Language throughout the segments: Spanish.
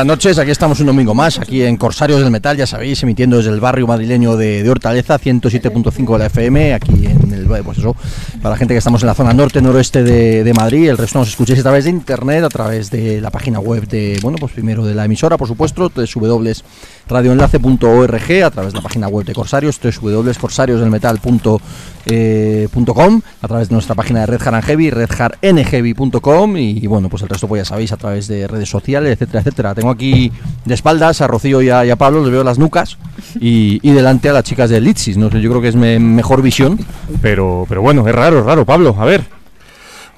Buenas noches, aquí estamos un domingo más, aquí en Corsarios del Metal, ya sabéis, emitiendo desde el barrio madrileño de, de Hortaleza, 107.5 de la FM, aquí en el, pues eso, para la gente que estamos en la zona norte, noroeste de, de Madrid, el resto nos escucháis a través de internet, a través de la página web de, bueno, pues primero de la emisora, por supuesto, www.radioenlace.org, a través de la página web de Corsarios, www.corsariosdelmetal.com, eh, a través de nuestra página de Red Haran Heavy, redharnheavy.com y, y bueno, pues el resto pues ya sabéis, a través de redes sociales, etcétera, etcétera. Tengo aquí de espaldas a Rocío y a, Pablo, les veo las nucas y, y delante a las chicas de Litsis. No sé, yo creo que es me- mejor visión, pero, pero bueno, es raro, es raro. Pablo, a ver.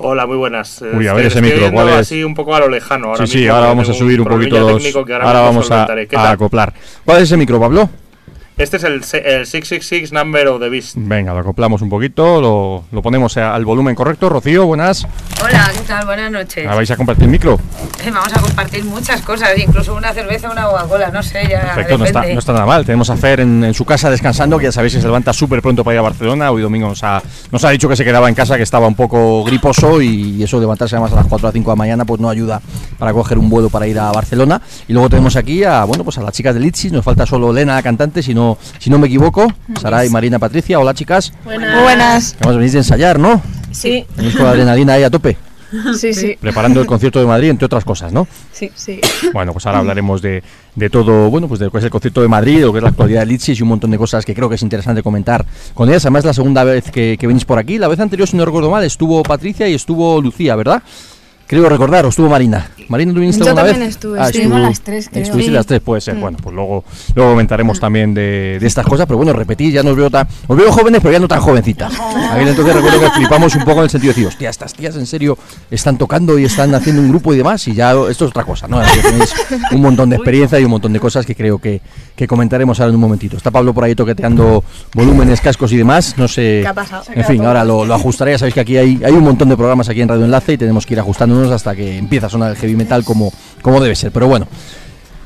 Hola, muy buenas. Uy, a ver ese micro, ¿cuál es? así un poco a lo lejano. Ahora sí, sí, mismo, ahora que vamos a subir un poquito los. Ahora, ahora, vamos a, solventaré. ¿Qué a acoplar. ¿Cuál es ese micro, Pablo? Este es el, se- el 666 Number of the Beast. Venga, lo acoplamos un poquito, lo, lo ponemos al volumen correcto. Rocío, buenas. Hola, ¿qué tal? Buenas noches. ¿Ah, ¿Vais a compartir el micro? Eh, Vamos a compartir muchas cosas, incluso una cerveza, una Coca-Cola, no sé, ya Perfecto, no está, no nada mal. Tenemos a Fer en, en su casa descansando, que ya sabéis que se levanta súper pronto para ir a Barcelona. Hoy domingo nos ha, nos ha dicho que se quedaba en casa, que estaba un poco griposo y eso de levantarse además a las 4 o 5 de la mañana pues no ayuda para coger un vuelo para ir a Barcelona. Y luego tenemos aquí a, bueno, pues a las chicas de Litsis, nos falta solo Lena, la cantante, si no, si no me equivoco. Sara y Marina Patricia, hola chicas. Buenas. Buenas. Además venís de ensayar, ¿no? Sí, Venís con la adrenalina ahí a tope, sí, sí. preparando el concierto de Madrid, entre otras cosas, ¿no? Sí, sí. Bueno, pues ahora hablaremos de, de todo, bueno, pues de lo que es el concierto de Madrid, de lo que es la actualidad de Litsis y un montón de cosas que creo que es interesante comentar con ellas. Además, es la segunda vez que, que venís por aquí. La vez anterior, si no recuerdo mal, estuvo Patricia y estuvo Lucía, ¿verdad? Creo recordar, o estuvo Marina. Marina, ¿tú viniste Yo alguna también vez? estuve, Ah, estuvimos estuvo- las tres, creo. Estuviste Sí. las tres, puede ser. Bueno, pues luego, luego comentaremos también de, de estas cosas, pero bueno, repetí, ya nos veo tan, os veo jóvenes, pero ya no tan jovencitas. Aquel entonces recuerdo que flipamos un poco en el sentido de decir, hostia, estas tías en serio están tocando y están haciendo un grupo y demás, y ya esto es otra cosa, ¿no? Tenéis un montón de experiencia y un montón de cosas que creo que, que comentaremos ahora en un momentito. Está Pablo por ahí toqueteando volúmenes, cascos y demás, no sé. ¿Qué ha pasado? En fin, ahora lo, lo ajustaré, ya sabéis que aquí hay, hay un montón de programas aquí en Radio Enlace y tenemos que ir ajustándonos hasta que empieza a sonar el heavy metal como, como debe ser. Pero bueno,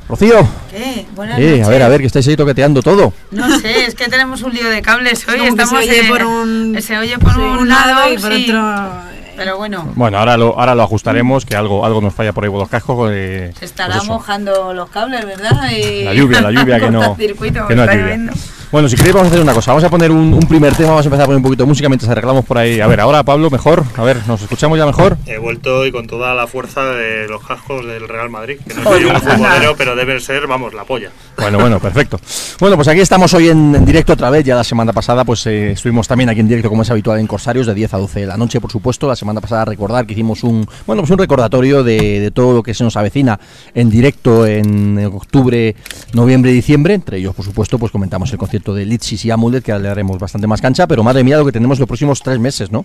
Rocío, ¿Qué? Buenas eh, noches. a ver, a ver, que estáis ahí toqueteando todo. No sé, es que tenemos un lío de cables hoy. Como Estamos se oye en- por un- se oye por sí, un, un lado, lado y por sí. otro. Pero bueno, Bueno, ahora lo, ahora lo ajustaremos, que algo, algo nos falla por ahí con los cascos. eh, se estará pues mojando los cables, ¿verdad? Y La lluvia, la lluvia que no, cortacircuito, que no es lluvia. Bueno, si queréis vamos a hacer una cosa, vamos a poner un, un primer tema, vamos a empezar a poner un poquito de música mientras arreglamos por ahí. A ver, ahora Pablo, mejor, a ver, ¿nos escuchamos ya mejor? He vuelto y con toda la fuerza de los cascos del Real Madrid. Que no soy un futbolero, pero deben ser, vamos, la polla. Bueno, bueno, perfecto. Bueno, pues aquí estamos hoy en, en directo otra vez. Ya la semana pasada, pues eh, estuvimos también aquí en directo, como es habitual, en Corsarios, de 10 a 12 de la noche, por supuesto. La semana pasada, recordar que hicimos un, bueno, pues un recordatorio de, de todo lo que se nos avecina en directo en octubre, noviembre y diciembre. Entre ellos, por supuesto, pues comentamos el concierto de Litsis y Amulet, que le daremos bastante más cancha. Pero madre mía, lo que tenemos los próximos tres meses, ¿no?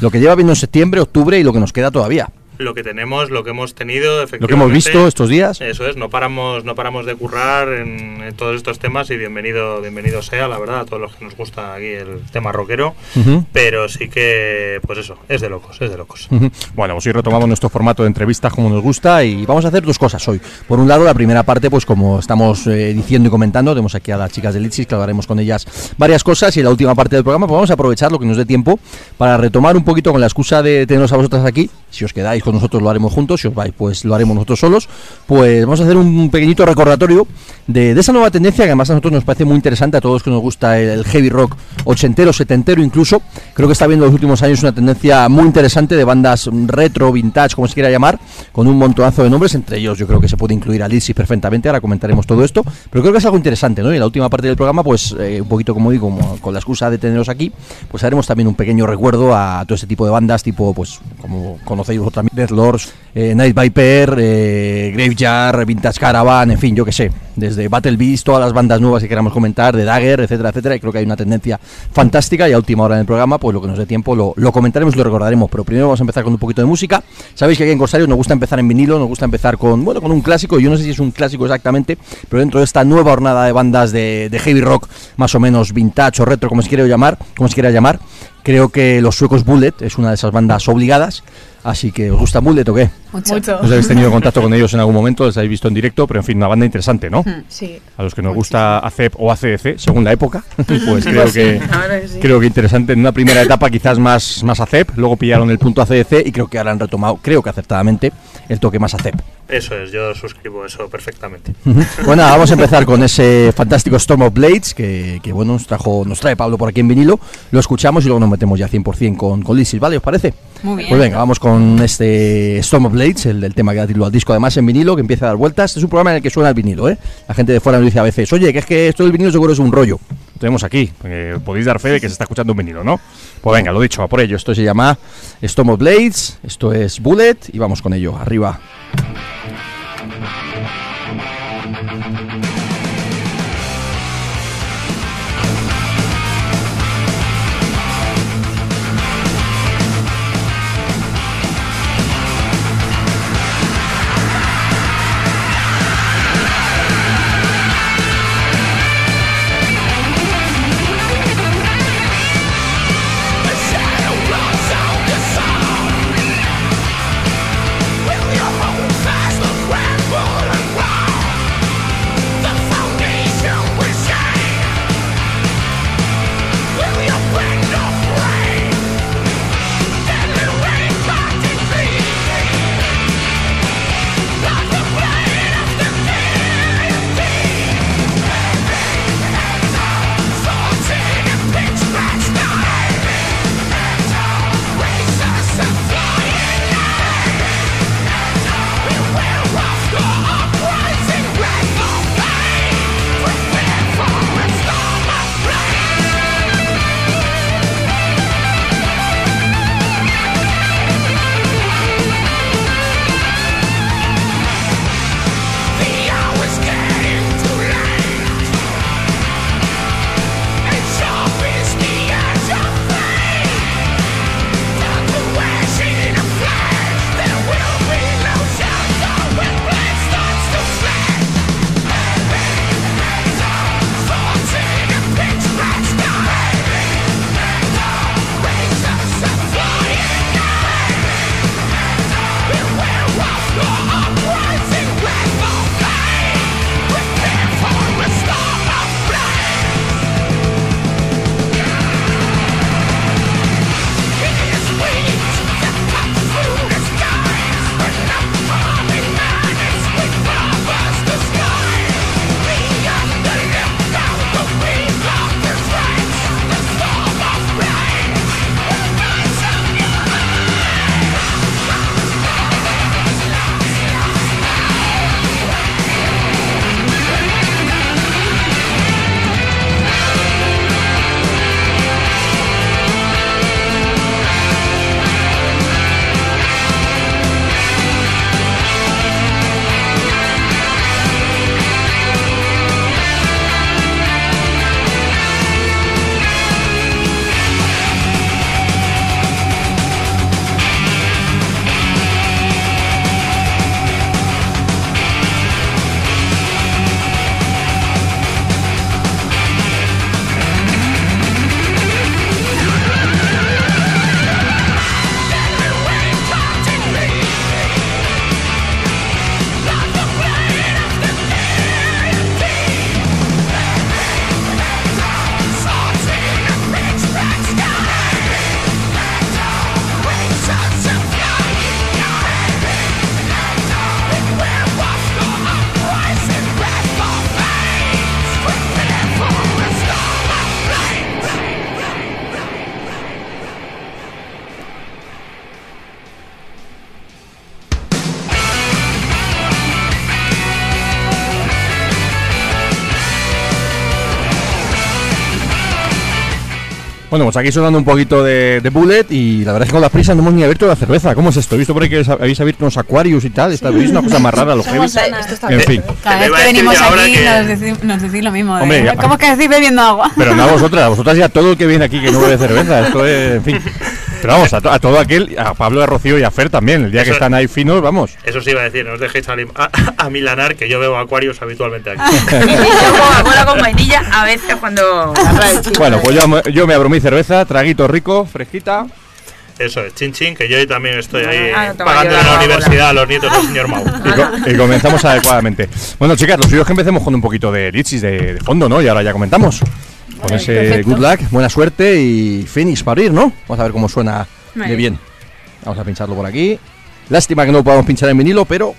Lo que lleva viendo en septiembre, octubre y lo que nos queda todavía. Lo que tenemos, lo que hemos tenido, Lo efectivamente. que hemos visto estos días. Eso es, no paramos, no paramos de currar en, en todos estos temas y bienvenido, bienvenido sea, la verdad, a todos los que nos gusta aquí el tema rockero. Ujú. Pero sí que, pues eso, es de locos, es de locos. Ujú. Bueno, pues hoy retomamos nuestro formato de entrevistas como nos gusta y vamos a hacer dos cosas hoy. Por un lado, la primera parte, pues como estamos eh, diciendo y comentando, tenemos aquí a las chicas de Litsis, que hablaremos con ellas varias cosas y en la última parte del programa pues vamos a aprovechar lo que nos dé tiempo para retomar un poquito con la excusa de teneros a vosotras aquí. Si os quedáis con nosotros lo haremos juntos, si os vais pues lo haremos nosotros solos. Pues vamos a hacer un pequeñito recordatorio de, de esa nueva tendencia que además a nosotros nos parece muy interesante, a todos que nos gusta el, el heavy rock ochentero, setentero incluso. Creo que está viendo en los últimos años una tendencia muy interesante de bandas retro, vintage, como se quiera llamar, con un montonazo de nombres, entre ellos yo creo que se puede incluir a Lizzy perfectamente, ahora comentaremos todo esto, pero creo que es algo interesante, ¿no? Y en la última parte del programa, pues eh, un poquito como digo, como con la excusa de teneros aquí, pues haremos también un pequeño recuerdo a todo ese tipo de bandas, tipo, pues como conocéis vosotros también, Death Lords, eh, Night Viper, eh, Graveyard, Vintage Caravan, en fin, yo que sé, desde Battle Beast, todas las bandas nuevas que queramos comentar, de Dagger, etcétera, etcétera, y creo que hay una tendencia fantástica y a última hora en el programa, pues lo que nos dé tiempo lo, lo comentaremos y lo recordaremos, pero primero vamos a empezar con un poquito de música. Sabéis que aquí en Corsarios nos gusta empezar en vinilo, nos gusta empezar con, bueno, con un clásico, yo no sé si es un clásico exactamente, pero dentro de esta nueva hornada de bandas de, de heavy rock, más o menos vintage o retro, como se quiera llamar, como se quiera llamar, creo que los suecos Bullet es una de esas bandas obligadas, así que ¿os gusta Bullet o qué? Mucho. ¿Os habéis tenido contacto con ellos en algún momento? ¿Les habéis visto en directo? Pero en fin, una banda interesante, ¿no? Sí. A los que nos gusta ACEP o ACDC, según la época, pues creo Pues sí, que la verdad que sí. creo que interesante. En una primera etapa quizás más, más ACEP, luego pillaron el punto ACDC y creo que ahora han retomado, creo que acertadamente, el toque más ACEP. Eso es, yo suscribo eso perfectamente. bueno, vamos a empezar con ese fantástico Storm of Blades que, que, bueno, nos trajo, nos trae Pablo por aquí en vinilo. Lo escuchamos y luego nos metemos ya 100% con, con Lisis, ¿vale? ¿Os parece? Muy bien. Pues venga, vamos con este Storm of Blades, el tema que da título al disco, además en vinilo, que empieza a dar vueltas. Es un programa en el que suena el vinilo, ¿eh? La gente de fuera nos dice a veces, oye, que es que esto del vinilo seguro es un rollo. Tenemos aquí, podéis dar fe de que se está escuchando un vinilo, ¿no? Pues venga, lo dicho, a por ello. Esto se llama of Blades, esto es Bullet y vamos con ello, arriba. Bueno, pues aquí sonando un poquito de, de, Bullet y la verdad es que con las prisas no hemos ni abierto la cerveza. ¿Cómo es esto? He visto por ahí que habéis abierto unos acuarios y tal. Esta es una cosa más rara, los heavy. En fin. Cada vez que venimos aquí que... nos, decís, nos, decís, lo mismo. Hombre, ¿eh? ¿Cómo es que decís bebiendo agua? Pero no a vosotras, a vosotras ya todo el que viene aquí que no bebe cerveza. Esto es, en fin. Pero vamos, a, to, a, todo aquel, a Pablo, a Rocío y a Fer también, el día eso, que están ahí finos, vamos. Eso sí iba a decir, no os dejéis a, a, a milanar, que yo bebo acuarios habitualmente aquí. Con vainilla a veces cuando... bueno, pues yo, yo me abro mi cerveza, traguito rico, fresquita. Eso es, chin chin, que yo también estoy ahí ah, pagando en la universidad a los nietos del señor Mau. Y, co y, comenzamos adecuadamente. Bueno, chicas, los suyos que empecemos con un poquito de lichis de, de fondo, ¿no? Y ahora ya comentamos. Con ese Perfecto. good luck, buena suerte y finish para ir, ¿no? Vamos a ver cómo suena de bien. Vamos a pincharlo por aquí. Lástima que no lo podamos pinchar en vinilo, pero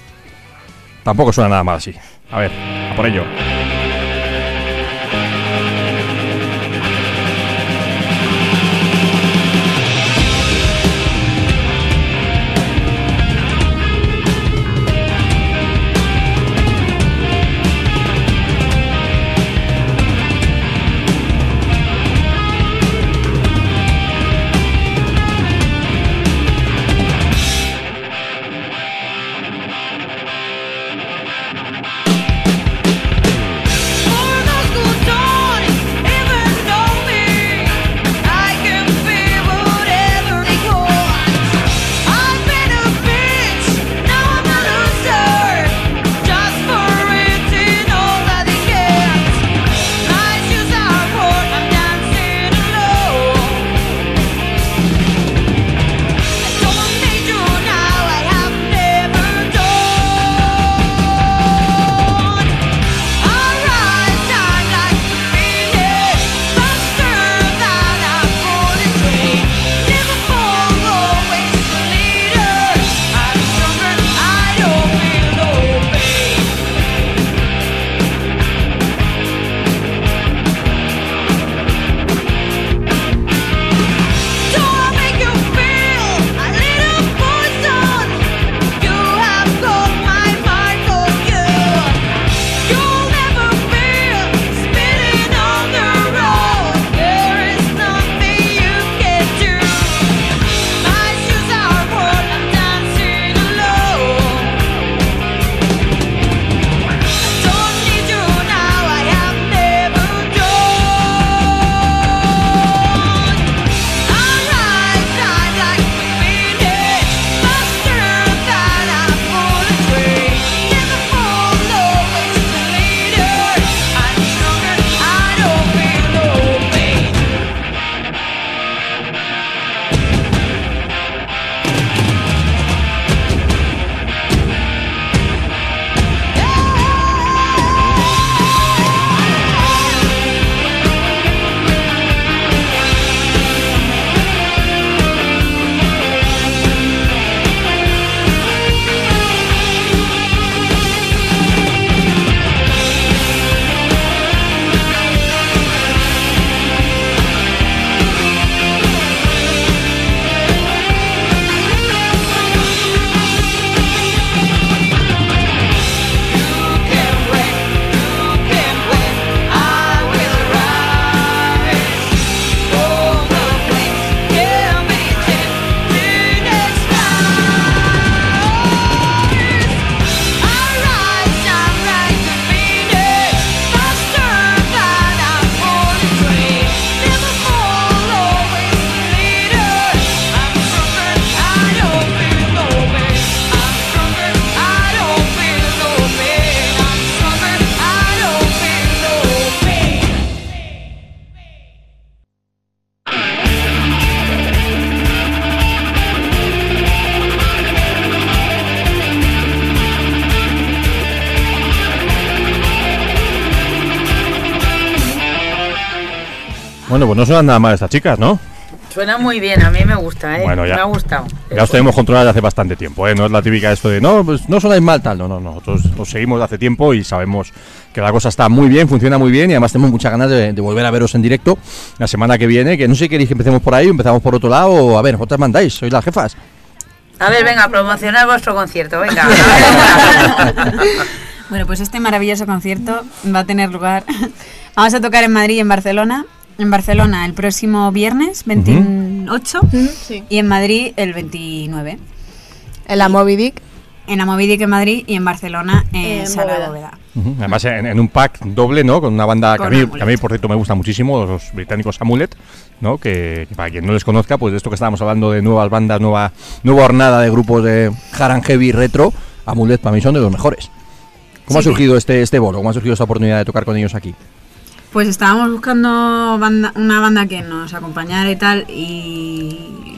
tampoco suena nada mal así. A ver, a por ello. Bueno, pues no suenan nada mal estas chicas, ¿no? Suena muy bien, a mí me gusta, ¿eh? Bueno, ya. Me ha gustado. Ya os tenemos controlado hace bastante tiempo, ¿eh? No es la típica esto de, no, pues no sonáis mal, tal. No, no, no. Nosotros os seguimos de hace tiempo y sabemos que la cosa está muy bien, funciona muy bien y además tenemos muchas ganas de, de volver a veros en directo la semana que viene. Que no sé si queréis que empecemos por ahí o empezamos por otro lado. O, a ver, vosotras mandáis, sois las jefas. A ver, venga, promocionar vuestro concierto, venga. Bueno, pues este maravilloso concierto va a tener lugar. Vamos a tocar en Madrid y en Barcelona. En Barcelona el próximo viernes 28 Sí. y en Madrid el 29. En la Moby Dick. En la Movidic en Madrid y en Barcelona en En Sala Bóveda. Además, en, en un pack doble, ¿no? Con una banda que a, mí, que a mí, por cierto, me gusta muchísimo, los británicos Amulet, ¿no? Que, que para quien no les conozca, pues de esto que estábamos hablando de nuevas bandas, nueva, nueva hornada de grupos de hard and heavy retro, Amulet para mí son de los mejores. ¿Cómo ha Sí. surgido este, este bolo? ¿Cómo ha surgido esta oportunidad de tocar con ellos aquí? Pues estábamos buscando banda- una banda que nos acompañara y tal y...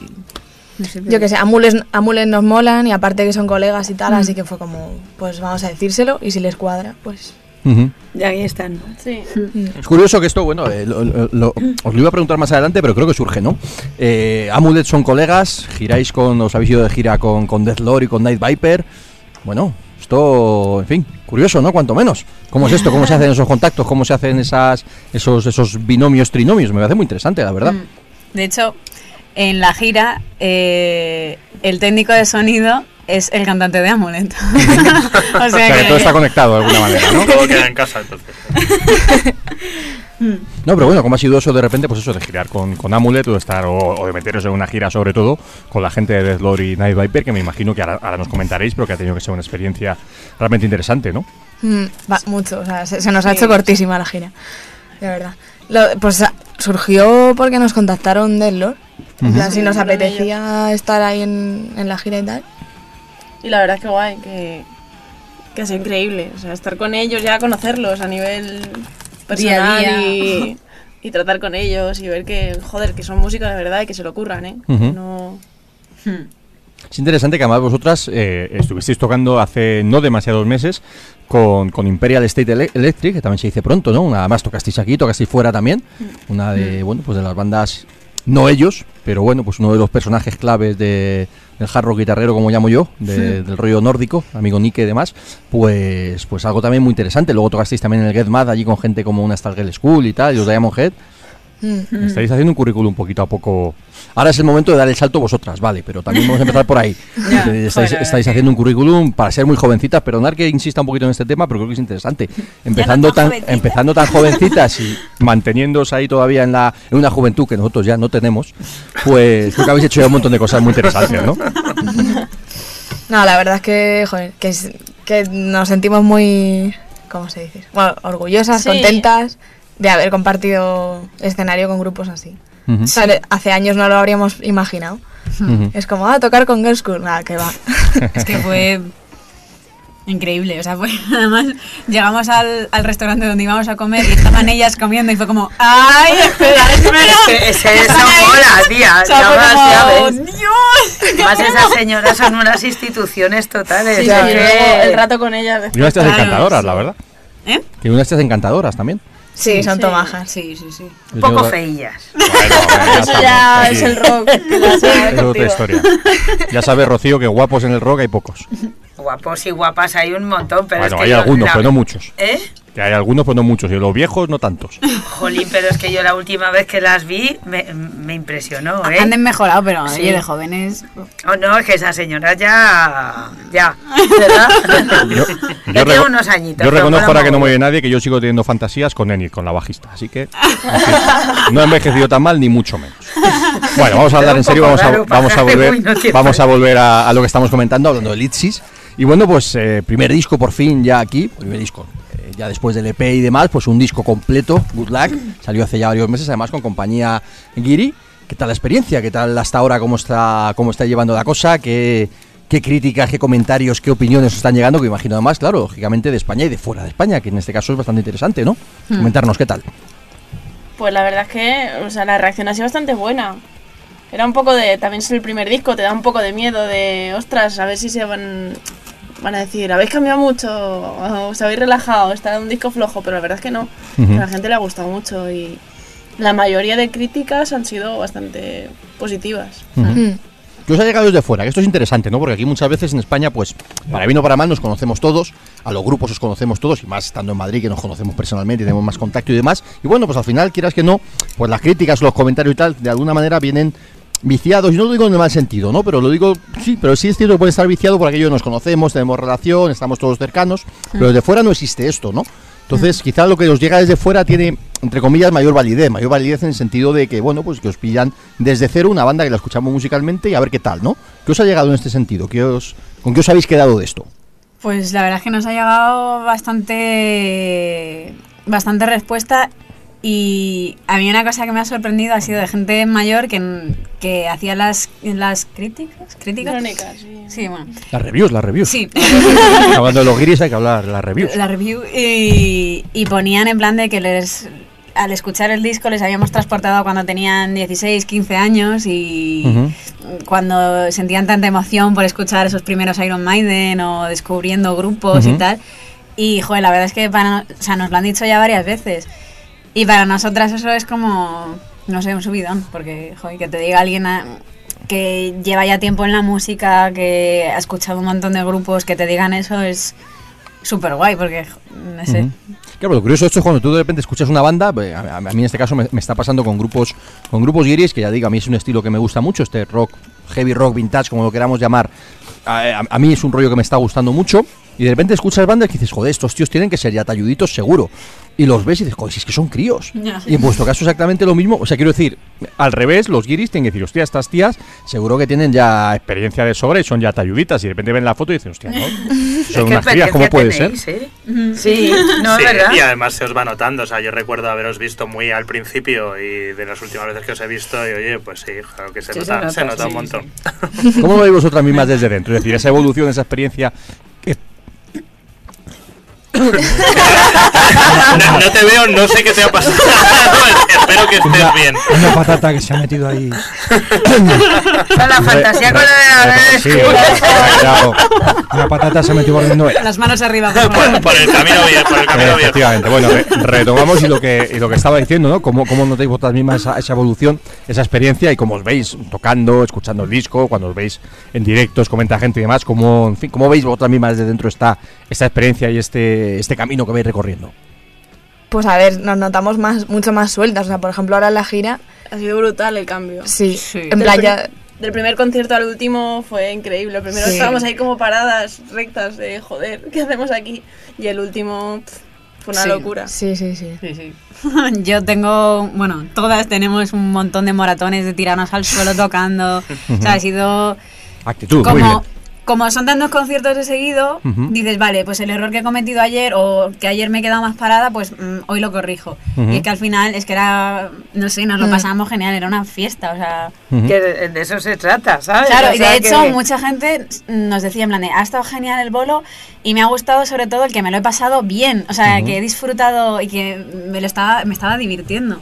no sé, Yo que sé, Amules, Amules nos molan y aparte que son colegas y tal, así que fue como, pues vamos a decírselo y si les cuadra, pues... Ujú. Y ahí están. Sí. Es curioso que esto, bueno, eh, lo- lo- lo- os lo iba a preguntar más adelante, pero creo que surge, ¿no? Eh, Amulet son colegas, giráis con, os habéis ido de gira con, con Deathlord y con Night Viper. Bueno, Esto, en fin, curioso, ¿no? Cuanto menos. ¿Cómo es esto? ¿Cómo se hacen esos contactos? ¿Cómo se hacen esas, esos, esos binomios, trinomios? Me parece muy interesante, la verdad. Mm. De hecho, en la gira, eh, el técnico de sonido es el cantante de Amulet. o O sea, que todo está conectado de alguna manera, ¿no? Todo queda en casa, entonces. No, pero bueno, ¿cómo ha sido eso de repente? Pues eso de girar con, con Amulet o de estar, o, o de meteros en una gira sobre todo con la gente de Deathlord y Night Viper, que me imagino que ahora, ahora nos comentaréis, pero que ha tenido que ser una experiencia realmente interesante, ¿no? Mm, va, mucho, o sea, se, se nos ha hecho cortísima la gira, de verdad. Lo- pues ah, surgió porque nos contactaron del Lord. En plan, si nos apetecía estar ahí en, en la gira y tal. Y la verdad es que guay, que, que es increíble. O sea, estar con ellos, ya conocerlos a nivel personal Día a día. Y, y tratar con ellos y ver que, joder, que son músicos de verdad y que se lo curran, ¿eh? No... Es interesante que además vosotras eh, estuvisteis tocando hace no demasiados meses con, con Imperial State Ele- Electric, que también se dice pronto, ¿no? Una más tocasteis aquí, tocasteis fuera también. Una de, bueno, pues de las bandas, no ellos, pero bueno, pues uno de los personajes claves de, del hard rock guitarrero, como llamo yo, de- del rollo nórdico, amigo Nike y demás, pues, pues algo también muy interesante. Luego tocasteis también en el Get Mad allí con gente como una Stargirl School y tal, y los Diamond Head. Mm. Estáis haciendo un currículum poquito a poco. Ahora es el momento de dar el salto vosotras, vale, pero también vamos a empezar por ahí. Ya, Eh, estáis joder, estáis haciendo un currículum para ser muy jovencitas, perdonar que insista un poquito en este tema, pero creo que es interesante. Empezando tan empezando tan jovencitas y manteniéndose ahí todavía en la en una juventud que nosotros ya no tenemos, pues creo que habéis hecho ya un montón de cosas muy interesantes, ¿no? No, la verdad es que, joder, que, es- que nos sentimos muy, ¿cómo se dice? Bueno, orgullosas, Sí. contentas de haber compartido escenario con grupos así. Ujú. O sea, hace años no lo habríamos imaginado. Ujú. Es como, ah, tocar con Girls School. Nada, que va. Es que fue increíble. O sea, fue, además llegamos al, al restaurante donde íbamos a comer y estaban ellas comiendo y fue como, ¡ay, espera, espera! Eso mola, tía. O sea, ya como, ves. ¡Dios! Más esas señoras son unas instituciones totales. Sí, y que- luego el rato con ellas. Y unas tías Claro, encantadoras, sí. la verdad. ¿Eh? Que unas tías encantadoras también. Sí, son sí. tomajas. Sí, sí, sí. Un Yo poco tengo- feillas. Bueno, ya Eso ya aquí. es el rock. Es otra historia. Ya sabes, Rocío, que guapos en el rock hay pocos. Guapos y guapas hay un montón, pero bueno, es que hay algunos, la- pero no muchos. ¿Eh? Que hay algunos, pero no muchos. Y los viejos, no tantos. Jolín, pero es que yo la última vez que las vi me, me impresionó, ¿eh? Han desmejorado, pero Sí. oye, de jóvenes. Oh, no, es que esa señora ya. Ya. ¿Verdad? Yo, reco- unos añitos. yo reconozco ahora que no me oye nadie que yo sigo teniendo fantasías con Enid, con la bajista. Así que así, no he envejecido tan mal, ni mucho menos. Bueno, vamos a hablar en serio, vamos a, vamos volver, vamos a, volver a, a lo que estamos comentando, hablando de Litsis. Y bueno, pues eh, primer disco por fin ya aquí, primer disco. Ya después del EP y demás, pues un disco completo, Good Luck, salió hace ya varios meses, además con compañía Giri. ¿Qué tal la experiencia? ¿Qué tal hasta ahora cómo está, cómo está llevando la cosa? ¿Qué, qué críticas, qué comentarios, qué opiniones están llegando? Que imagino además, claro, lógicamente de España y de fuera de España, que en este caso es bastante interesante, ¿no? Comentarnos qué tal. Pues la verdad es que o sea, la reacción ha sido bastante buena. Era un poco de. También es el primer disco, te da un poco de miedo de. Ostras, a ver si se van. Van a decir, habéis cambiado mucho, os habéis relajado, está un disco flojo, pero la verdad es que no. Ujú. A la gente le ha gustado mucho y la mayoría de críticas han sido bastante positivas. Mm. ¿Qué os ha llegado desde fuera? Que esto es interesante, ¿no? Porque aquí muchas veces en España, pues, para bien o para mal, nos conocemos todos, a los grupos os conocemos todos, y más estando en Madrid, que nos conocemos personalmente y tenemos más contacto y demás. Y bueno, pues al final, quieras que no, pues las críticas, los comentarios y tal, de alguna manera vienen viciados, y no lo digo en el mal sentido, ¿no? Pero lo digo, sí, pero sí es cierto que puede estar viciado por aquello que nos conocemos, tenemos relación, estamos todos cercanos, pero desde fuera no existe esto, ¿no? Entonces, quizá lo que os llega desde fuera tiene, entre comillas, mayor validez, mayor validez en el sentido de que, bueno, pues que os pillan desde cero una banda que la escuchamos musicalmente y a ver qué tal, ¿no? ¿Qué os ha llegado en este sentido? ¿Qué os, ¿Con qué os habéis quedado de esto? Pues la verdad es que nos ha llegado bastante, bastante respuesta y a mí una cosa que me ha sorprendido ha sido de gente mayor que, que hacía las, las críticas. ¿Críticas? Crónicas, sí. Sí, bueno. Las reviews, las reviews. Sí, Hablando de los guiris hay que hablar, las reviews. la review y, y ponían en plan de que les al escuchar el disco les habíamos transportado cuando tenían 16, 15 años y Ujú. cuando sentían tanta emoción por escuchar esos primeros Iron Maiden o descubriendo grupos y Ujú. tal. Y joder, la verdad es que para, o sea, nos lo han dicho ya varias veces. Y para nosotras eso es como, no sé, un subidón, porque joder, que te diga alguien que lleva ya tiempo en la música, que ha escuchado un montón de grupos, que te digan eso es súper guay, porque, no sé. Claro, lo curioso esto es cuando tú de repente escuchas una banda, eh, a, mí en este caso me, está pasando con grupos con grupos guiris, que ya digo, a mí es un estilo que me gusta mucho, este rock, heavy rock, vintage, como lo queramos llamar, a, a mí es un rollo que me está gustando mucho, y de repente escuchas bandas y dices, joder, estos tíos tienen que ser ya talluditos seguro. Y los ves y dices, joder, si es que son críos. Y en vuestro caso exactamente lo mismo, o sea, quiero decir, al revés, los guiris tienen que decir, hostia, estas tías seguro que tienen ya experiencia de sobra y son ya talluditas, y de repente ven la foto y dicen, hostia, no, son unas crías, ¿cómo puede ser? ¿eh? Sí, no Sí, verdad. y además se os va notando. O sea, yo recuerdo haberos visto muy al principio y de las últimas veces que os he visto, y oye, pues sí, claro que se, Sí, se nota, nota, se nota sí, un montón. ¿Cómo lo veis vosotras mismas desde dentro? Es decir, esa evolución, esa experiencia. No, no te veo, no sé qué te ha pasado. Espero que estés bien. Una patata que se ha metido ahí. La fantasía con la. Una patata se ha metido era. Las manos arriba, por Por, el camino bien, por el camino bien. Efectivamente, bueno, re- retomamos y lo que y lo que estaba diciendo, ¿no? ¿Cómo, cómo notáis vosotras mismas esa, esa evolución, esa experiencia y cómo os veis tocando, escuchando el disco, cuando os veis en directos, comenta gente y demás, cómo, en fin, cómo veis vosotras mismas desde dentro esta, esta experiencia y este, este camino que vais recorriendo? Pues a ver, nos notamos más, mucho más sueltas. O sea, por ejemplo, ahora en la gira, Ha sido brutal el cambio. sí, Sí. en Del plan ya... Del primer concierto al último fue increíble. El primero Sí. estábamos ahí como paradas rectas de joder, ¿qué hacemos aquí? Y el último pff, fue una Sí. locura. Sí, sí, sí. Sí, sí. Yo tengo, bueno, todas tenemos un montón de moratones de tirarnos al suelo tocando. o sea, ha sido Actitud, muy bien. Como, son tantos conciertos de seguido, Ujú. dices, vale, pues el error que he cometido ayer o que ayer me he quedado más parada, pues mm, hoy lo corrijo. Ujú. Y es que al final es que era, no sé, nos lo Mm. pasábamos genial, era una fiesta, o sea... Ujú. Que de de eso se trata, ¿sabes? Claro, O y sea, de hecho que- mucha gente nos decía en plan de, ha estado genial el bolo y me ha gustado sobre todo el que me lo he pasado bien, o sea, que he disfrutado y que me lo estaba, me estaba divirtiendo.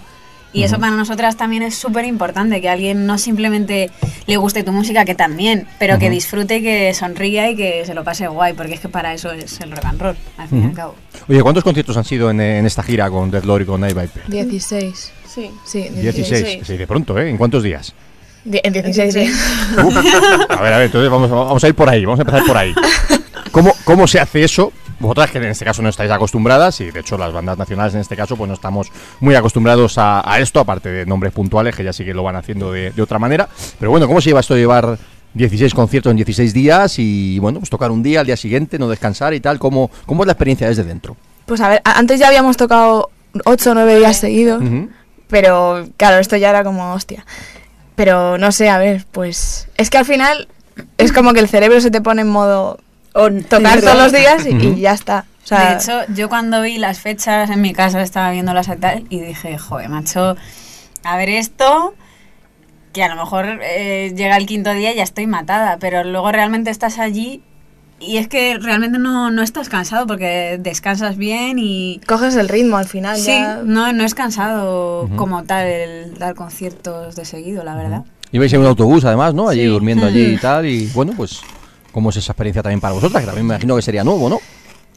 Y eso para nosotras también es súper importante, que a alguien no simplemente le guste tu música, que también, pero que disfrute, que sonría y que se lo pase guay, porque es que para eso es el rock and roll, al fin y al cabo. Oye, ¿cuántos conciertos han sido en, en esta gira con Death Lord y con Night Viper? 16. Sí. Sí, 16, 16. que se dice pronto, ¿eh? ¿En cuántos días? Die- En 16, sí. Uf. A ver, a ver, entonces vamos, vamos a ir por ahí, vamos a empezar por ahí. ¿Cómo, ¿Cómo se hace eso? Vosotras que en este caso no estáis acostumbradas y de hecho las bandas nacionales en este caso pues no estamos muy acostumbrados a, a esto, aparte de nombres puntuales que ya sí que lo van haciendo de, de otra manera. Pero bueno, ¿cómo se lleva esto de llevar 16 conciertos en 16 días y bueno, pues tocar un día, al día siguiente, no descansar y tal? ¿Cómo, cómo es la experiencia desde dentro? Pues a ver, antes ya habíamos tocado 8 o 9 días seguidos, pero claro, esto ya era como hostia. Pero no sé, a ver, pues es que al final es como que el cerebro se te pone en modo tocar todos los días y, ya está. O sea, de hecho, yo cuando vi las fechas en mi casa estaba viéndolas y tal y dije, joder, macho, a ver esto, que a lo mejor eh, llega el quinto día y ya estoy matada, pero luego realmente estás allí y es que realmente no, no estás cansado porque descansas bien y... coges el ritmo al final. Sí, ya. no, no es cansado como tal el dar conciertos de seguido, la verdad. Ibais en un autobús además, ¿no? Allí Sí. durmiendo allí y tal y bueno, pues ¿cómo es esa experiencia también para vosotras? Que también me imagino que sería nuevo, ¿no?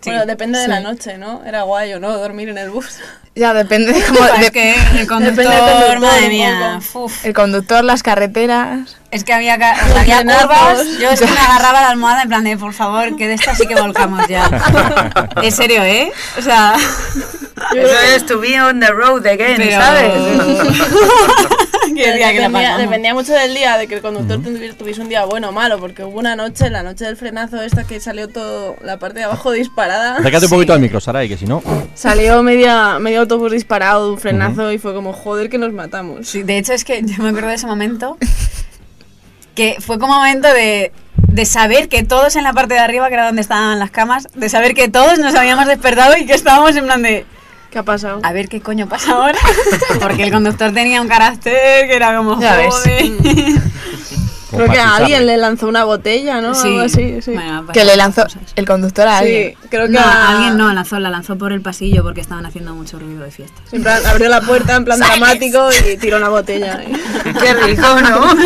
Sí. Bueno, depende de Sí. la noche, ¿no? Era guay o no dormir en el bus. Ya depende de cómo. De- que el conductor, Depende del conductor, madre mía, uf. el conductor, las carreteras. Es que había, ca- o sea, había curvas, yo es que me agarraba la almohada en plan de, por favor, que de esta sí que volcamos ya. en serio, ¿eh? O sea, Eso es to be on the road again, pero... ¿sabes? Día que dependía, dependía mucho del día, de que el conductor tuvi- tuviese un día bueno o malo, porque hubo una noche, la noche del frenazo esta que salió todo, la parte de abajo disparada. Acércate un poquito al micro, Saray, que si no... Salió media, medio autobús disparado, un frenazo y fue como, joder, que nos matamos. Sí, de hecho es que yo me acuerdo de ese momento que fue como momento de, de saber que todos en la parte de arriba, que era donde estaban las camas, de saber que todos nos habíamos despertado y que estábamos en plan de, ¿Qué ha pasado? a ver qué coño pasa ahora. Porque el conductor tenía un carácter que era como, Ya ves. Creo que a alguien le lanzó una botella, ¿no? Algo así, sí. Bueno, Que le lanzó cosas. el conductor a alguien. Sí, creo que No, a- alguien no, lanzó, la lanzó por el pasillo porque estaban haciendo mucho ruido de fiesta. En plan, abrió la puerta en plan dramático y tiró una botella. Qué rico, ¿no?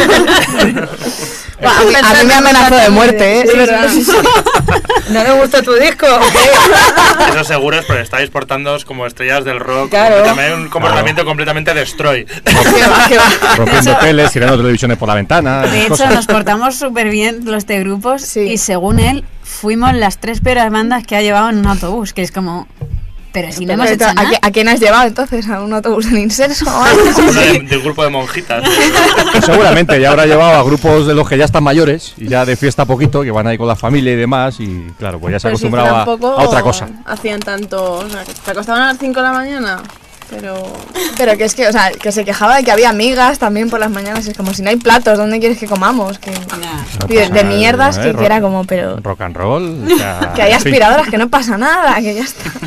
A mí, a mí me amenazó de muerte, ¿eh? Sí, sí, sí. ¿No le gustó tu disco? Eso seguro es porque estáis portándoos como estrellas del rock. Claro. un comportamiento completamente destroy. Que va, que va. Rompiendo teles, tirando televisiones por la ventana. De hecho, cosas. nos portamos súper bien los de grupos Sí. y según él, fuimos las tres peores bandas que ha llevado en un autobús, que es como... Pero si no hemos hecho ¿a, nada. a quién has llevado entonces? ¿A un autobús en inserso o algo? Uno de, de un grupo de monjitas. Pues seguramente, ya habrá llevado a grupos de los que ya están mayores y ya de fiesta poquito, que van ahí con la familia y demás, y claro, pues ya se si acostumbrado a, otra cosa. Hacían tanto. O sea, te acostaban a las 5 de la mañana. Pero. Pero que es que, o sea, que se quejaba de que había amigas también por las mañanas. Es como si no hay platos, ¿dónde quieres que comamos? Que, de, mierdas ¿eh? que, Rock- era como, pero. Rock and roll. o sea, Que hay fin. aspiradoras, que no pasa nada, que ya está.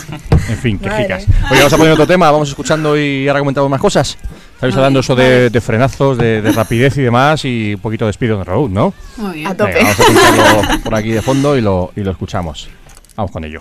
En fin, que Madre. chicas. Oye, vamos a poner otro tema, vamos escuchando y ahora comentamos más cosas. Estáis hablando eso de, de frenazos, de, de rapidez y demás, y un poquito de speed on the road, ¿no? Muy bien. A tope. Venga, vamos a escucharlo por aquí de fondo y lo, y lo escuchamos. Vamos con ello.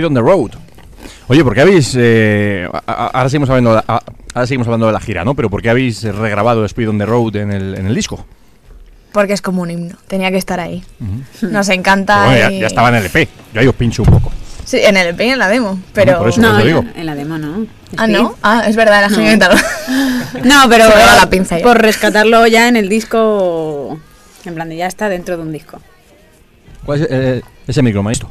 Speed on the road. Oye, ¿por qué habéis. eh, ahora, seguimos hablando, ahora seguimos hablando de la gira, ¿no? Pero ¿por qué habéis regrabado Speed on the road en el, en el disco? Porque es como un himno, tenía que estar ahí. Nos encanta. Bueno, ya, y- ya estaba en el EP. Yo ahí os pincho un poco. Sí, en el EP y en la demo, pero. por eso. No, te en, digo. la- en la demo no. Ah. ¿no? Ah, es verdad, la genio metal. No, pero Se la pinza ya. por rescatarlo ya en el disco, en plan de ya está dentro de un disco. ¿Cuál es eh, ese micro, maestro?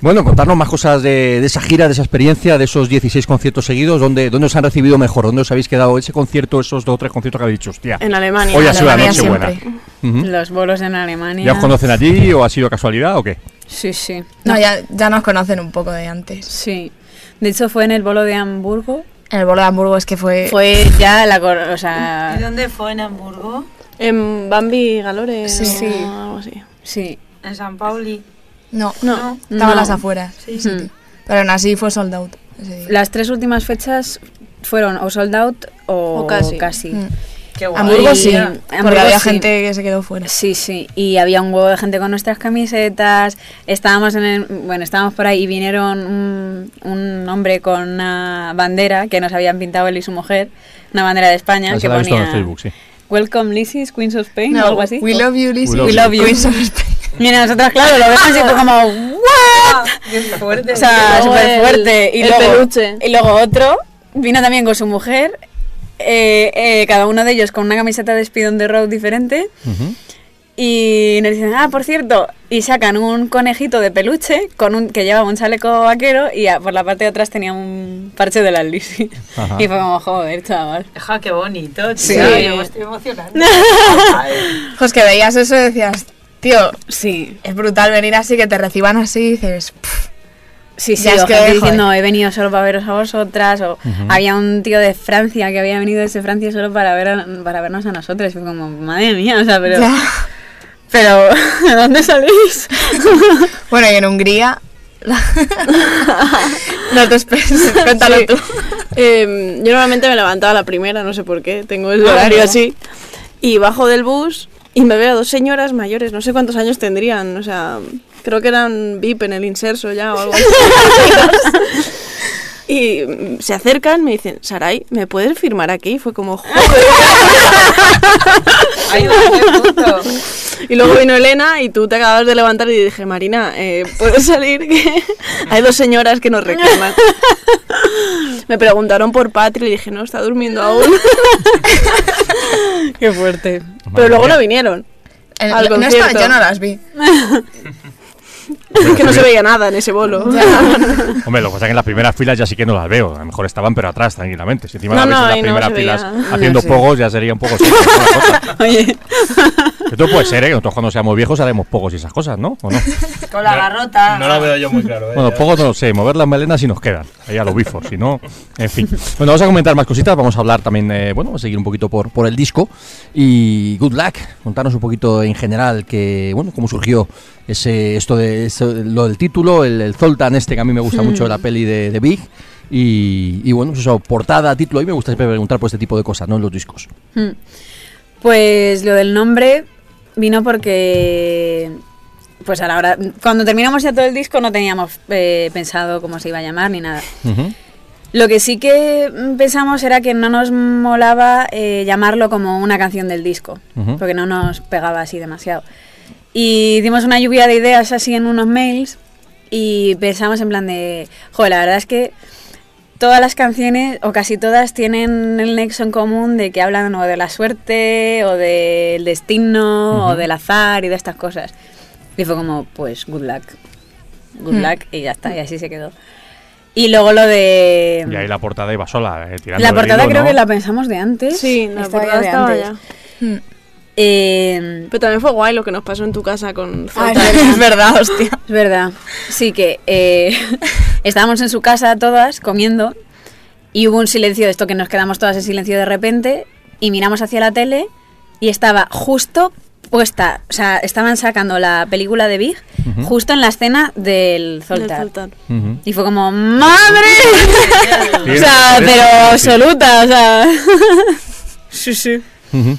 Bueno, contarnos más cosas de, de esa gira, de esa experiencia, de esos 16 conciertos seguidos. ¿Dónde, ¿Dónde os han recibido mejor? ¿Dónde os habéis quedado ese concierto, esos dos o tres conciertos que habéis dicho? Hostia, En Alemania. hoy ha sido la noche buena. Los bolos en Alemania. ¿Ya os conocen allí o ha sido casualidad o qué? Sí, sí. No, ya, ya nos conocen un poco de antes. Sí. De hecho, fue en el bolo de Hamburgo. En el bolo de Hamburgo es que fue... Fue ya la. cor- O sea. ¿Y dónde fue en Hamburgo? En Bambi Galore. Sí. o algo así. Sí. En San Pauli. No, No. estaba a No. las afueras. Sí. Sí. Pero aún así fue sold out. Las tres últimas fechas fueron o sold out o, O casi. Mm. Qué guay. Hamburgo Y- sí, Hamburgo porque había sí. gente que se quedó fuera. Sí, sí, y había un huevo de gente con nuestras camisetas, estábamos en el, bueno, estábamos por ahí y vinieron un, un hombre con una bandera que nos habían pintado él y su mujer, una bandera de España Ah, que se la visto en ponía Facebook, sí. Welcome Lizzie's Queens of Spain o algo así. We love you, Lizzie. We love you. Queens of Spain. Mira, nosotros claro, lo vemos y fue como ¿what? Qué fuerte. O sea, Y luego súper fuerte. Y el luego, peluche. Y luego otro vino también con su mujer, eh, eh, cada uno de ellos con una camiseta de Speed on the Road diferente. Y nos dicen, ah, por cierto, y sacan un conejito de peluche con un que llevaba un chaleco vaquero y a- por la parte de atrás tenía un parche de la. Ajá. Y fue como, joder, chaval. Ja, qué bonito, Sí. Yo me estoy emocionando. Pues que veías eso y decías, tío, Sí, es brutal venir así, que te reciban así y dices, "Pff, sí, sí, es que, diciendo, he venido solo para veros a vosotras, o había un tío de Francia que había venido desde Francia solo para ver a- para vernos a nosotros. Y fue como, madre mía, o sea, pero... ya". Pero, ¿de dónde salís? Bueno, y en Hungría... no te esperes, cuéntalo Sí. tú. Eh, yo normalmente me levantaba a la primera, no sé por qué, tengo el Ah, horario no. así. Y bajo del bus y me veo a dos señoras mayores, no sé cuántos años tendrían, o sea, creo que eran VIP en el inserso ya o algo así. Y se acercan, me dicen, Saray, ¿me puedes firmar aquí? Y fue como, joder. Ay, qué puto. Y luego vino Elena y tú te acabas de levantar y dije, Marina, eh, ¿puedes salir? Que hay dos señoras que nos reclaman. Me preguntaron por Patri y dije, no, está durmiendo aún. Qué fuerte. Pero luego mía. no vinieron. En- Al no estaba- concierto. yo no las vi. Es que no se veía nada en ese bolo. Hombre, lo que pasa es que en las primeras filas ya sí que no las veo. A lo mejor estaban, pero atrás, tranquilamente. Si encima No, las ves no, en las no primeras se filas veía. haciendo No sé. pogos, ya sería un poco. ¿no? la. Oye, Esto puede ser, ¿eh? Nosotros cuando seamos viejos haremos pogos y esas cosas, ¿no? ¿O no? Con la garrota. No lo veo yo muy claro. ¿eh? Bueno, pogos no lo sé, mover las melenas si nos quedan. Ahí a los bifos, si no, en fin. Bueno, vamos a comentar más cositas, vamos a hablar también, eh, bueno, vamos a seguir un poquito por, por el disco. Y good luck, contarnos un poquito en general que, bueno, cómo surgió ese, esto de lo del título, el, el Zoltan este que a mí me gusta mucho de la peli de, de Big. Y, y bueno, eso, portada, título, a mí me gusta siempre preguntar por este tipo de cosas, ¿no? En los discos. Hmm. Pues lo del nombre vino porque, pues a la hora, cuando terminamos ya todo el disco no teníamos eh, pensado cómo se iba a llamar ni nada. Lo que sí que pensamos era que no nos molaba eh, llamarlo como una canción del disco, porque no nos pegaba así demasiado. Y dimos una lluvia de ideas así en unos mails y pensamos en plan de, joder, la verdad es que todas las canciones, o casi todas, tienen el nexo en común de que hablan o de la suerte, o del destino, o del azar y de estas cosas. Y fue como, pues, good luck. Good Hmm. luck, y ya está, y así se quedó. Y luego lo de... Y ahí la portada iba sola, eh, tirando La portada hilo, creo ¿no? que la pensamos de antes. Sí, la portada de estaba antes. ya. Mm. Eh, Pero también fue guay lo que nos pasó en tu casa con Ah, Zoltan. es verdad, hostia. Es verdad. Sí que eh, estábamos en su casa todas comiendo y hubo un silencio de esto que nos quedamos todas en silencio de repente y miramos hacia la tele y estaba justo puesta, o sea, estaban sacando la película de Big justo en la escena del Del Zoltar. Y fue como, ¡madre! o sea, pero absoluta, o sea. sí, sí. Ujú.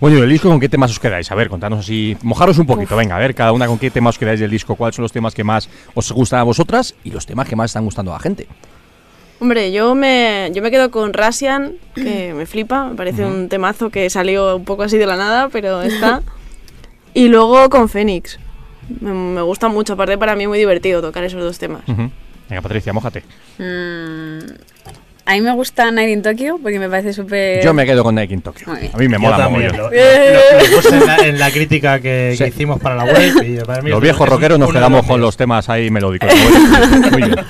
Bueno, ¿y el disco con qué temas os quedáis? A ver, contanos así, mojaros un poquito, venga, a ver, cada una con qué temas os quedáis del disco, cuáles son los temas que más os gustan a vosotras y los temas que más están gustando a la gente. Hombre, yo me, yo me quedo con Rasian, que me flipa, me parece un temazo que salió un poco así de la nada, pero está. y luego con Fénix. Me, me gusta mucho, aparte para mí es muy divertido tocar esos dos temas. Venga, Patricia, mójate. Mm, A mí me gusta Night in Tokyo porque me parece súper... Yo me quedo con Nike in Tokyo. A mí me Yo mola también, mogollón. lo, lo- lo- lo puse en, la, en la crítica que, Sí. que hicimos para la web. y para mí Los viejos rockeros nos quedamos con los temas ahí melódicos. Muy bien.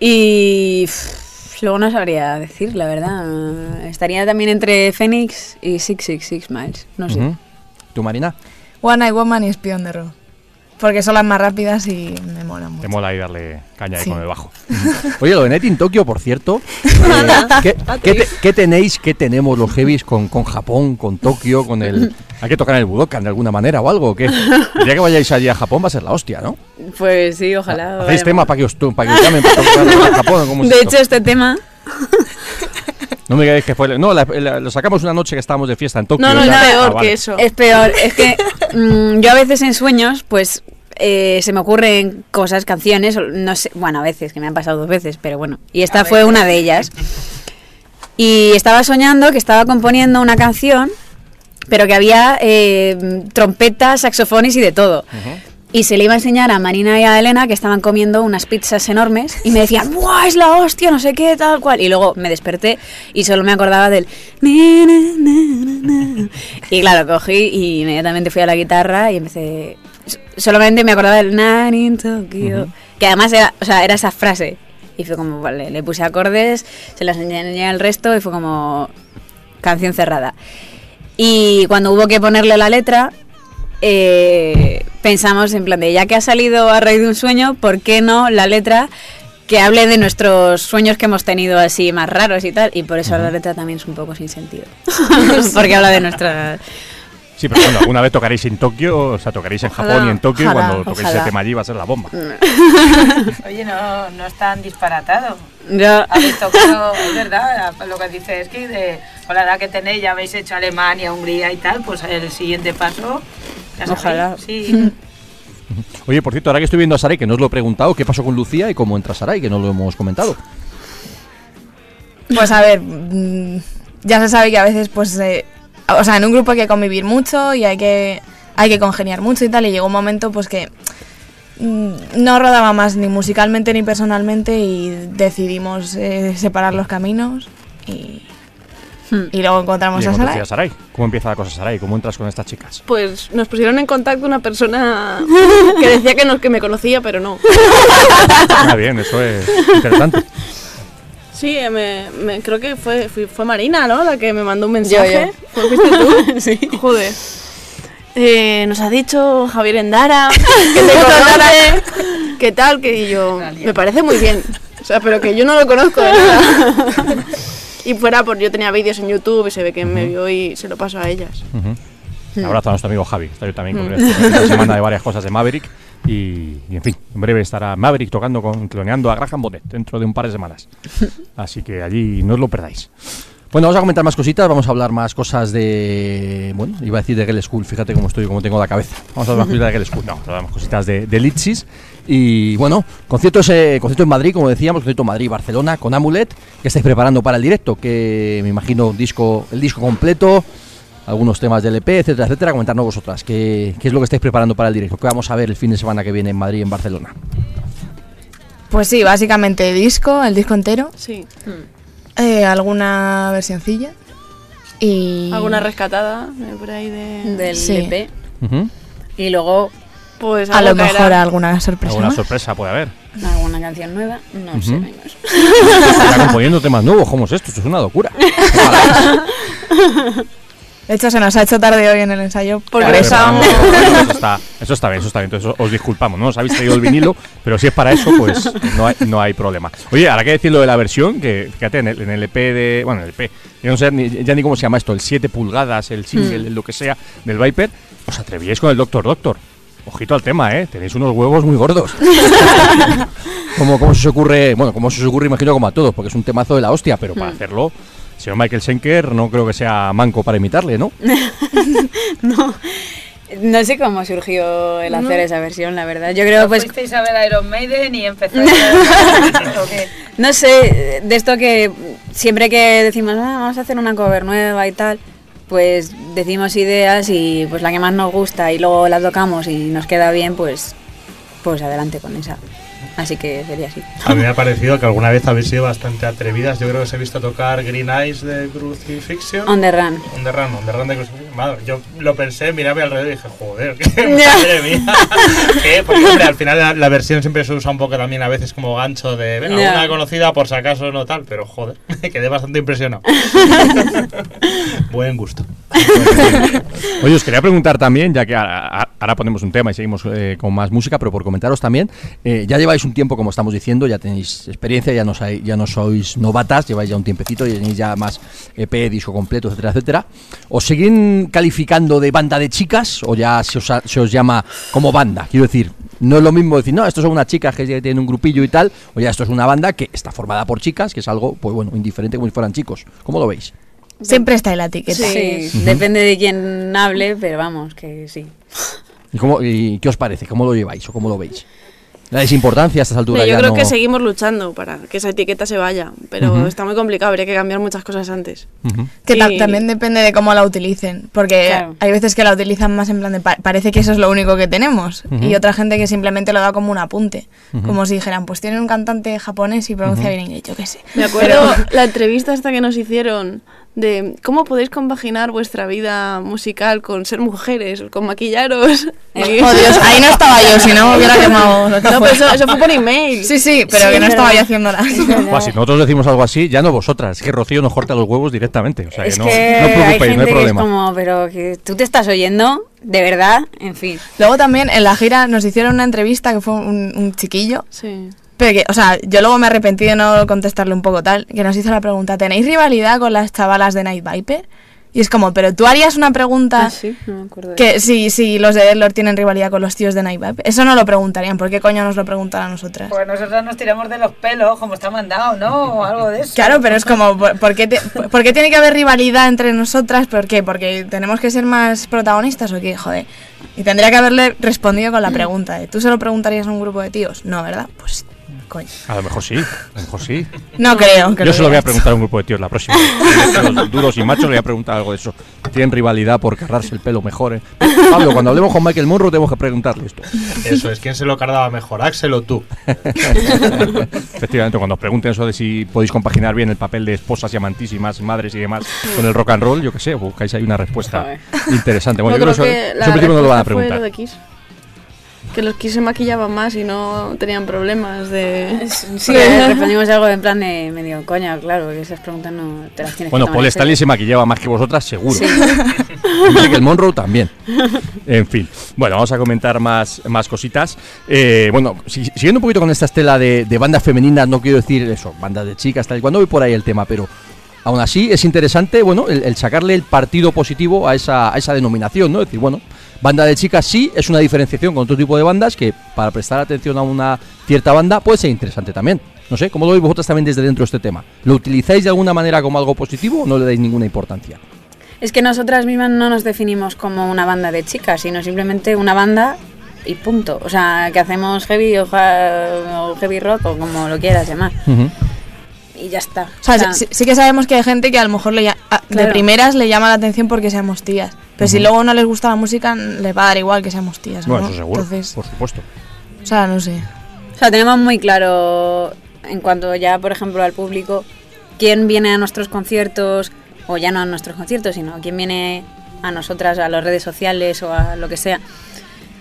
Y pff, luego no sabría decir, la verdad. Estaría también entre Phoenix y 666 Miles. No sé. ¿Tú, Marina? One Night Woman y Spion de Rock. Porque son las más rápidas y me molan mucho. Te mola ahí darle caña ahí Sí. con el bajo. Oye, lo de Net in Tokyo, por cierto. eh, ¿qué, qué te- qué tenéis, qué tenemos los heavies con, con Japón, con Tokio, con el... Hay que tocar en el Budokan de alguna manera o algo, ¿o qué? El día que vayáis allí a Japón va a ser la hostia, ¿no? Pues sí, ojalá. ¿Hacéis temas para que os, para que os llamen para tocar en Japón? ¿Cómo es De esto? hecho, este tema... No me digáis que fue... No, la- la- lo sacamos una noche que estábamos de fiesta en Tokio. No, no, es peor Ah, vale. que eso. Es peor, es que mm, yo a veces en sueños, pues eh, se me ocurren cosas, canciones, no sé, bueno, a veces, que me han pasado dos veces, pero bueno, y esta fue una de ellas. Y estaba soñando que estaba componiendo una canción, pero que había eh, trompetas, saxofones y de todo. Y se le iba a enseñar a Marina y a Elena que estaban comiendo unas pizzas enormes y me decían, ¡buah, es la hostia, no sé qué, tal cual! Y luego me desperté y solo me acordaba del... Y claro, cogí y inmediatamente fui a la guitarra y empecé... Solamente me acordaba del in Tokyo, que además era, o sea, era esa frase. Y fue como, vale, le puse acordes, se las enseñé al resto y fue como canción cerrada. Y cuando hubo que ponerle la letra, eh, pensamos en plan de ya que ha salido a raíz de un sueño, ¿por qué no la letra que hable de nuestros sueños que hemos tenido así más raros y tal? Y por eso la letra también es un poco sin sentido. Porque habla de nuestras... Sí, pero bueno, alguna vez tocaréis en Tokio, o sea, tocaréis en Ojalá, Japón y en Tokio, y ojalá, cuando toquéis ojalá. ese tema allí va a ser la bomba. Oye, no, no es tan disparatado. Yo- Habéis tocado, es verdad, lo que dice es que de, con la edad que tenéis ya habéis hecho Alemania, Hungría y tal, pues el siguiente paso, Ojalá. Sí. Oye, por cierto, ahora que estoy viendo a Saray, que no os lo he preguntado, ¿qué pasó con Lucía y cómo entra Saray? Que no lo hemos comentado. Pues a ver, mm, ya se sabe que a veces, pues, eh, o sea, en un grupo hay que convivir mucho y hay que, hay que congeniar mucho y tal. Y llegó un momento, pues, que mm, no rodaba más ni musicalmente ni personalmente y decidimos eh, separar los caminos y, y luego encontramos ¿Y a cómo Sara. conocí a Saray? ¿Cómo empieza la cosa, Saray? ¿Cómo entras con estas chicas? Pues nos pusieron en contacto una persona que decía que, no, que me conocía, pero no. Ah, bien, eso es interesante. Sí, eh, me, me- creo que fue, fue Marina, ¿no? La que me mandó un mensaje. yo. ¿Fue- ¿Fuiste tú? sí. Joder. Eh, nos ha dicho Javier Endara que te conoce, que tal, que y yo me parece muy bien. O sea, pero que yo no lo conozco de nada. Y fuera por yo tenía vídeos en YouTube y se ve que me vio y se lo paso a ellas. Ujú. Un abrazo a nuestro amigo Javi. Está yo también con él esta semana de varias cosas de Maverick. Y, y, en fin, en breve estará Maverick tocando con cloneando a Graham Bonnet dentro de un par de semanas. Así que allí no os lo perdáis. Bueno, vamos a comentar más cositas, vamos a hablar más cosas de. Bueno, iba a decir de Girl School, fíjate cómo estoy, cómo tengo la cabeza. Vamos a hablar más cositas de Girl School, no, vamos a hablar más cositas de, de Litchis. Y bueno, conciertos, eh, concierto en Madrid, como decíamos, concierto en Madrid, Barcelona, con Amulet, que estáis preparando para el directo, que me imagino disco, el disco completo, algunos temas del EP, etcétera, etcétera. Comentarnos vosotras, ¿qué, qué es lo que estáis preparando para el directo? ¿Qué vamos a ver el fin de semana que viene en Madrid y en Barcelona? Pues sí, básicamente disco, el disco entero, Sí. eh, alguna versioncilla y... Alguna rescatada eh, por ahí de... del Sí. EP. Y luego Pues A lo caerá. mejor alguna sorpresa Alguna más. sorpresa puede haber. alguna canción nueva. No sé, menos. Está componiendo temas nuevos, ¿cómo es esto? Esto es una locura. De hecho, se nos ha hecho tarde hoy en el ensayo. Por Vale, eso. vamos, eso, está, eso está bien, eso está bien. Entonces os disculpamos, ¿no? Os habéis traído el vinilo, pero si es para eso, pues no hay, no hay problema. Oye, ahora que decir lo de la versión, que fíjate, en el, en el EP de. Bueno, en el EP, yo no sé ni- ya ni cómo se llama esto, el 7 pulgadas, el single, el lo que sea, del Viper, os atrevíais con el Doctor Doctor. Ojito al tema, ¿eh? Tenéis unos huevos muy gordos. ¿Cómo, ¿Cómo se os ocurre? Bueno, como se os ocurre, imagino como a todos, porque es un temazo de la hostia, pero para hacerlo, señor Michael Schenker no creo que sea manco para imitarle, ¿no? no. No sé cómo surgió el hacer esa versión, la verdad. Yo creo, pues, fuisteis a ver Iron Maiden y no sé, de esto que siempre que decimos, "Ah, vamos a hacer una cover nueva y tal, pues decimos ideas y pues la que más nos gusta y luego la tocamos y nos queda bien, pues, pues adelante con esa. Así que sería así. A mí me ha parecido que alguna vez habéis sido bastante atrevidas. Yo creo que os he visto tocar Green Eyes de Crucifixion. On the run. On the Run, On the Run de Crucifixion. Madre, yo lo pensé, miraba alrededor y dije, joder, que madre mía. ¿Qué? Porque, hombre, al final la, la versión siempre se usa un poco también a veces como gancho de, venga, una conocida por si acaso no tal, pero joder, me quedé bastante impresionado. Buen gusto. Oye, os quería preguntar también, ya que ahora, ponemos un tema y seguimos eh, con más música, pero por comentaros también, eh, ya lleváis un tiempo, como estamos diciendo, ya tenéis experiencia, ya no, sai- ya no sois novatas, lleváis ya un tiempecito, y tenéis ya más EP, disco completo, etcétera, etcétera. ¿Os siguen calificando de banda de chicas o ya se os, llama como banda? Quiero decir, no es lo mismo decir, no, estos son unas chicas que tienen un grupillo y tal, o ya esto es una banda que está formada por chicas, que es algo, pues bueno, indiferente como si fueran chicos. ¿Cómo lo veis? Siempre está en la etiqueta. Sí, depende de quién hable, pero vamos, que sí. ¿Y, cómo, y qué os parece? ¿Cómo lo lleváis o cómo lo veis? ¿Le dais importancia a estas alturas? Yo ya creo no- que seguimos luchando para que esa etiqueta se vaya, pero Ujú. está muy complicado, habría que cambiar muchas cosas antes. Ujú. Que ta- Y- también depende de cómo la utilicen, porque Claro. hay veces que la utilizan más en plan de pa- parece que eso es lo único que tenemos Ujú. y otra gente que simplemente lo da como un apunte, como si dijeran, pues tienen un cantante japonés y pronuncia bien inglés, yo qué sé. Me acuerdo la entrevista esta que nos hicieron de cómo podéis compaginar vuestra vida musical con ser mujeres, con maquillaros. Oh Dios, ahí no estaba yo, si no me hubiera quemado No, pero eso, eso fue por email. Sí, sí, pero Sí, que no es estaba yo haciéndolas. Buah, si nosotros decimos algo así, ya no vosotras. Es que Rocío nos corta los huevos directamente. O sea, es que no, que no os hay preocupéis, gente no hay que es problema. como, pero que tú te estás oyendo, de verdad, en fin. Luego también en la gira nos hicieron una entrevista que fue un, un chiquillo, Sí. Pero que, o sea, yo luego me arrepentí de no contestarle un poco tal, que nos hizo la pregunta, ¿tenéis rivalidad con las chavalas de Night Viper? Y es como, pero tú harías una pregunta Ah, sí, no me acuerdo. de que si, si los de Deadlord tienen rivalidad con los tíos de Night Viper. Eso no lo preguntarían, ¿por qué coño nos lo preguntan a nosotras? Pues nosotros nos tiramos de los pelos, como está mandado, ¿no? O algo de eso. Claro, pero es como, ¿por, por qué te- por qué tiene que haber rivalidad entre nosotras? ¿Por qué? ¿Porque tenemos que ser más protagonistas o qué? Joder. Y tendría que haberle respondido con la pregunta de, ¿tú se lo preguntarías a un grupo de tíos? No, ¿verdad? Pues, coño. A lo mejor sí, a lo mejor sí. No creo que Yo se lo voy a preguntar a un grupo de tíos la próxima. Los duros y machos le voy a preguntar algo de eso. ¿Tienen rivalidad por cargarse el pelo mejor? eh? Pablo, cuando hablemos con Michael Monroe tenemos que preguntarle esto. Eso es, ¿quién se lo cargaba mejor, Axel o tú? Efectivamente, cuando os pregunten eso de si podéis compaginar bien el papel de esposas y amantísimas, madres y demás con el rock and roll, yo qué sé, buscáis ahí una respuesta interesante. Bueno, Yo yo creo creo que que eso, eso no lo van a preguntar. Que los Kiss se maquillaban más y no tenían problemas de... Sí, respondimos algo en plan de medio coña, claro, que esas preguntas no te las tienes Bueno, que tomar Paul Stanley se maquillaba más que vosotras, seguro. Sí. Y Michael Monroe también. En fin. Bueno, vamos a comentar más, más cositas. Eh, bueno, si- siguiendo un poquito con esta estela de, de bandas femeninas, no quiero decir eso, bandas de chicas, tal y cual, no voy por ahí el tema, pero aún así es interesante, bueno, el, el sacarle el partido positivo a esa, a esa denominación, ¿no? Es decir, bueno, banda de chicas sí es una diferenciación con otro tipo de bandas que para prestar atención a una cierta banda puede ser interesante también. No sé, ¿cómo lo veis vosotras también desde dentro de este tema? ¿Lo utilizáis de alguna manera como algo positivo o no le dais ninguna importancia? Es que nosotras mismas no nos definimos como una banda de chicas, sino simplemente una banda y punto. O sea, que hacemos heavy o, heavy rock o como lo quieras llamar. Y ya está. O sea, sí, sí que sabemos que hay gente que a lo mejor le de primeras le llama la atención porque seamos tías. Pero si luego no les gusta la música, les va a dar igual que seamos tías. Bueno, ¿no? eso seguro, Entonces, por supuesto. o sea, no sé. O sea, tenemos muy claro en cuanto ya, por ejemplo, al público, quién viene a nuestros conciertos, o ya no a nuestros conciertos, sino quién viene a nosotras, a las redes sociales o a lo que sea.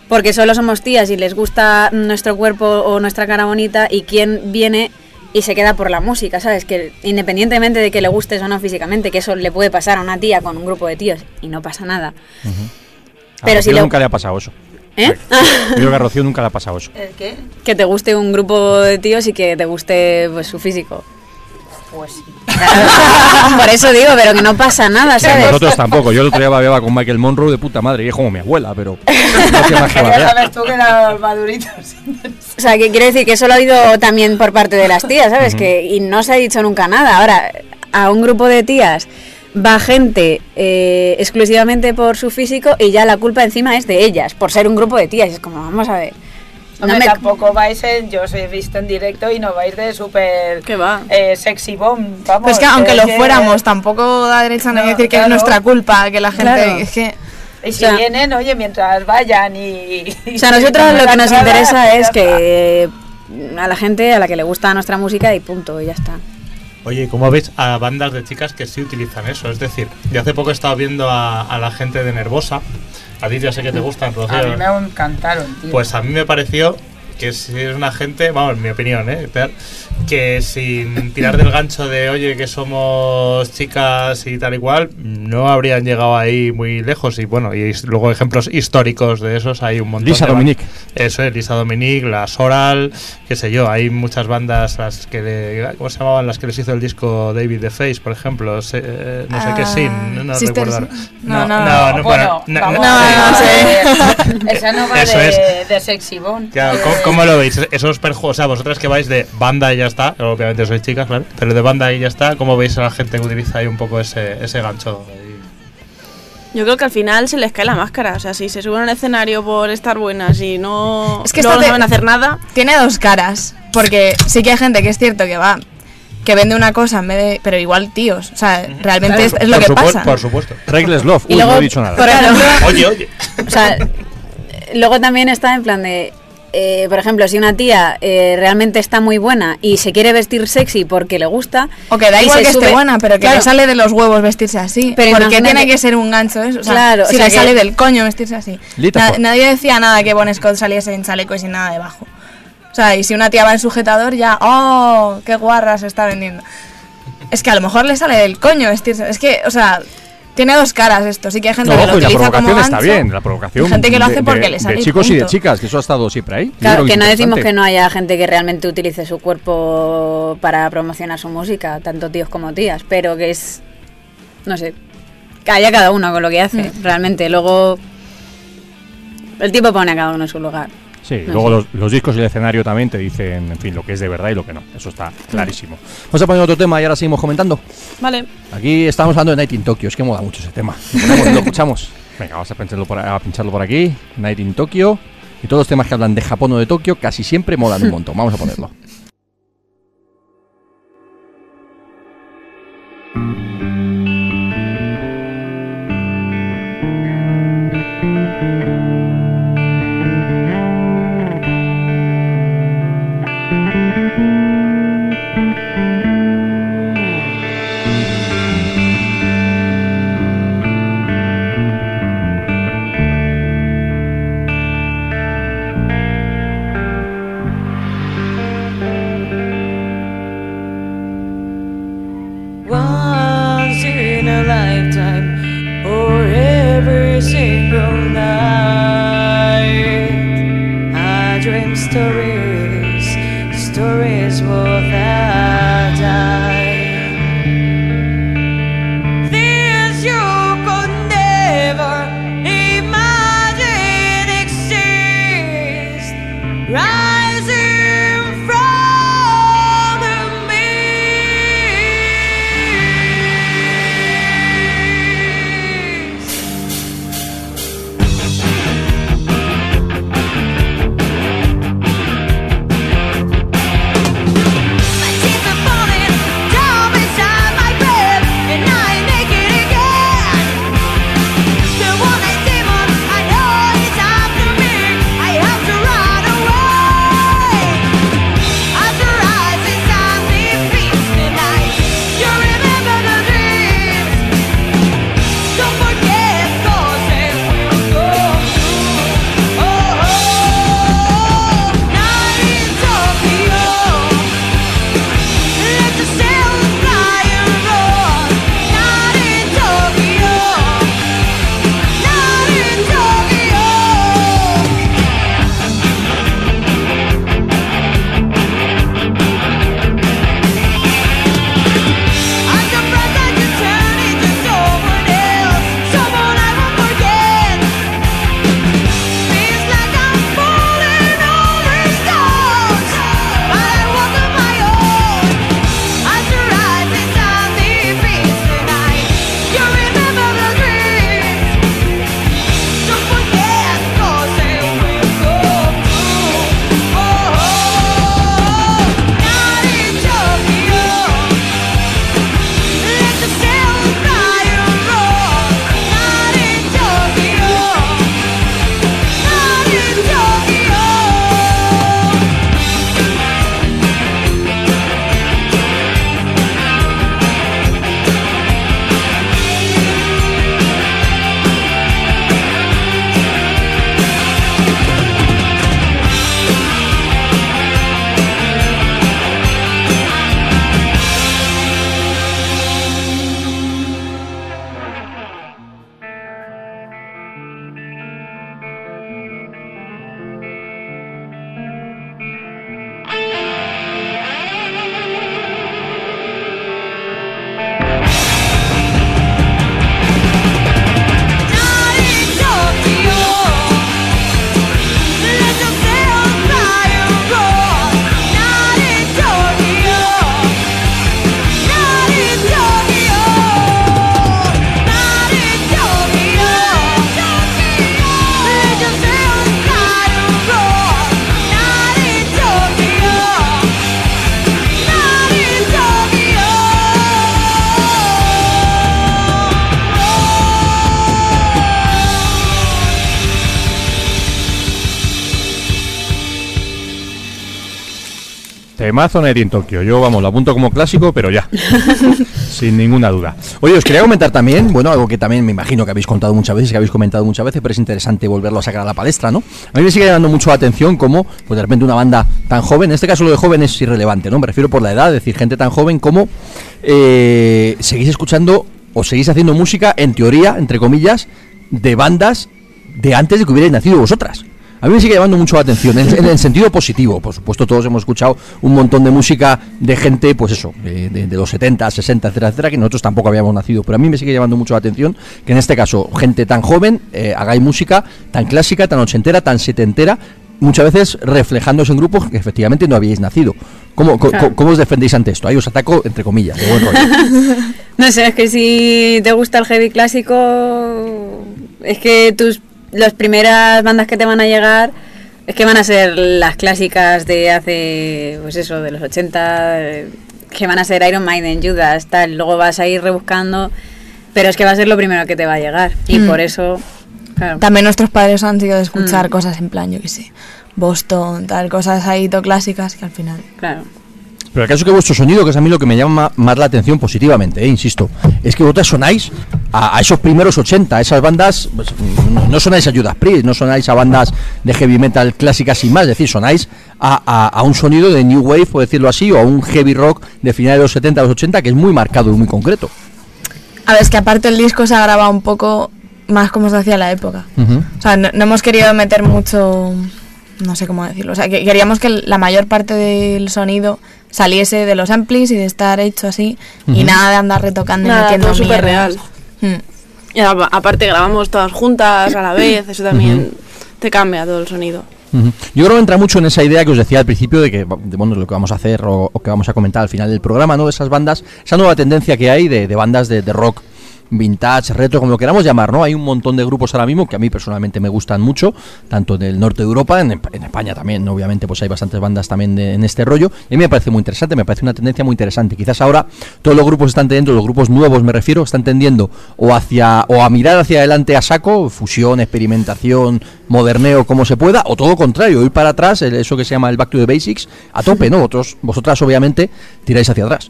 Porque solo somos tías y les gusta nuestro cuerpo o nuestra cara bonita, y quién viene y se queda por la música, ¿sabes? Que independientemente de que le gustes o no físicamente, que eso le puede pasar a una tía con un grupo de tíos y no pasa nada. A Pero si le- nunca le ha pasado eso. ¿Eh? Yo creo que a Rocío nunca le ha pasado eso. ¿El qué? Que te guste un grupo de tíos y que te guste pues, su físico. Pues sí. Por eso digo, pero que no pasa nada, ¿sabes? Nosotros tampoco. Yo el otro día babeaba con Michael Monroe de puta madre y es como mi abuela, pero no hacía más que sabes tú que eran maduritos. O sea, que quiero decir que eso lo ha oído también por parte de las tías, ¿sabes? que Y no se ha dicho nunca nada. Ahora, a un grupo de tías va gente eh, exclusivamente por su físico y ya la culpa encima es de ellas, por ser un grupo de tías. Es como, vamos a ver. No Hombre, me- tampoco vais en, yo os he visto en directo y no vais de súper eh, sexy bomb, vamos. Pues que aunque lo que- fuéramos, tampoco da derecho a No, decir que es nuestra culpa, que la gente... Claro. Es que... Y si o sea- vienen, oye, mientras vayan y... O sea, a nosotros lo que nos interesa es que a la gente a la que le gusta nuestra música y punto, y ya está. Oye, ¿cómo veis a bandas de chicas que sí utilizan eso? Es decir, yo hace poco he estado viendo a, a la gente de Nervosa. A ti ya sé que te gustan, Rocío. A mí me encantaron, tío. Pues a mí me pareció que si es una gente, vamos, en mi opinión, ¿eh? Que sin tirar del gancho de, oye, que somos chicas y tal y cual, no habrían llegado ahí muy lejos. Y bueno, y luego ejemplos históricos de esos hay un montón. Lisa Dominique. Eso es, Lisa Dominique, la Soral, qué sé yo, hay muchas bandas, las que le- ¿cómo se llamaban? Las que les hizo el disco David The Face, por ejemplo, se- eh, no sé qué Ah, sin, no, no recuerdo. ahora. no, no, no, bueno, bueno, no, vamos no, a ver, no no sé. sé. Esa no va Eso de, es. ¿Cómo, lo veis? Esos perjuicios, o sea, vosotras que vais de banda y ya está, obviamente sois chicas, claro, pero de banda y ya está, ¿cómo veis a la gente que utiliza ahí un poco ese, ese gancho? ahí? Yo creo que al final se les cae la máscara. O sea, si se suben a un escenario por estar buenas y no, Es que no te- saben hacer nada. Tiene dos caras, porque sí que hay gente que es cierto que va, que vende una cosa en vez de, pero igual tíos, o sea, realmente es, es lo que pasa. Por supuesto. Regles Love. Y Uy, no he dicho nada. por ejemplo, Oye, oye. o sea, luego también está en plan de, eh, por ejemplo, si una tía eh, realmente está muy buena y se quiere vestir sexy porque le gusta, O que da igual que esté sube- buena, pero que Claro. le sale de los huevos vestirse así. Pero porque tiene que ser un gancho eso. O sea, Claro, si o sea le que- sale del coño vestirse así. Na- nadie decía nada que Bon Scott saliese en chaleco y sin nada debajo. O sea, y si una tía va en sujetador, ya, ¡oh! ¡Qué guarra se está vendiendo! Es que a lo mejor le sale del coño vestirse. Es que, o sea, tiene dos caras esto. Sí que hay gente No, que lo la utiliza como provocación está bien. La provocación. gente que lo hace de- porque de- le sale De chicos y de chicas, que eso ha estado siempre ahí. Claro, que no decimos que no haya gente que realmente utilice su cuerpo para promocionar su música, tanto tíos como tías, pero que es, no sé, que haya cada uno con lo que hace, Mm. realmente. Luego, el tipo pone a cada uno en su lugar. Sí, No luego los, los discos y el escenario también te dicen, en fin, lo que es de verdad y lo que no. Eso está clarísimo. Vamos a poner otro tema y ahora seguimos comentando. Vale. Aquí estamos hablando de Night in Tokyo, es que mola mucho ese tema. Lo escuchamos. Venga, vamos a pincharlo, por, a pincharlo por aquí. Night in Tokyo. Y todos los temas que hablan de Japón o de Tokio casi siempre molan un montón. Vamos a ponerlo. Temazo Night in Tokyo. Yo, vamos, lo apunto como clásico, pero ya. Sin ninguna duda. Oye, os quería comentar también, bueno, algo que también me imagino que habéis contado muchas veces, que habéis comentado muchas veces, pero es interesante volverlo a sacar a la palestra, ¿no? A mí me sigue llamando mucho la atención cómo, pues de repente una banda tan joven, en este caso lo de joven es irrelevante, ¿no? Me refiero por la edad, es decir, gente tan joven como eh, seguís escuchando o seguís haciendo música, en teoría, entre comillas, de bandas de antes de que hubierais nacido vosotras. A mí me sigue llamando mucho la atención, en, en el sentido positivo. Por supuesto, todos hemos escuchado un montón de música de gente, pues eso, de, de- de los 70, 60, etcétera, etcétera, que nosotros tampoco habíamos nacido. Pero a mí me sigue llamando mucho la atención que en este caso, gente tan joven, eh, hagáis música tan clásica, tan ochentera, tan setentera, muchas veces reflejándose en grupos que efectivamente no habíais nacido. ¿Cómo, Claro. cómo os defendéis ante esto? Ahí os ataco, entre comillas, de buen rollo. No sé, es que si te gusta el heavy clásico, es que tus las primeras bandas que te van a llegar es que van a ser las clásicas de hace, pues eso, de los 80, eh, que van a ser Iron Maiden, Judas, tal. Luego vas a ir rebuscando, pero es que va a ser lo primero que te va a llegar. Y Mm. por eso, claro. También nuestros padres han sido de escuchar Mm. cosas en plan, yo qué sé, Boston, tal, cosas ahí to clásicas que al final. Claro. Pero el caso es que vuestro sonido, que es a mí lo que me llama más la atención positivamente, eh, insisto, es que vosotras sonáis a, a esos primeros 80, a esas bandas, pues, no, no sonáis a Judas Priest, no sonáis a bandas de heavy metal clásicas sin más, es decir, sonáis a, a- a un sonido de New Wave, por decirlo así, o a un heavy rock de finales de los 70 a los 80 que es muy marcado y muy concreto. A ver, es que aparte el disco se ha grabado un poco más como se hacía en la época. O sea, no, no hemos querido meter mucho, no sé cómo decirlo. O sea, que queríamos que la mayor parte del sonido saliese de los amplis y de estar hecho así y nada de andar retocando y metiendo todo súper real. Mm. Y a- aparte grabamos todas juntas a la vez, eso también te cambia todo el sonido. Yo creo que entra mucho en esa idea que os decía al principio de que, de, bueno, lo que vamos a hacer o, o que vamos a comentar al final del programa, ¿no? De esas bandas, esa nueva tendencia que hay de, de bandas de, de rock vintage, retro, como lo queramos llamar, ¿no? Hay un montón de grupos ahora mismo que a mí personalmente me gustan mucho, tanto del norte de Europa, en, en España también, obviamente, pues hay bastantes bandas también de- en este rollo, y a mí me parece muy interesante, me parece una tendencia muy interesante. Quizás ahora todos los grupos están tendiendo, los grupos nuevos me refiero, están tendiendo o hacia o a mirar hacia adelante a saco, fusión, experimentación, moderneo como se pueda, o todo contrario, ir para atrás, eso que se llama el back to the basics, a tope, ¿no? Vosotros, vosotras obviamente tiráis hacia atrás.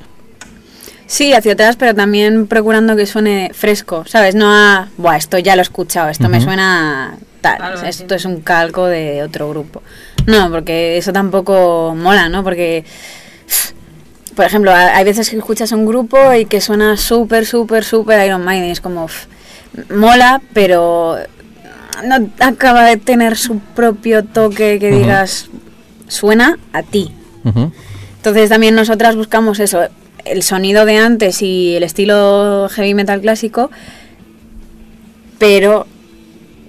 Sí, hacia atrás, pero también procurando que suene fresco, ¿sabes? No a, Buah, esto ya lo he escuchado, esto me suena tal, Claro, esto es un calco de otro grupo. No, porque eso tampoco mola, ¿no? Porque, por ejemplo, ha- hay veces que escuchas un grupo y que suena súper, súper, súper Iron Maiden, y es como, pff, mola, pero no acaba de tener su propio toque que digas, suena a ti. Entonces también nosotras buscamos eso, el sonido de antes y el estilo heavy metal clásico, pero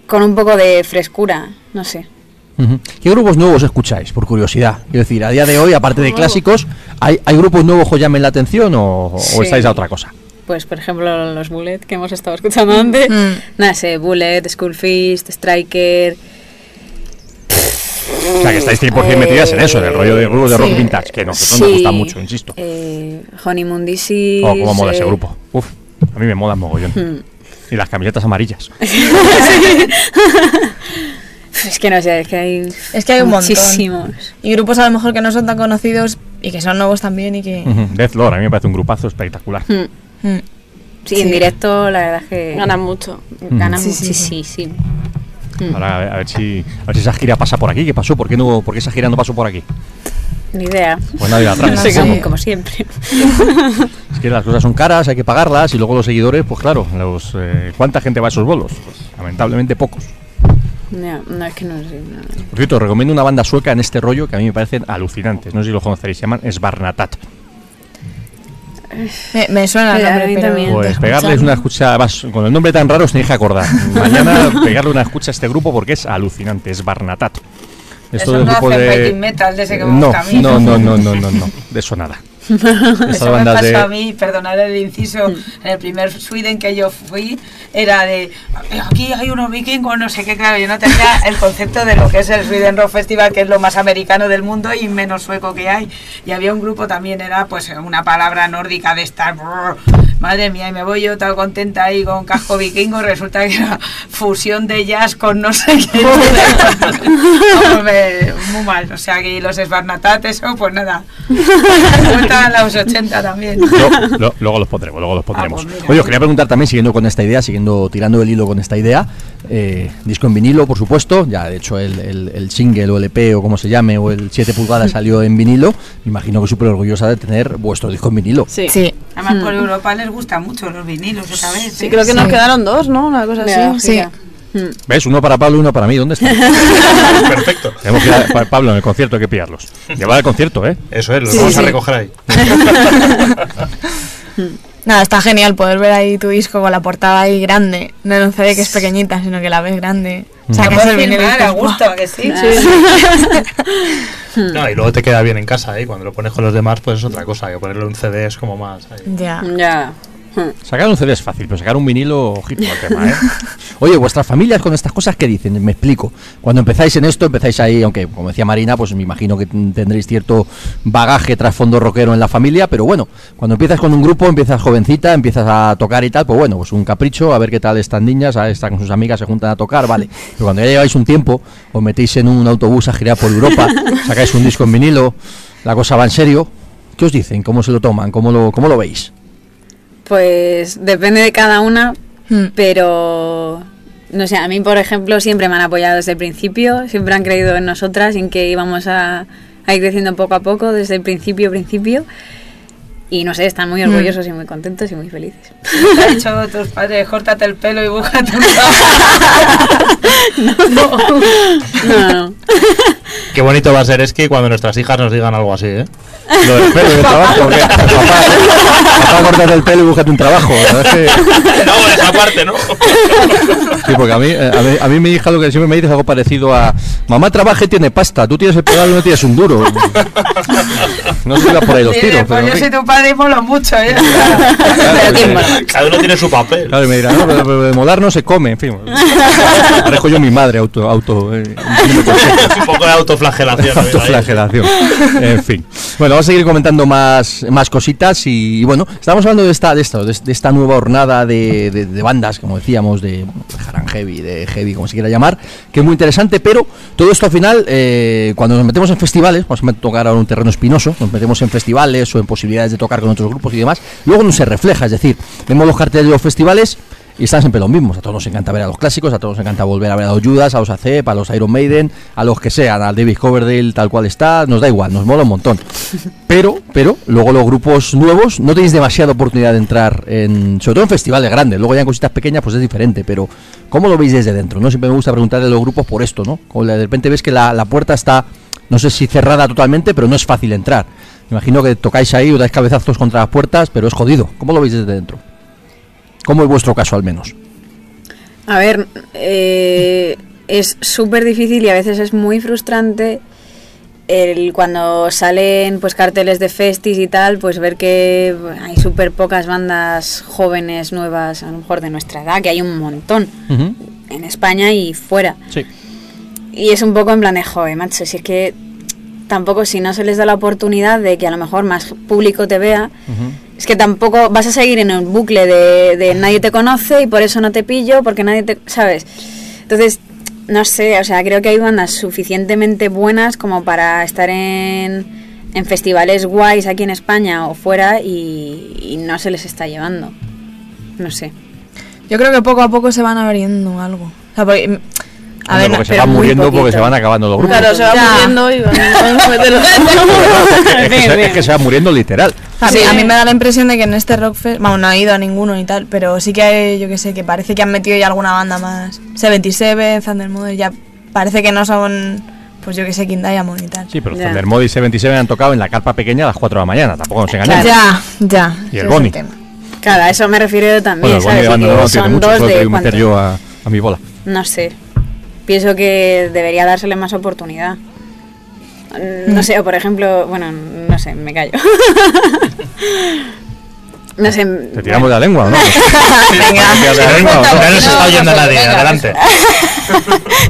con un poco de frescura, no sé. ¿Qué grupos nuevos escucháis, por curiosidad? Quiero decir, a día de hoy, aparte de clásicos, ¿hay, hay grupos nuevos que os llamen la atención o, estáis a otra cosa? Pues por ejemplo los Bullet que hemos estado escuchando antes, Mm. no sé, Bullet, Skullfist, Striker, O sea, que estáis 100% metidas en eso, en el rollo de grupos de rock vintage, que nosotros nos Sí. gusta mucho, insisto. eh, Honeymoon Disease, Oh, cómo mola ese eh, grupo. Uf, a mí me mola mogollón. Hmm. Y las camisetas amarillas. Es que no sé, es que hay, Es que hay un montón. muchísimos. Y grupos a lo mejor que no son tan conocidos y que son nuevos también y que... Ujú. Death Lord, a mí me parece un grupazo espectacular. Mm. Mm. Sí, Sí. en directo la verdad es que Ganan mucho. ganan Sí, sí, sí. Ahora a ver, a ver si, a ver si esa gira pasa por aquí. ¿Qué pasó? ¿Por qué, no, ¿Por qué esa gira no pasó por aquí? Ni idea. Pues nadie la atrás. No Sí, como, como siempre. Es que las cosas son caras, hay que pagarlas y luego los seguidores, pues claro, los, eh, ¿cuánta gente va a esos bolos? Pues lamentablemente pocos. No, no, es que no sé. no. Por cierto, recomiendo una banda sueca en este rollo que a mí me parecen alucinantes. No sé si los conoceréis, se llaman Svarnatat. Me, me suena el nombre, mí pero... también. Pues pegarles una escucha, vas, con el nombre tan raro os tenéis que acordar. Mañana pegarle una escucha a este grupo porque es alucinante, es Barnatat. Eso del no grupo hace de- metal de ese que no, no, no, no, no, no, no, de eso nada. Eso me pasó de- a mí, perdonad el inciso, en el primer Sweden que yo fui, era de, "Eh, aquí hay unos vikingos, no sé qué, claro, yo no tenía el concepto de lo que es el Sweden Rock Festival, que es lo más americano del mundo y menos sueco que hay. Y había un grupo también, era pues una palabra nórdica de estar, madre mía, y me voy yo tan contenta ahí con casco vikingo, resulta que era fusión de jazz con no sé qué. Vamos, me- muy mal, o sea que los esbarnatates, oh, pues nada. Vuelta a los 80 también. Lo- lo- luego los pondremos, luego los pondremos. pues mira. Oye, os quería preguntar también, siguiendo con esta idea, siguiendo tirando el hilo con esta idea, eh, disco en vinilo, por supuesto, ya de hecho el, el- el single o el EP o como se llame, o el 7 pulgadas salió en vinilo, me imagino que súper orgullosa de tener vuestro disco en vinilo. Sí. Sí. Además, por Europa les gustan mucho los vinilos otra vez. Sí, ¿eh? creo que nos Sí. quedaron dos, ¿no? Una cosa así. Sí. ¿Ves? Uno para Pablo y uno para mí, ¿dónde está? Perfecto. Tenemos que ir a- pa- Pablo en el concierto, hay que pillarlos. Llevar al concierto, ¿eh? Eso es, los Sí, vamos a sí. recoger ahí. Nada, está genial poder ver ahí tu disco con la portada ahí grande. No en un CD que es pequeñita, sino que la ves grande. Se Sacas puede el vinilo y filmar a gusto, ¿a que sí? No, y luego te queda bien en casa, ¿eh? Cuando lo pones con los demás, pues es otra cosa. Que ponerlo en un CD es como más. ahí. Ya. Ya. Sacar un CD es fácil, pero sacar un vinilo, ojito al tema, ¿eh? Oye, vuestras familias con estas cosas, ¿qué dicen? Me explico. Cuando empezáis en esto, empezáis ahí, aunque como decía Marina, pues me imagino que tendréis cierto bagaje trasfondo rockero en la familia, pero bueno, cuando empiezas con un grupo, empiezas jovencita, empiezas a tocar y tal, pues bueno, pues un capricho, a ver qué tal están niñas, a están con sus amigas, se juntan a tocar, vale. Pero cuando ya lleváis un tiempo, os metéis en un autobús a girar por Europa, sacáis un disco en vinilo, la cosa va en serio, ¿qué os dicen? ¿Cómo se lo toman? ¿Cómo lo, cómo lo veis? Pues depende de cada una, Hmm. pero no sé, a mí por ejemplo siempre me han apoyado desde el principio, siempre han creído en nosotras y en que íbamos a, a ir creciendo poco a poco desde el principio, principio. Y no sé, están muy orgullosos y muy contentos y muy felices. Te ha dicho tus padres, córtate el pelo y búscate un trabajo. No, no. Qué bonito va a ser es que cuando nuestras hijas nos digan algo así, ¿eh? Lo del pelo y trabajo, que papá, papá, córtate el pelo y búscate un trabajo. La verdad es que- No, esa parte, ¿no? sí, porque a mí, eh, a, mí, a mí mi hija lo que siempre me dice es algo parecido a mamá trabaja y tiene pasta, tú tienes el pedal y no tienes un duro. No sé si por ahí los tiros, pues pero yo en soy tu padre y molo mucho, ¿eh? Cada uno tiene su papel. Claro, y me dirá, no, pero, pero de molar no se come, en fin. Parejo yo mi madre, auto, auto, eh, Un poco de autoflagelación. Autoflagelación. En fin. Bueno, vamos a seguir comentando más, más cositas y, y bueno, estamos hablando de esta, de esto, de, de esta nueva hornada de, de- de bandas, como decíamos, de Haran Heavy, de Heavy, como se quiera llamar, que es muy interesante, pero todo esto al final, eh, cuando nos metemos en festivales, vamos a tocar ahora un terreno espinoso, nos metemos en festivales o en posibilidades de tocar con otros grupos y demás, luego no se refleja, es decir, vemos los carteles de los festivales y están siempre los mismos. A todos nos encanta ver a los clásicos, a todos nos encanta volver a ver a los Judas, a los ACEP, a los Iron Maiden, a los que sean, al David Coverdale tal cual está, nos da igual, nos mola un montón. Pero, pero, luego los grupos nuevos no tenéis demasiada oportunidad de entrar en, sobre todo en festivales grandes, luego ya en cositas pequeñas pues es diferente, pero ¿cómo lo veis desde dentro? No siempre me gusta preguntarle a los grupos por esto, ¿no? Como de repente ves que la, la puerta está, no sé si cerrada totalmente, pero no es fácil entrar. Me imagino que tocáis ahí o dais cabezazos contra las puertas, pero es jodido. ¿Cómo lo veis desde dentro? ¿Cómo es vuestro caso al menos? A ver, eh, es súper difícil y a veces es muy frustrante el cuando salen pues carteles de festis y tal, pues ver que hay súper pocas bandas jóvenes, nuevas, a lo mejor de nuestra edad, que hay un montón en España y fuera. Sí. Y es un poco en plan de, joder, macho, si es que tampoco si no se les da la oportunidad de que a lo mejor más público te vea, es que tampoco vas a seguir en un bucle de, de nadie te conoce y por eso no te pillo, porque nadie te... ¿Sabes? Entonces, no sé, o sea, creo que hay bandas suficientemente buenas como para estar en, en festivales guays aquí en España o fuera y, y no se les está llevando. No sé. Yo creo que poco a poco se van abriendo algo. O sea, porque, a ver, porque se van muriendo porque se van acabando los grupos. Claro, se va Ya. muriendo y van es, que se, es que se va muriendo literal. A mí, Sí. a mí me da la impresión de que en este Rockfest, vamos, no ha ido a ninguno y tal, pero sí que hay, yo que sé, que parece que han metido ya alguna banda más. 77, Thunder Mother, ya parece que no son, pues yo que sé, King Diamond y tal. Sí, pero Ya. Thunder Mod y 77 han tocado en la carpa pequeña a las 4 de la mañana, tampoco nos engañamos. Ya, ya. Y el es tema. Claro, a eso me refiero yo también, Bueno, el Bonnie que no tiene son mucho, yo a, a mi bola. No sé. Pienso que debería dársele más oportunidad. Mm. No sé, o por ejemplo, bueno, no sé, me callo. no sé. Te tiramos la lengua, ¿o ¿no? Venga, la lengua, ¿o no? no nos está oyendo nadie. Adelante.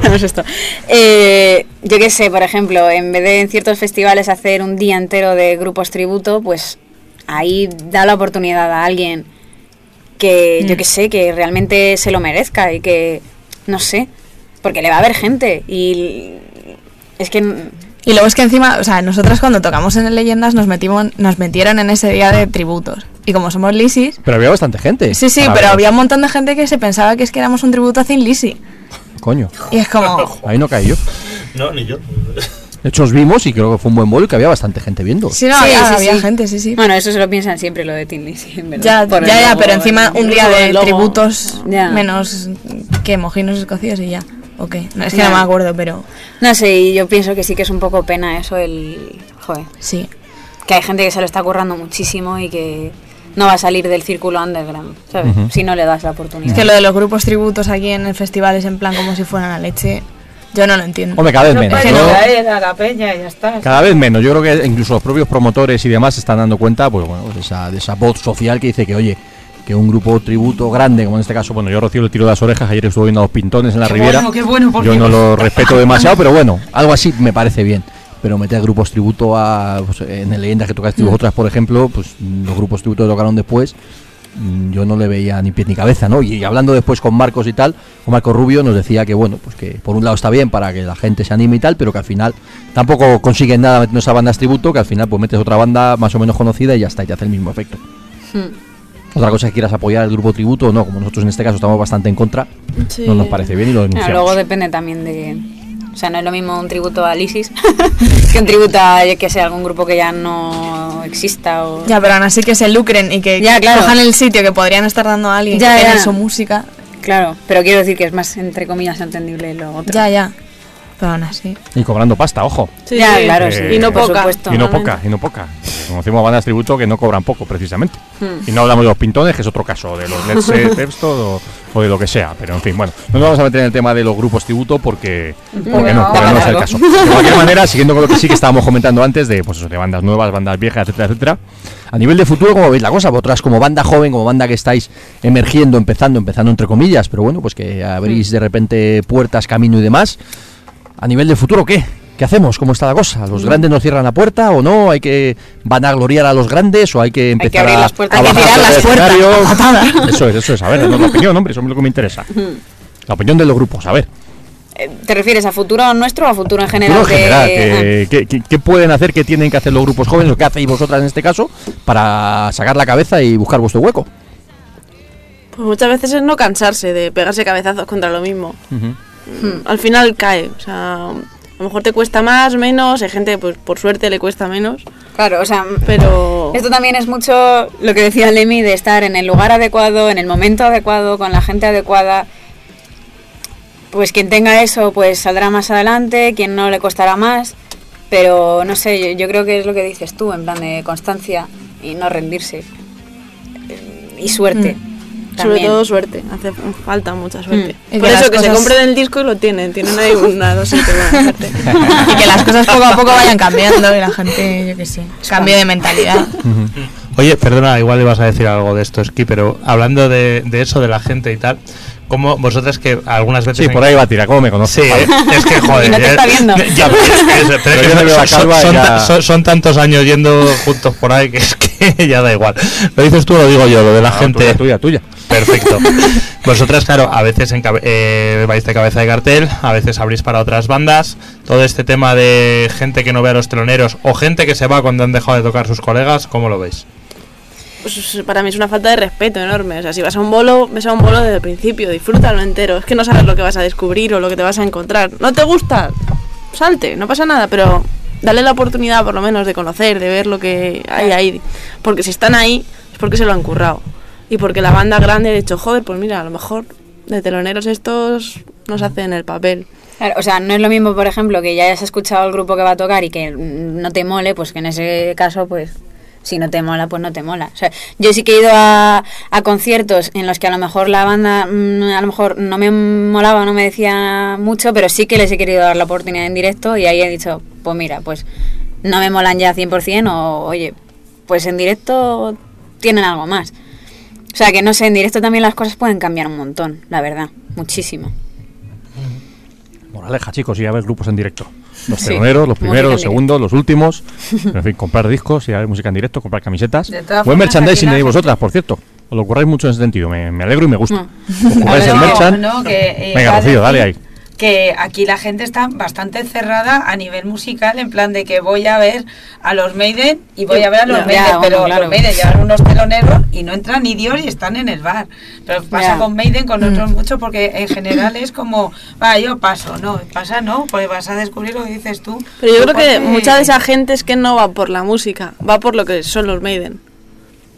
No es esto. Eh, yo qué sé, por ejemplo, en vez de en ciertos festivales hacer un día entero de grupos tributo, pues ahí da la oportunidad a alguien que yo que sé, que realmente se lo merezca y que, no sé, porque le va a haber gente y es que Y luego es que encima, o sea, nosotras cuando tocamos en el Leyendas nos metimos, nos metieron en ese día de tributos. Y como somos lisis, Pero había bastante gente. sí, sí, pero había un montón de gente que se pensaba que es que éramos un tributo a Thin Lizzy. Coño, Y es como, ahí no caí yo. No, ni yo. De hecho, os vimos y creo que fue un buen vuelo y que había bastante gente viendo. sí, no, Sí, había, sí, había sí. gente, sí, sí. Bueno, eso se lo piensan siempre lo de Tin Lizzy, en verdad. Ya, Por ya, ya, pero encima un día de tributos Ya. menos que mojinos escocidos y ya. Ok, no, es que no me acuerdo, pero No sé, y yo pienso que sí que es un poco pena eso, el... Joder, sí. que hay gente que se lo está currando muchísimo y que no va a salir del círculo underground, ¿sabes? Si no le das la Es oportunidad. que lo de los grupos tributos aquí en el festival es en plan como si fueran la leche. Yo no lo entiendo. Hombre, cada vez No menos. Yo- a. Cada vez menos. Yo creo que incluso los propios promotores y demás se están dando cuenta pues, bueno, de, esa, de esa voz social que dice que, oye, que un grupo tributo grande, como en este caso, bueno, yo recibo el tiro de las orejas, ayer estuve viendo a los pintones en la Qué Riviera. bueno, qué bueno, por yo no lo respeto demasiado, pero bueno, algo así me parece bien. Pero meter grupos tributo a. pues, en el Leyendas que tocaste Mm. vosotras, por ejemplo, pues los grupos tributo que tocaron después, mm, yo no le veía ni pie ni cabeza, ¿no? Y, hablando después con Marcos y tal, con Marcos Rubio nos decía que, bueno, pues que por un lado está bien para que la gente se anime y tal, pero que al final tampoco consiguen nada metiendo esa banda tributo, que al final pues metes otra banda más o menos conocida y ya está, y te hace el mismo efecto. Hmm. Otra cosa es que quieras apoyar el grupo tributo o no, como nosotros en este caso estamos bastante en contra, Sí. no nos parece bien y lo Claro, denunciamos. luego depende también de... O sea, no es lo mismo un tributo a Lisis que un tributo a, que sé, algún grupo que ya no exista o... Ya, pero aún así que se lucren y que Ya, claro. cojan el sitio que podrían estar dando a alguien Ya, que ya. su música. Claro, pero quiero decir que es más, entre comillas, entendible lo otro. Ya, ya. Pero aún así. Y cobrando pasta, ojo. Sí, ya, sí. claro, Eh, sí. Y no poca. supuesto. Y no poca, y no poca. Conocemos bandas tributo que no cobran poco, precisamente. Hmm. Y no hablamos de los pintones, que es otro caso, de los Led Zeppelin o, o de lo que sea. Pero en fin, bueno, no nos vamos a meter en el tema de los grupos tributo porque, porque no, No, porque no es el caso. De cualquier manera, siguiendo con lo que sí que estábamos comentando antes, de, pues de bandas nuevas, bandas viejas, etcétera, etcétera. A nivel de futuro, ¿cómo veis la cosa? Vosotras como banda joven, como banda que estáis emergiendo, empezando, empezando entre comillas, pero bueno, pues que abrís de repente puertas, camino y demás. A nivel de futuro, ¿qué? ¿Qué hacemos? ¿Cómo está la cosa? ¿Los grandes nos cierran la puerta o no? ¿Hay que vanagloriar a los grandes o hay que empezar abrir a, las puertas. a Hay que tirar las puertas. Eso es, eso es. A ver, no, la opinión, hombre, eso es lo que me interesa. La opinión de los grupos, a ver. Eh, ¿Te refieres a futuro nuestro o a futuro en general? Futuro en general, Ah. ¿qué, qué- qué- qué pueden hacer, qué tienen que hacer los grupos jóvenes o qué hacéis vosotras en este caso para sacar la cabeza y buscar vuestro hueco? Pues muchas veces es no cansarse de pegarse cabezazos contra lo mismo. Mm, Al final cae. O sea, a lo mejor te cuesta más, menos. Hay gente, pues por suerte le cuesta menos. Claro, o sea, Pero. Esto también es mucho lo que decía Lemmy de estar en el lugar adecuado, en el momento adecuado, con la gente adecuada. Pues quien tenga eso, pues saldrá más adelante, quien no le costará más. Pero no sé, yo, yo creo que es lo que dices tú, en plan de constancia y no rendirse. Eh, Y suerte. Sobre también. todo suerte, hace falta mucha suerte. Y Por que eso que se compren el disco y lo tienen, tienen ahí una dosis de buena suerte. Y que las cosas poco a poco vayan cambiando y la gente, yo qué sé, cambie de mentalidad. Oye, perdona, igual ibas a decir algo de esto, Esqui, pero hablando de, de eso, de la gente y tal, como vosotras que algunas veces... Sí, por ahí va a tirar, ¿cómo me conoces? Sí, es que joder. Y no te está viendo. Son, tantos años yendo juntos por ahí que es que ya da igual. Lo dices tú o lo digo yo, lo de la Ah, gente. Tuya, tuya, tuya. Perfecto. Vosotras, claro, a veces eh, vais de cabeza de cartel, a veces abrís para otras bandas. Todo este tema de gente que no ve a los teloneros o gente que se va cuando han dejado de tocar sus colegas, ¿cómo lo veis? Pues para mí es una falta de respeto enorme. O sea, si vas a un bolo, ves a un bolo desde el principio, disfrútalo entero. Es que no sabes lo que vas a descubrir o lo que te vas a encontrar. ¿No te gusta? Salte, no pasa nada, pero dale la oportunidad por lo menos de conocer, de ver lo que hay ahí. Porque si están ahí es porque se lo han currado. Y porque la banda grande ha dicho, joder, pues mira, a lo mejor de teloneros estos nos hacen el papel. O sea, no es lo mismo, por ejemplo, que ya hayas escuchado el grupo que va a tocar y que no te mole, pues que en ese caso, pues si no te mola, pues no te mola. O sea, yo sí que he ido a, conciertos en los que a lo mejor la banda mm, a lo mejor no me molaba, no me decía mucho, pero sí que les he querido dar la oportunidad en directo y ahí he dicho, pues mira, pues no me molan ya 100% o oye, pues en directo tienen algo más. O sea, que no sé, en directo también las cosas pueden cambiar un montón, la verdad, muchísimo. Moraleja, chicos, y a ver grupos en directo. Los Sí, los primeros, los segundos, los últimos. En fin, comprar discos y a ver música en directo, comprar camisetas. Buen merchandising gente- vosotras, por cierto. Os lo curráis mucho en ese sentido. Me, me alegro y me gusta. Mm. Os curráis A el merchan. no, que, eh, Venga, Rocío, dale ahí. Que aquí la gente está bastante cerrada a nivel musical, en plan de que voy a ver a los Maiden y voy a ver a los Ya, Maiden, pero claro. los Maiden llevan unos teloneros y no entran ni Dios y están en el bar. Pero pasa Ya. con Maiden, con Mm. otros mucho, porque en general es como, va, yo paso, no, pasa no, pues vas a descubrir lo que dices tú. Pero yo creo que mucha de esa gente es que no va por la música, va por lo que son los Maiden.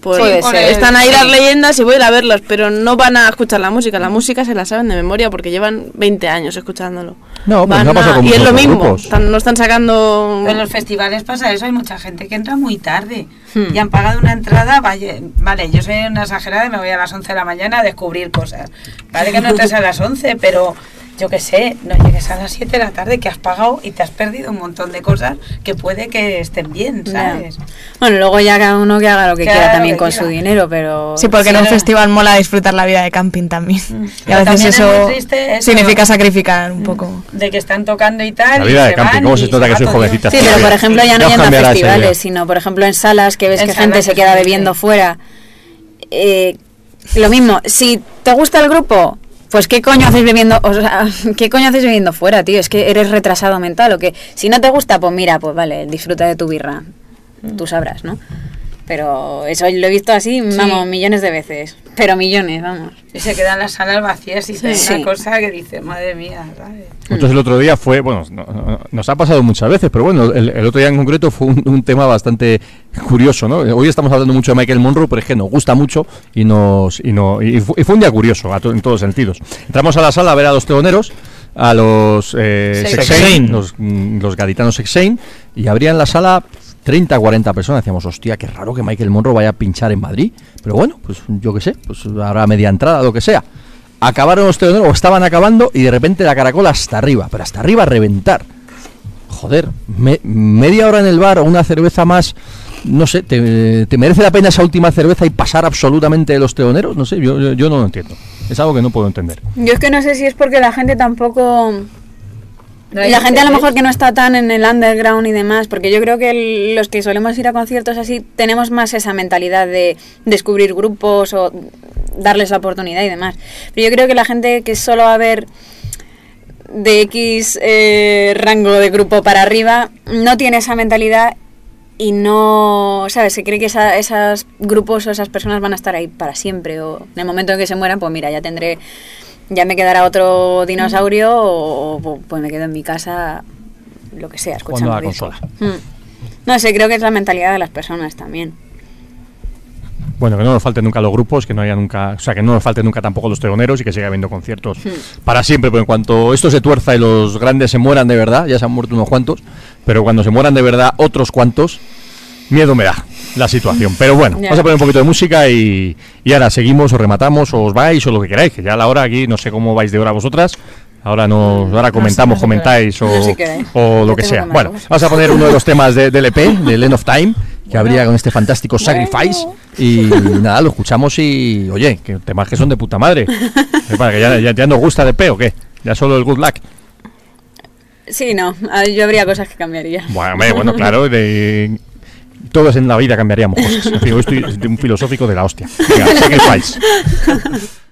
Pues Puede ser. están ahí las leyendas y voy a ir a verlos, pero no van a escuchar la música. La música se la saben de memoria porque llevan 20 años escuchándolo. No, Van no ha pasado a- con y es lo mismo, están- no están sacando... En los festivales pasa eso, hay mucha gente que entra muy tarde Hmm. y han pagado una entrada, vaya, vale, yo soy una exagerada y me voy a las 11 de la mañana a descubrir cosas. Vale que no entres a las 11, pero yo qué sé, no llegues a las 7 de la tarde que has pagado y te has perdido un montón de cosas que puede que estén bien. ¿sabes? Bueno, luego ya cada uno que haga lo que quiera también que con quiera. su dinero, pero... Sí, porque en un festival mola disfrutar la vida de camping también. Y a Pero veces también es eso eso. significa sacrificar un poco. De que están tocando y tal. La y vida de se camping, van ¿cómo se nota que soy jovencita? Sí, pero por ejemplo ya no os yendo a festivales, sino por ejemplo en salas que ves En que gente se queda sí. bebiendo fuera. Eh, lo mismo, si te gusta el grupo, pues qué coño haces bebiendo, o sea, qué coño haces bebiendo fuera, tío, es que eres retrasado mental o que si no te gusta, pues mira, pues vale, disfruta de tu birra. Tú sabrás, ¿no? Pero eso lo he visto así, vamos, millones de veces. Pero millones, vamos. Y se quedan las salas vacías y Sí. es una Sí. cosa que dices, madre mía, ¿sabes? Entonces el otro día fue, bueno, no- no- nos ha pasado muchas veces, pero bueno, el, el otro día en concreto fue un, un tema bastante curioso, ¿no? Hoy estamos hablando mucho de Michael Monroe, pero es que nos gusta mucho y nos y no y fu- y fue, un día curioso a to- en todos sentidos. Entramos a la sala a ver a los teoneros, a los eh. Sexain, los, mm, los gaditanos Sexain, y habría en la sala 30, 40 personas. Decíamos, hostia, qué raro que Michael Monroe vaya a pinchar en Madrid. Pero bueno, pues yo qué sé, pues habrá media entrada, lo que sea. Acabaron los teoneros, o estaban acabando, y de repente la caracola hasta arriba, pero hasta arriba reventar. Joder, me- media hora en el bar o una cerveza más, no sé, te, te merece la pena esa última cerveza y pasar absolutamente de los teoneros? No sé, yo, yo, yo no lo entiendo. Es algo que no puedo entender. Yo es que no sé si es porque la gente tampoco... Hay la gente a lo mejor que no está tan en el underground y demás, porque yo creo que el- los que solemos ir a conciertos así tenemos más esa mentalidad de descubrir grupos o darles la oportunidad y demás. Pero yo creo que la gente que solo va a ver de X eh, rango de grupo para arriba no tiene esa mentalidad y no, ¿sabes? Se cree que esa- esos grupos o esas personas van a estar ahí para siempre o en el momento en que se mueran, pues mira, ya tendré, ya me quedará otro dinosaurio o, o, pues me quedo en mi casa, lo que sea, escuchando la consola. Mm. No sé, creo que es la mentalidad de las personas también. Bueno, que no nos falten nunca los grupos, que no haya nunca, o sea, que no nos falten nunca tampoco los teoneros y que siga habiendo conciertos para siempre, pero en cuanto esto se tuerza y los grandes se mueran de verdad, ya se han muerto unos cuantos, pero cuando se mueran de verdad otros cuantos, miedo me da la situación. Pero bueno, vamos a poner un poquito de música y, y ahora seguimos o rematamos o os vais o lo que queráis, que ya a la hora aquí, no sé cómo vais de hora vosotras. Ahora nos, ahora comentamos, no comentáis o, o lo que sea. que Bueno, vamos a poner uno de los temas de- del EP, del End of Time, que habría con este fantástico Sacrifice. Y nada, lo escuchamos y, oye, que temas que son de puta madre. ¿Qué pasa, que ya, ya, ya nos gusta de EP o qué? Ya solo el good luck. Sí, no, yo habría cosas que cambiaría. Bueno, bueno, claro, de, todos en la vida cambiaríamos cosas. En un filosófico de la hostia. Sacrifice. Sacrifice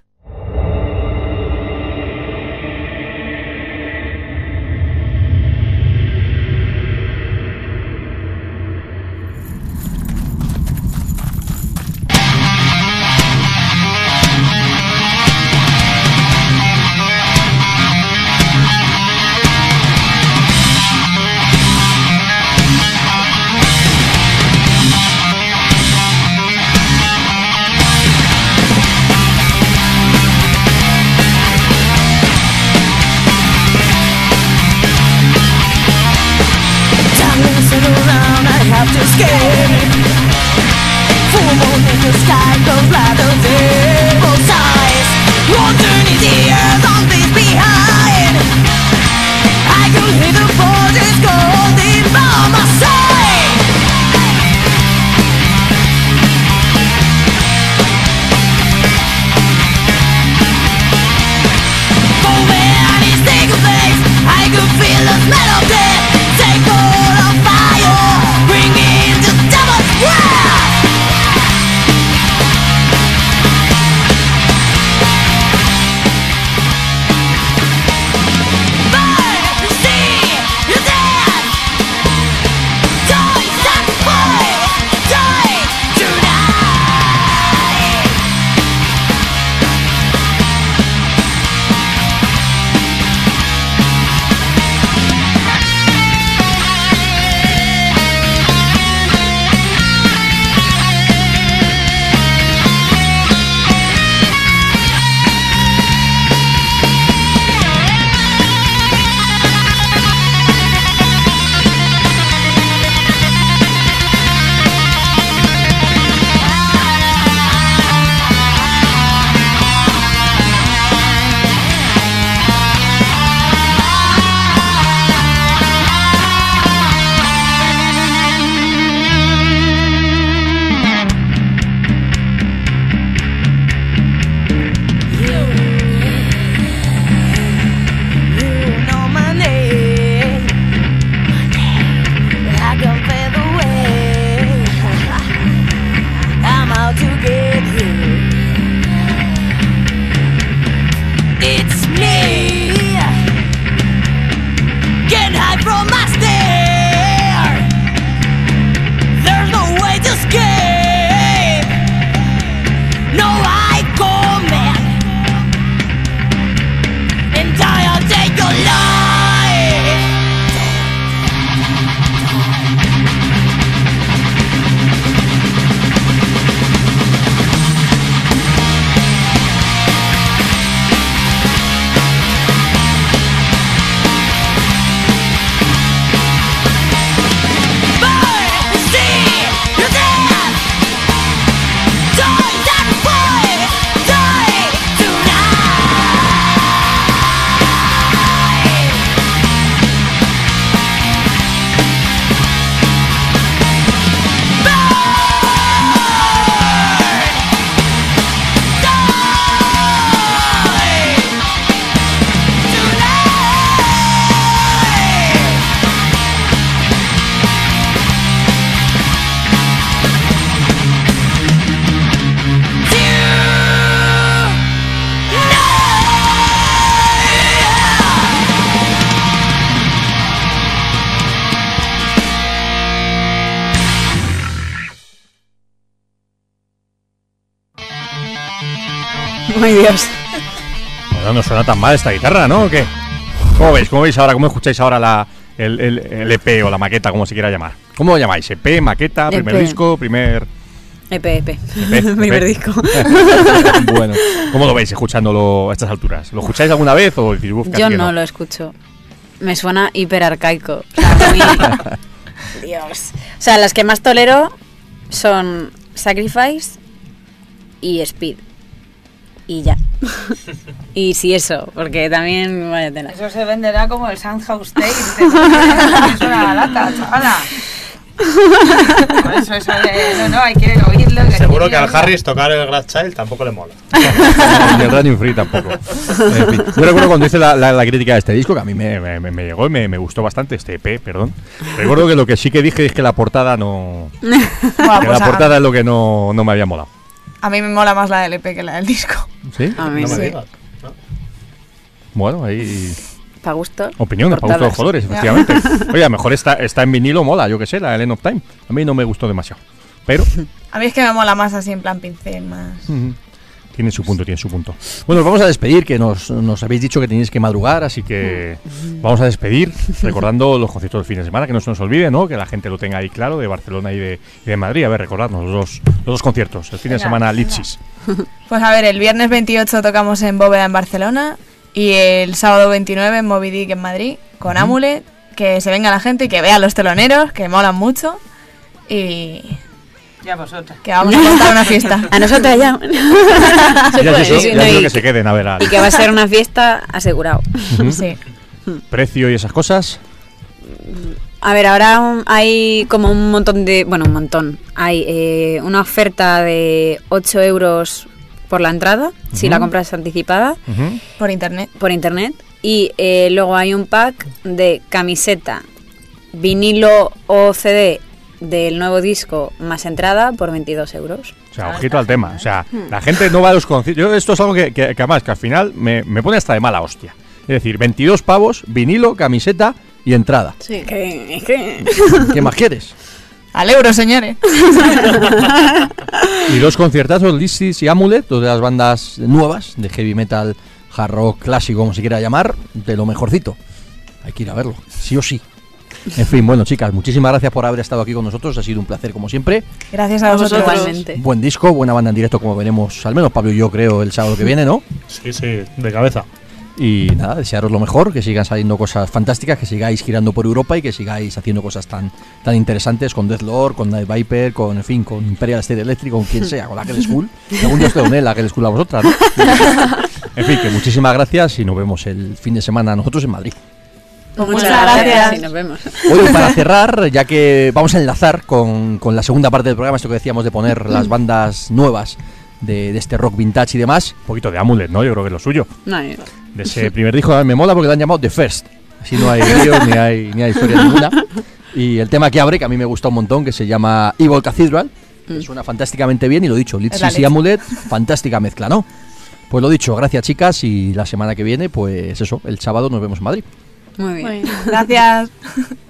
tan mal esta guitarra, ¿no? ¿O qué? ¿Cómo veis? ¿Cómo veis ahora? ¿Cómo escucháis ahora la, el, el- el EP o la maqueta, como se quiera llamar? ¿Cómo lo llamáis? ¿EP, maqueta, primer EP. disco, primer...? EP, EP. EP, Primer EP? disco. bueno, ¿cómo lo veis escuchándolo a estas alturas? ¿Lo escucháis alguna vez o decís, "Uf, casi Yo no lo escucho. Me suena hiper arcaico. O sea, muy- Dios. O sea, las que más tolero son Sacrifice y Speed. Y ya. y si eso, porque también vaya tela. Eso se venderá como el Sandhouse Tale. es una lata, chavala. Por eso, eso de- no, no, hay que oírlo. Seguro que al Harris tocar el Glass Child tampoco le mola. El Running Free tampoco. En fin, yo recuerdo cuando hice la, la- la crítica de este disco, que a mí me, me- llegó y me, me gustó bastante, este EP, perdón. Recuerdo que lo que sí que dije es que la portada no... Que pues la a- portada es lo que no, no me había molado. A mí me mola más la del EP que la del disco. ¿Sí? A mí No me sí. digas. Bueno, ahí... Para gusto. Opiniones para gusto de los colores, efectivamente. Oye, a lo mejor está, está en vinilo, mola, yo que sé, la de End of Time. A mí no me gustó demasiado. Pero A mí es que me mola más así en plan pincel, más. Tiene su punto, tiene su punto. Bueno, nos vamos a despedir, que nos, nos habéis dicho que tenéis que madrugar, así que vamos a despedir, recordando los conciertos del fin de semana, que no se nos olvide, ¿no? Que la gente lo tenga ahí claro, de Barcelona y de, y de Madrid. A ver, recordadnos los dos, los dos conciertos. El fin de semana. Litsis. Pues a ver, el viernes 28 tocamos en Bóveda en Barcelona y el sábado 29 en Moby Dick en Madrid con Amulet. Que se venga la gente y que vea a los teloneros, que molan mucho. Y Ya vosotras. que vamos a montar una fiesta. A nosotras ya. Sí, no, y, que se queden a ver al y que va a ser una fiesta asegurado. Sí. precio y esas cosas. A ver, ahora hay como un montón de... Bueno, un montón. Hay eh, una oferta de 8 euros por la entrada, si la compras anticipada. Por internet. por internet. Y eh, luego hay un pack de camiseta, vinilo o CD del nuevo disco más entrada por 22 euros. O sea, ojito al tema. O sea, la gente no va a los conciertos. Yo esto es algo que, que- que además, que al final me, me pone hasta de mala hostia. Es decir, 22 pavos, vinilo, camiseta y entrada. Sí. Que- que... ¿Qué más quieres? Al euro, señores. Y dos conciertazos, Listis y Amulet, dos de las bandas nuevas de heavy metal, hard rock, clásico, como se quiera llamar, de lo mejorcito. Hay que ir a verlo, sí o sí. En fin, bueno, chicas, muchísimas gracias por haber estado aquí con nosotros. Ha sido un placer, como siempre. Gracias a vosotros. Igualmente. Buen disco, buena banda en directo, como veremos, al menos Pablo y yo creo, el sábado que viene, ¿no? Sí, sí, de cabeza. Y nada, desearos lo mejor, que sigan saliendo cosas fantásticas, que sigáis girando por Europa y que sigáis haciendo cosas tan, tan interesantes con Deathlord, con Night Viper, con, en fin, con Imperial State Electric, con quien sea, con la Girl School. Algún día os con la School a vosotras, ¿no? En fin, que muchísimas gracias y nos vemos el fin de semana nosotros en Madrid. Muchas gracias. y nos vemos. Oye, para cerrar, ya que vamos a enlazar con, con la segunda parte del programa, esto que decíamos de poner las bandas nuevas de, de este rock vintage y demás, un poquito de Amulet, ¿no? Yo creo que es lo suyo. No, De ese primer disco me mola porque lo han llamado The First. Así no hay líos ni hay, ni hay historia ninguna. Y el tema que abre, que a mí me gusta un montón, que se llama Evil Cathedral, que suena fantásticamente bien y lo dicho, Litsis y. Amulet, fantástica mezcla, ¿no? Pues lo dicho, gracias chicas y la semana que viene, pues eso, el sábado nos vemos en Madrid. Muy bien. Muy bien. Gracias.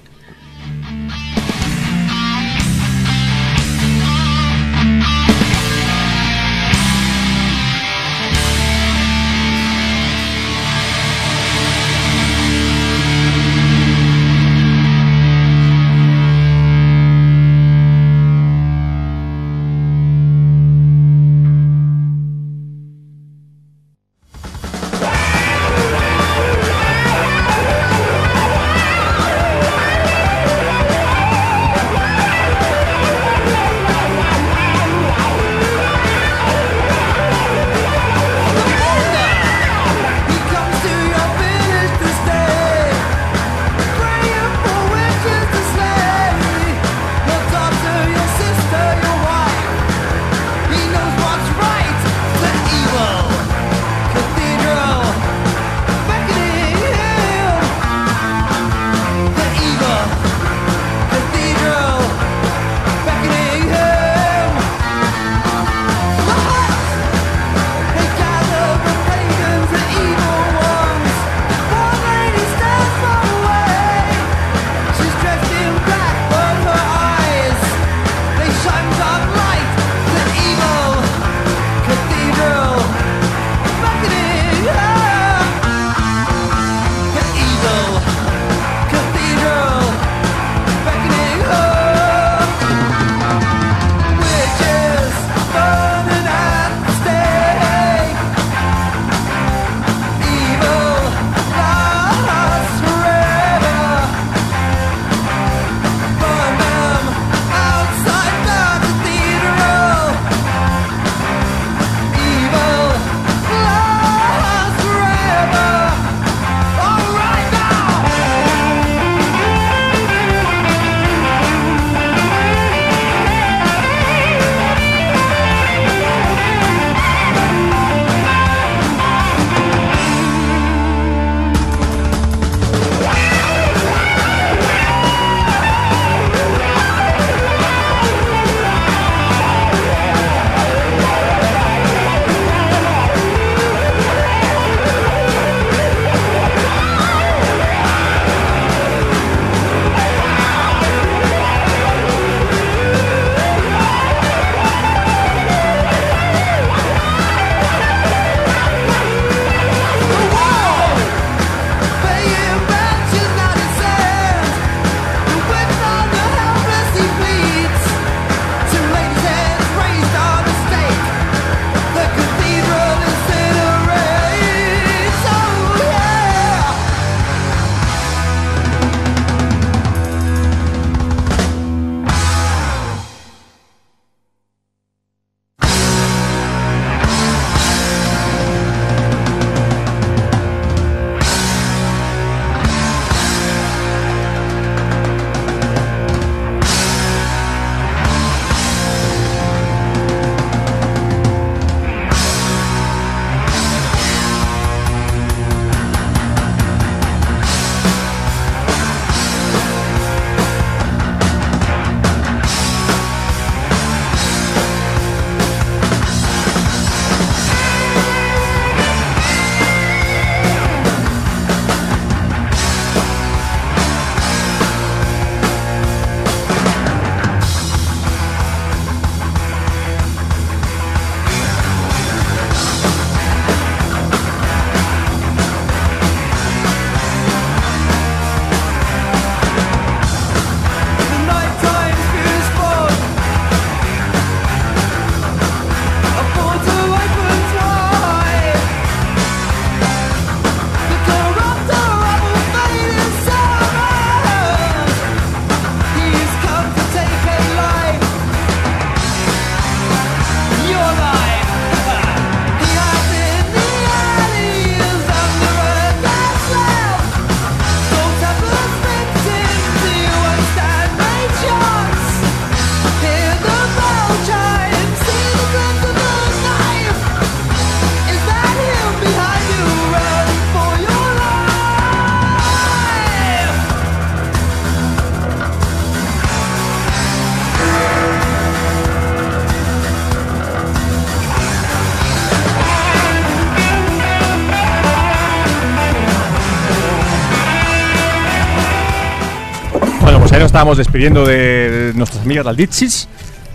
estábamos despidiendo de nuestras amigas las Ditsis.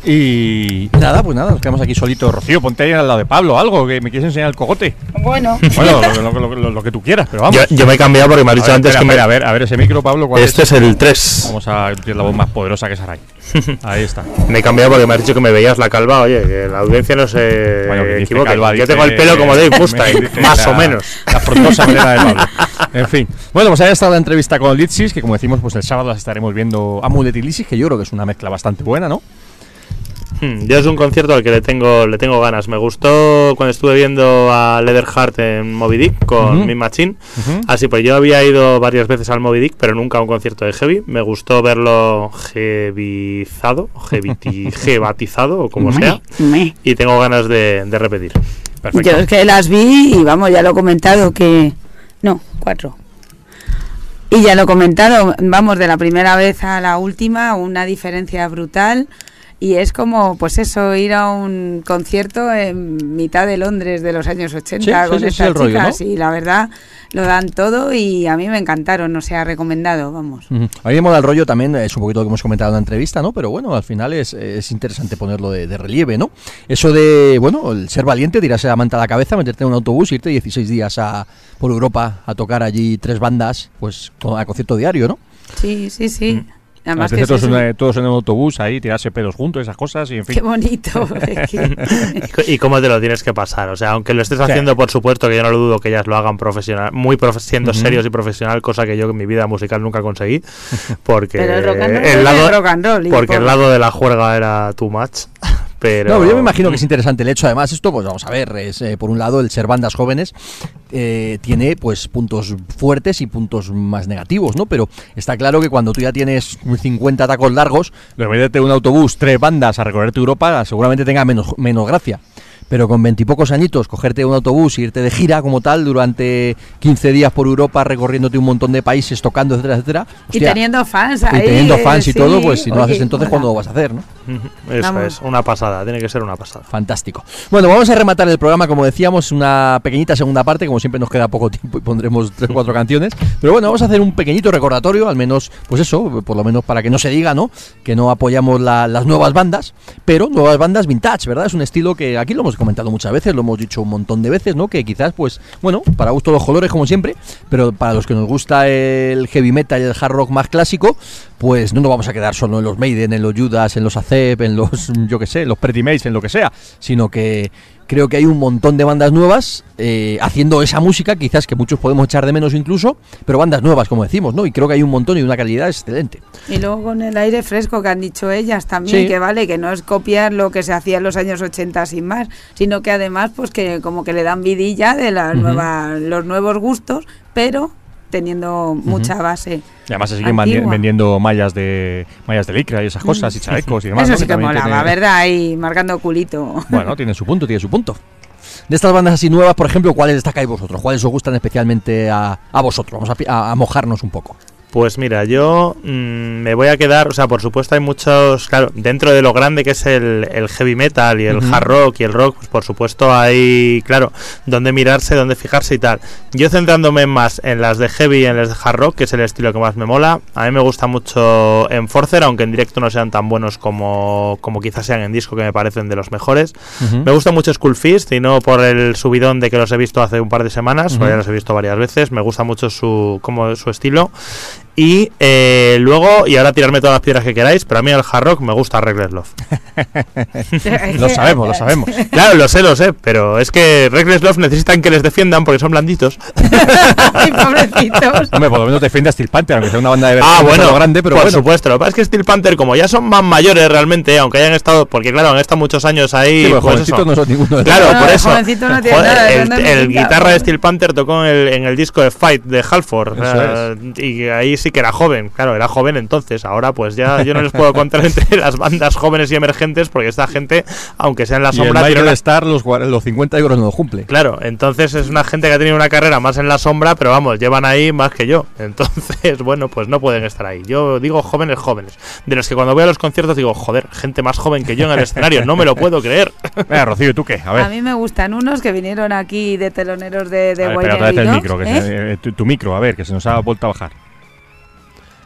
Y nada, pues nada, nos quedamos aquí solitos. Rocío, ponte ahí al lado de Pablo, algo, que me quieres enseñar el cogote. Bueno, Bueno, lo, lo- lo- lo- lo que tú quieras, pero vamos. Yo, yo me he cambiado porque me has dicho ver, antes espera, que me. a ver, a ver ese micro, Pablo, ¿cuál Este es el 3. Vamos a tiene la voz más poderosa que Sarai. Ahí está. Me he cambiado porque me has dicho que me veías la calva. Oye, que la audiencia no se Bueno, equivoque. calva, Yo dice- tengo el pelo como Dave Mustaine, más la- o menos. La frondosa melena de Pablo. En fin. Bueno, pues ahí estado la entrevista con Litsis, que como decimos, pues el sábado las estaremos viendo Amulet y Lysis, que yo creo que es una mezcla bastante buena, ¿no? Hmm, Yo es un concierto al que le tengo, le tengo ganas. Me gustó cuando estuve viendo a Leatherheart en Moby Dick con Ujú. mi Machine. Así pues, yo había ido varias veces al Moby Dick, pero nunca a un concierto de heavy. Me gustó verlo heavizado, heaviti- jebatizado o como sea. Y tengo ganas de, de repetir. Perfecto. Yo es que las vi y vamos, ya lo he comentado que... No, cuatro. Y ya lo he comentado, vamos, de la primera vez a la última, una diferencia brutal. Y es como, pues eso, ir a un concierto en mitad de Londres de los años 80 Sí, sí, con sí, estas rollo, chicas. ¿no? Y la verdad, lo dan todo y a mí me encantaron, o sea, recomendado, vamos. Ujú. A mí me mola el rollo también, es un poquito lo que hemos comentado en la entrevista, ¿no? Pero bueno, al final es, es interesante ponerlo de, de relieve, ¿no? Eso de, bueno, el ser valiente, tirarse la manta a la cabeza, meterte en un autobús, irte 16 días a, por Europa a tocar allí tres bandas, pues a concierto diario, ¿no? Sí, sí, sí. Además que todos, en, todos en el autobús, ahí, tirarse pedos juntos, esas cosas, y en fin. Qué bonito. ¿Y co- ¿Y cómo te lo tienes que pasar? O sea, aunque lo estés Sí. haciendo, por supuesto, que yo no lo dudo que ellas lo hagan profesional, muy profe- siendo serios y profesional, cosa que yo en mi vida musical nunca conseguí, porque Pero el rock and roll el lado, rock and roll, porque el lado de la juerga era too much. Pero, No, pero yo me imagino que es interesante el hecho. Además, esto, pues vamos a ver, es, eh, por un lado, el ser bandas jóvenes eh, tiene pues puntos fuertes y puntos más negativos, ¿no? Pero está claro que cuando tú ya tienes 50 tacos largos, lo de meterte un autobús, tres bandas a recorrerte Europa, seguramente tenga menos, menos gracia. Pero con veintipocos añitos, cogerte un autobús e irte de gira como tal durante 15 días por Europa, recorriéndote un montón de países, tocando, etcétera, etcétera. y teniendo fans y teniendo fans y sí, todo, pues si no lo haces entonces. ¿cuándo lo vas a hacer, no? Eso Vamos. es, una pasada, tiene que ser una pasada. Fantástico. Bueno, vamos a rematar el programa, como decíamos, una pequeñita segunda parte, como siempre nos queda poco tiempo y pondremos tres o cuatro canciones. Pero bueno, vamos a hacer un pequeñito recordatorio, al menos, pues eso, por lo menos para que no se diga, ¿no? Que no apoyamos la- las nuevas bandas, pero nuevas bandas vintage, ¿verdad? Es un estilo que aquí lo hemos comentado muchas veces, lo hemos dicho un montón de veces, ¿no? Que quizás, pues, bueno, para gusto los colores, como siempre, pero para los que nos gusta el heavy metal y el hard rock más clásico, pues no nos vamos a quedar solo en los Maiden, en los Judas, en los En los, yo que sé, los Pretty Mates, en lo que sea, sino que creo que hay un montón de bandas nuevas eh, haciendo esa música, quizás que muchos podemos echar de menos incluso, pero bandas nuevas, como decimos, ¿no? Y creo que hay un montón y una calidad excelente. Y luego con el aire fresco que han dicho ellas también, Sí. que vale, que no es copiar lo que se hacía en los años 80 sin más, sino que además pues que como que le dan vidilla de las Ujú. nuevas, los nuevos gustos, pero teniendo mucha base. Y además se siguen Antigua. vendiendo mallas de mallas de licra y esas cosas, y chalecos y demás. Eso ¿no? sí que molaba, tiene- ¿verdad? Ahí marcando culito. Bueno, tiene su punto, tiene su punto. De estas bandas así nuevas, por ejemplo, ¿cuáles destacáis vosotros? ¿Cuáles os gustan especialmente a, a vosotros? Vamos a pi- a- a mojarnos un poco. Pues mira, yo mm, me voy a quedar, o sea, por supuesto hay muchos, claro, dentro de lo grande que es el, el heavy metal y el hard rock y el rock, pues por supuesto hay, claro, dónde mirarse, dónde fijarse y tal. Yo centrándome más en las de heavy y en las de hard rock, que es el estilo que más me mola, a mí me gusta mucho Enforcer, aunque en directo no sean tan buenos como, como quizás sean en disco, que me parecen de los mejores. Me gusta mucho Skull Fist y no por el subidón de que los he visto hace un par de semanas, o ya los he visto varias veces. Me gusta mucho su, como su estilo. Y eh, luego, y ahora tirarme todas las piedras que queráis, pero a mí el hard rock me gusta Reckless Love. Lo sabemos, lo sabemos. Claro, lo sé, lo sé, pero es que Reckless Love necesitan que les defiendan porque son blanditos. Ay, pobrecitos. Hombre, por lo menos defiende a Steel Panther, aunque sea una banda de Ah, versiones bueno, grande, pero por bueno. supuesto. Lo que pasa es que Steel Panther, como ya son más mayores realmente, aunque hayan estado, porque claro, han estado muchos años ahí. Sí, pues, jovencitos no son ninguno de Claro, No, por eso. no tiene Joder, nada, el, no el guitarra de. Steel Panther tocó en el, en el disco de Fight de Halford. o sea, y ahí sí que era joven. Claro, era joven entonces. Ahora, pues ya yo no les puedo contar entre las bandas jóvenes y emergentes porque esta gente, aunque sea en la Y el tiene una- Star los, los 50 euros no lo cumple. Claro, entonces es una gente que ha tenido una carrera más en la sombra, pero vamos, llevan ahí más que yo. Entonces, bueno, pues no pueden estar ahí. Yo digo jóvenes, jóvenes. De los que cuando voy a los conciertos digo, joder, gente más joven que yo en el escenario, no me lo puedo creer. Venga, Rocío, ¿y tú qué? A ver. A mí me gustan unos que vinieron aquí de teloneros de, de A ver, espera, el micro, que ¿eh? se- eh, tu, tu micro, a ver, que se nos ha vuelto a bajar.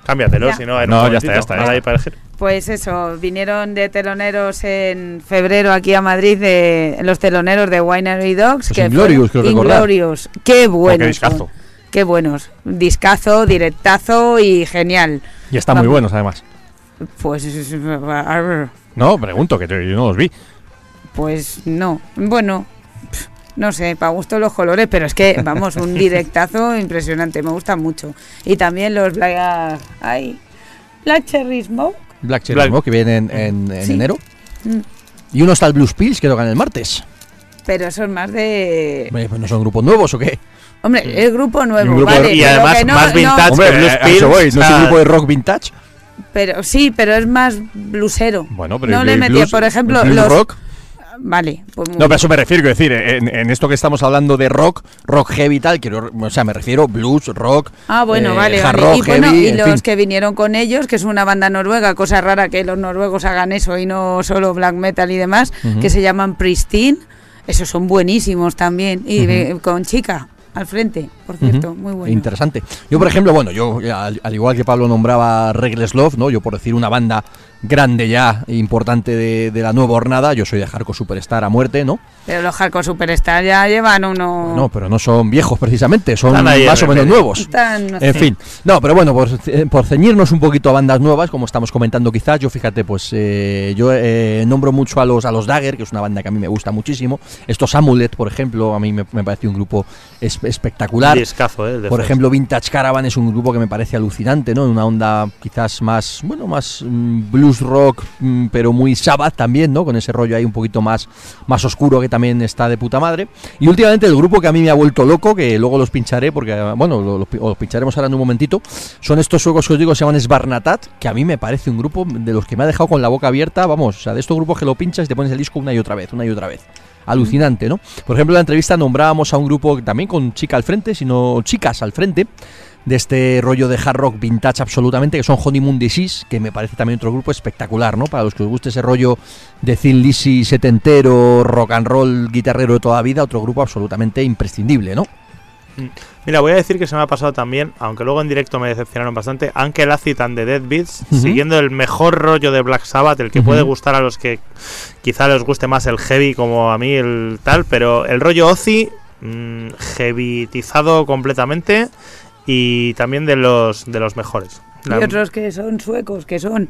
Cámbiatelo, si no, No, ya está, ya está, ya ahora está. hay para elegir. Pues eso, vinieron de teloneros en febrero aquí a Madrid, de, los teloneros de Winery Dogs. Los que Inglorious, fueron- creo recordar. Inglorious. Qué buenos. discazo. son. Qué buenos. Discazo, directazo y genial. Y están muy buenos además. Pues, No, pregunto, que yo no los vi. pues no. Bueno, no sé, para gusto los colores, pero es que, vamos, un directazo impresionante. Me gusta mucho. Y también los Black. Ay, Black Cherry Smoke. Black Cherry Black- Smoke, que vienen en, en Sí. enero. Mm. Y uno está el Blues Pills, que tocan el martes. Pero son más de. Hombre, pues ¿No son grupos nuevos o qué? Hombre, el grupo nuevo, grupo vale. y además que no- más no- vintage. Hombre, que Blues Pills, voy, ¿no es un grupo de rock vintage? pero sí, pero es más blusero. Bueno, pero no el- le metía, por ejemplo, los. rock. Vale, pues No, pero a eso me refiero, quiero decir, en, en esto que estamos hablando de rock, rock heavy y tal, quiero, o sea, me refiero blues, rock, Ah, bueno, eh, vale, hard vale. rock, y bueno, y los fin. que vinieron con ellos, que es una banda noruega, cosa rara que los noruegos hagan eso y no solo black metal y demás, que se llaman Pristine. Esos son buenísimos también. Y con chica al frente, por cierto, muy bueno. Interesante. Yo, por ejemplo, bueno, yo, al, al igual que Pablo nombraba Regles Love, ¿no? Yo, por decir una banda grande ya, e importante de, de la nueva hornada, yo soy de Hardcore Superstar a muerte, ¿no? Pero los Hardcore Superstar ya llevan uno. No, pero no son viejos precisamente, son más o menos nuevos. Están, no En sé. fin, no, pero bueno, por, por ceñirnos un poquito a bandas nuevas, como estamos comentando quizás, yo fíjate, pues eh, yo eh, nombro mucho a los, a los Dagger, que es una banda que a mí me gusta muchísimo. Estos Amulet, por ejemplo, a mí me, me parece un grupo es- espectacular. Discazo, ¿eh? Por ejemplo, Vintage Caravan es un grupo que me parece alucinante, ¿no? Una onda quizás más, bueno, más mm, rock, mm, pero muy Sabbath también, ¿no? Con ese rollo ahí un poquito más, más oscuro que también está de puta madre. Y últimamente el grupo que a mí me ha vuelto loco, que luego los pincharé, porque, bueno, los pincharemos ahora en un momentito, son estos suecos que os digo, se llaman Svarnatat, que a mí me parece un grupo de los que me ha dejado con la boca abierta, vamos, o sea, de estos grupos que lo pinchas y te pones el disco una y otra vez, una y otra vez. Alucinante, ¿no? Por ejemplo, en la entrevista nombrábamos a un grupo también con chica al frente, sino chicas al frente, de este rollo de hard rock vintage absolutamente, que son Honeymoon Disease, que me parece también otro grupo espectacular, ¿no? Para los que os guste ese rollo de Thin Lizzy setentero, rock and roll, guitarrero de toda vida, otro grupo absolutamente imprescindible, ¿no? Mira, voy a decir que se me ha pasado también, aunque luego en directo me decepcionaron bastante, Ankel Acid and the Dead Beats, siguiendo el mejor rollo de Black Sabbath, el que puede gustar a los que quizá les guste más el heavy como a mí el tal, pero el rollo Ozzy, mm, heavytizado completamente y también de los de los mejores. La- Y otros que son suecos, que son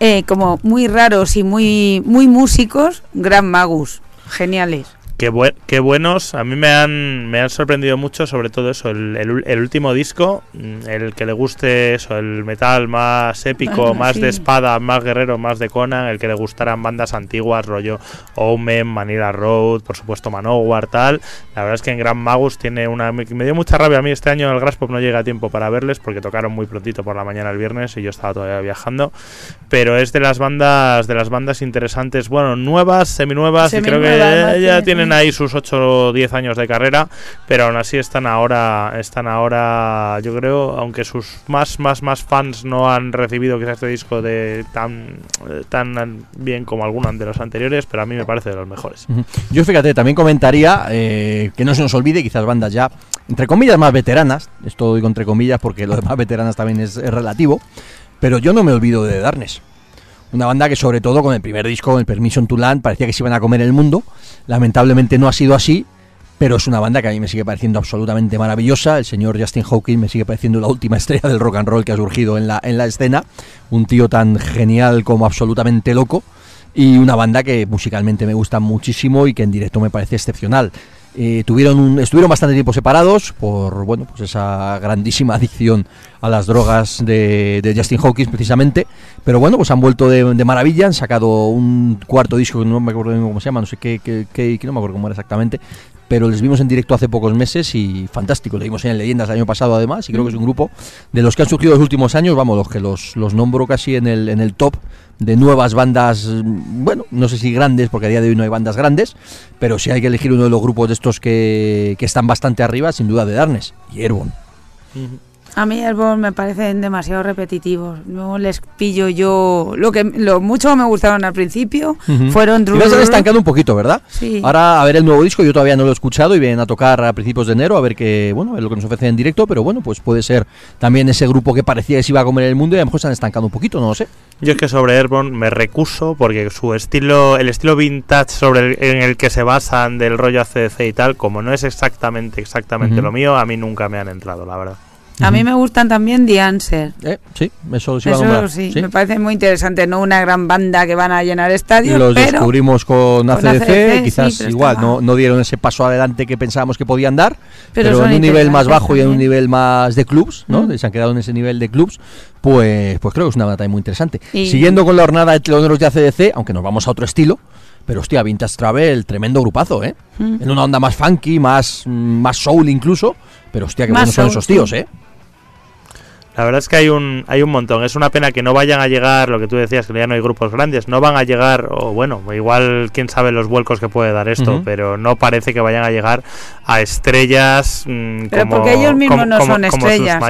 eh, como muy raros y muy, muy músicos, Gran Magus. Geniales. Qué, bue- qué buenos, a mí me han, me han sorprendido mucho, sobre todo eso, el, el último disco, mm, el que le guste eso, el metal más épico, más sí. de espada, más guerrero, más de Conan, el que le gustaran bandas antiguas, rollo Omen, Manila Road, por supuesto Manowar, tal. La verdad es que en Gran Magus tiene una... Me, dio mucha rabia a mí este año el Graspop no llega a tiempo para verles porque tocaron muy prontito por la mañana el viernes y yo estaba todavía viajando, pero es de las bandas, de las bandas interesantes, bueno, nuevas, seminuevas, y creo Seminuevas, que ya que- tienen ahí sus 8 o 10 años de carrera, pero aún así están ahora, están ahora, yo creo, aunque sus más, más, más fans no han recibido quizás este disco de tan, tan bien como algunos de los anteriores, pero a mí me parece de los mejores. Yo fíjate, también comentaría eh, que no se nos olvide, quizás bandas ya, entre comillas, más veteranas, esto digo entre comillas porque lo de más veteranas también es, relativo, pero yo no me olvido de Darkness. Una banda que sobre todo con el primer disco, con el Permission to Land, parecía que se iban a comer el mundo. Lamentablemente no ha sido así, pero es una banda que a mí me sigue pareciendo absolutamente maravillosa. El señor Justin Hawking me sigue pareciendo la última estrella del rock and roll que ha surgido en la, en la escena. Un tío tan genial como absolutamente loco. Y una banda que musicalmente me gusta muchísimo y que en directo me parece excepcional. Eh, tuvieron un- estuvieron bastante tiempo separados por bueno pues esa grandísima adicción a las drogas de, de Justin Hawkins precisamente. Pero bueno pues han vuelto de, de maravilla han sacado un cuarto disco no me acuerdo cómo se llama no sé qué, qué, qué- que no me acuerdo cómo era exactamente pero les vimos en directo hace pocos meses y fantástico le vimos en Leyendas el año pasado además y creo que es un grupo de los que han surgido los últimos años vamos los que los, los nombro casi en el, en el top de nuevas bandas, mm, bueno, no sé si grandes, porque a día de hoy no hay bandas grandes, pero si hay que elegir uno de los grupos de estos que, que están bastante arriba, sin duda de Darnes y Airborne. A mí Airborne me parecen demasiado repetitivos. No les pillo yo. Lo que lo mucho me gustaron al principio Ujú. fueron Y vas a estancando un poquito, ¿verdad? Sí. Ahora a ver el nuevo disco, yo todavía no lo he escuchado y vienen a tocar a principios de enero a ver qué, bueno, ver lo que nos ofrecen en directo, pero bueno, pues puede ser también ese grupo que parecía que se iba a comer el mundo y a lo mejor se han estancado un poquito, no lo sé. Yo es que sobre Airborne me recuso porque su estilo, el estilo vintage sobre el, en el que se basan del rollo ACDC y tal, como no es exactamente exactamente lo mío, a mí nunca me han entrado, la verdad. A mí me gustan también The Answer. Eh, sí, eso sí Eso sí, sí. me parece muy interesante. No una gran banda que van a llenar estadios, Los pero descubrimos con con ACDC, ACDC, quizás sí, igual estaba- no, no dieron ese paso adelante que pensábamos que podían dar, pero, Pero en un nivel más bajo y en un nivel más de clubs, ¿no? Mm. Se han quedado en ese nivel de clubs, pues, pues creo que es una banda también muy interesante. Y- Siguiendo con la jornada de teloneros de ACDC, aunque nos vamos a otro estilo, pero hostia, Vintage Travel, tremendo grupazo, ¿eh? Mm. En una onda más funky, más, mm, más soul incluso, pero hostia, que buenos son esos tíos. ¿eh? La verdad es que hay un, hay un montón. Es una pena que no vayan a llegar, lo que tú decías, que ya no hay grupos grandes, no van a llegar, o bueno, igual quién sabe los vuelcos que puede dar esto, pero no parece que vayan a llegar a estrellas mm, Pero como... porque ellos mismos como- no como- son sus estrellas.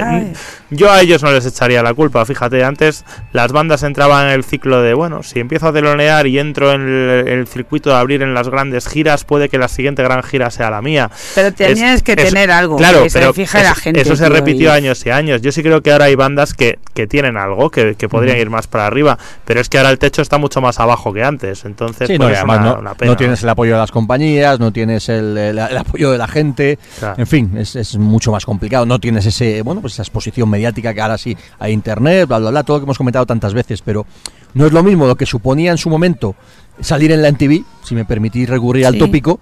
Yo a ellos no les echaría la culpa, fíjate, antes las bandas entraban en el ciclo de, bueno, si empiezo a telonear y entro en el, el circuito de abrir en las grandes giras, puede que la siguiente gran gira sea la mía. Pero tienes que tener algo Claro, que se pero eso, la gente. eso se tío, repitió y- años y años. Yo sí creo que ahora hay bandas que, que tienen algo, que, que podrían ir más para arriba, pero es que ahora el techo está mucho más abajo que antes. Entonces, Sí, pues no, y es además una, no, una pena. no tienes el apoyo de las compañías, no tienes el, el- el apoyo de la gente, Claro. en fin, es, es mucho más complicado. No tienes ese, bueno, pues esa exposición mediática que ahora sí hay internet, bla, bla, bla, todo lo que hemos comentado tantas veces, pero no es lo mismo lo que suponía en su momento salir en la MTV, si me permitís recurrir al tópico.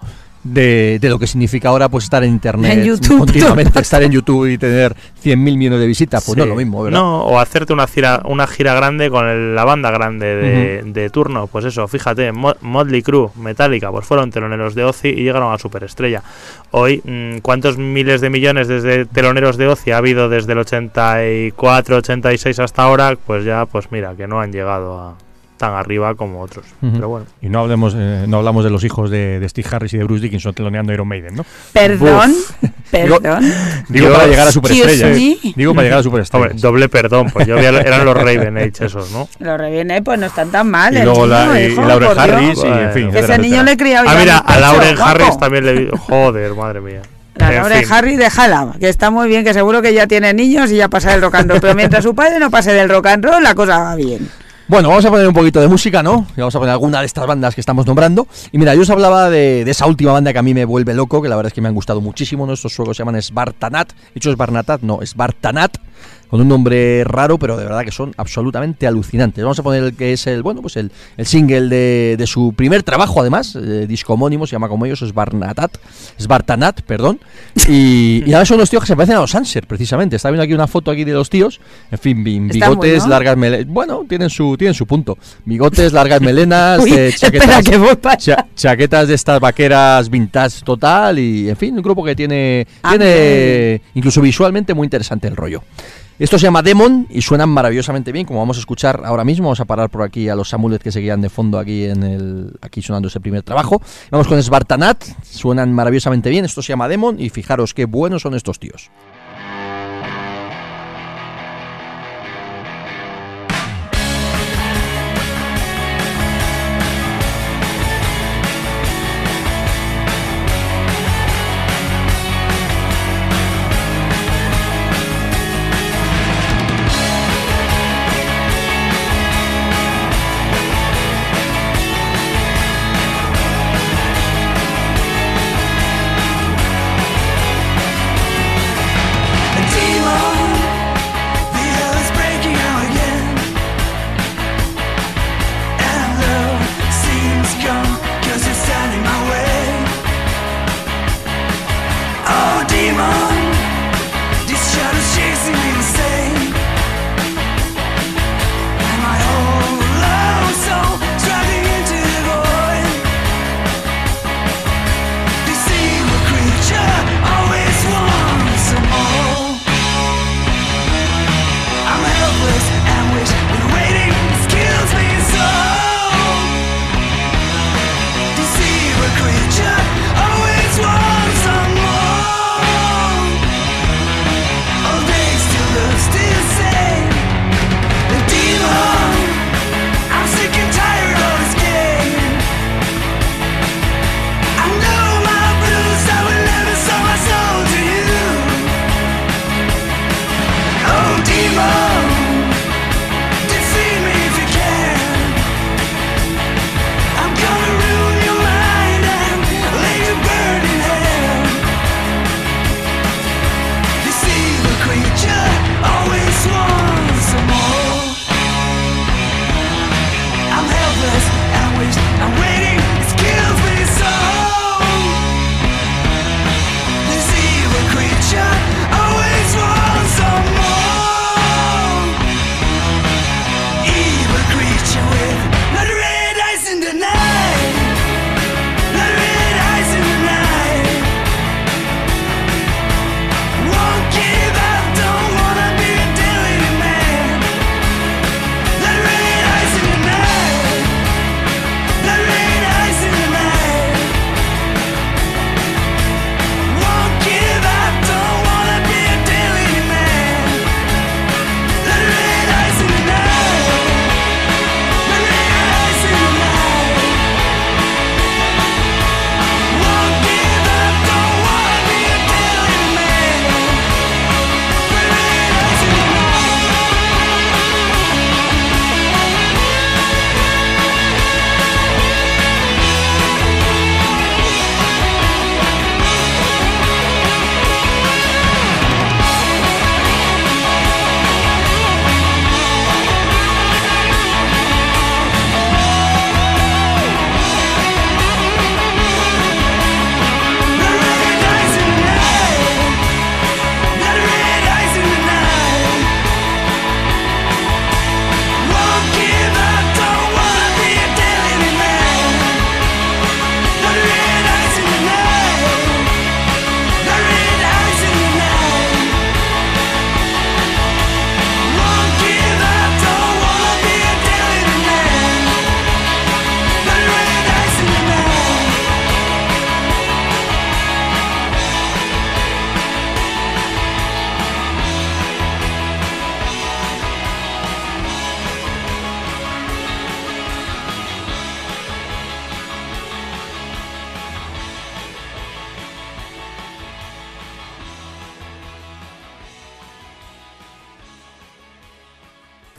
De, de lo que significa ahora pues estar en internet En YouTube, continuamente, todo. estar en YouTube y tener 100.000 millones de visitas, pues no es lo mismo, ¿verdad? No, o hacerte una gira, una gira grande con el- la banda grande de, de turno. Pues eso, fíjate, Mo- Motley Crue, Metallica, pues fueron teloneros de Ozzy y llegaron a superestrella. Hoy, mm, ¿cuántos miles de millones desde teloneros de Ozzy ha habido desde el 84, 86 hasta ahora? Pues ya, pues mira, que no han llegado a tan arriba como otros. Ujú. Pero bueno. Y no hablemos, eh, no hablamos de los hijos de, de Steve Harris y de Bruce Dickinson teloneando Iron Maiden, ¿no? Perdón, Digo- perdón. Digo Yo- para llegar a superestrella. ¿eh? Digo para llegar a superestrella. Doble perdón, pues yo vi, eran los Raven Age esos, ¿no? Los reviene, pues no están tan mal. Y el luego la, y, hijo, y. Harris y en fin. Ese etcétera, niño le etcétera. criado Ah, ya mira, a el guapo. Harris también le vi. Joder, madre mía. La En Lauren fin. Harris, déjala, que está muy bien, que seguro que ya tiene niños y ya pasa del rock and roll. Pero mientras su padre no pase del rock and roll, la cosa va bien. Bueno, vamos a poner un poquito de música, ¿no? Y vamos a poner alguna de estas bandas que estamos nombrando. Y mira, yo os hablaba de, esa última banda que a mí me vuelve loco, que la verdad es que me han gustado muchísimo. ¿no? Estos se llaman Spartanat. De hecho, Sparnatat, no, Spartanat. Con un nombre raro, pero de verdad que son absolutamente alucinantes. Vamos a poner el que es el, bueno, pues el, el single de, de su primer trabajo, además, eh, disco homónimo, se llama como ellos, Sparnatat, Spartanat, perdón. Y, y ahora son los tíos que se parecen a los Anser, precisamente. Está viendo aquí una foto aquí de los tíos. En fin, bigotes, bueno. largas melenas. Bueno, tienen su, tienen su punto. Bigotes, largas melenas, Uy, eh, chaquetas, que voy para allá. cha- chaquetas de estas vaqueras vintage total y, en fin, un grupo que tiene, Ah, tiene incluso visualmente muy interesante el rollo. Esto se llama Demon y suenan maravillosamente bien, como vamos a escuchar ahora mismo. Vamos a parar por aquí a los Samulet que seguían de fondo aquí en el aquí sonando ese primer trabajo. Vamos con Spartanat, suenan maravillosamente bien. Esto se llama Demon y fijaros qué buenos son estos tíos.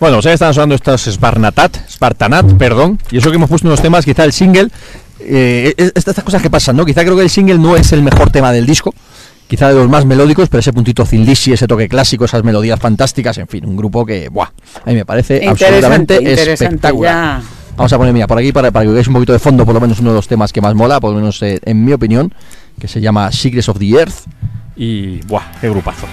Bueno, sea, están sonando estos Sparnatat, Spartanat, perdón, y eso que hemos puesto unos temas, quizá el single, eh, es- estas estas cosas que pasan, ¿no? Quizá creo que el single no es el mejor tema del disco, quizá de los más melódicos, pero ese puntito Lizzy, ese toque clásico, esas melodías fantásticas, en fin, un grupo que, buah, a mí me parece absolutamente interesante, espectacular. ya. Vamos a poner, mira, por aquí para, para que veáis un poquito de fondo, por lo menos uno de los temas que más mola, por lo menos eh, en mi opinión, que se llama Secrets of the Earth. Y, buah, qué grupazo.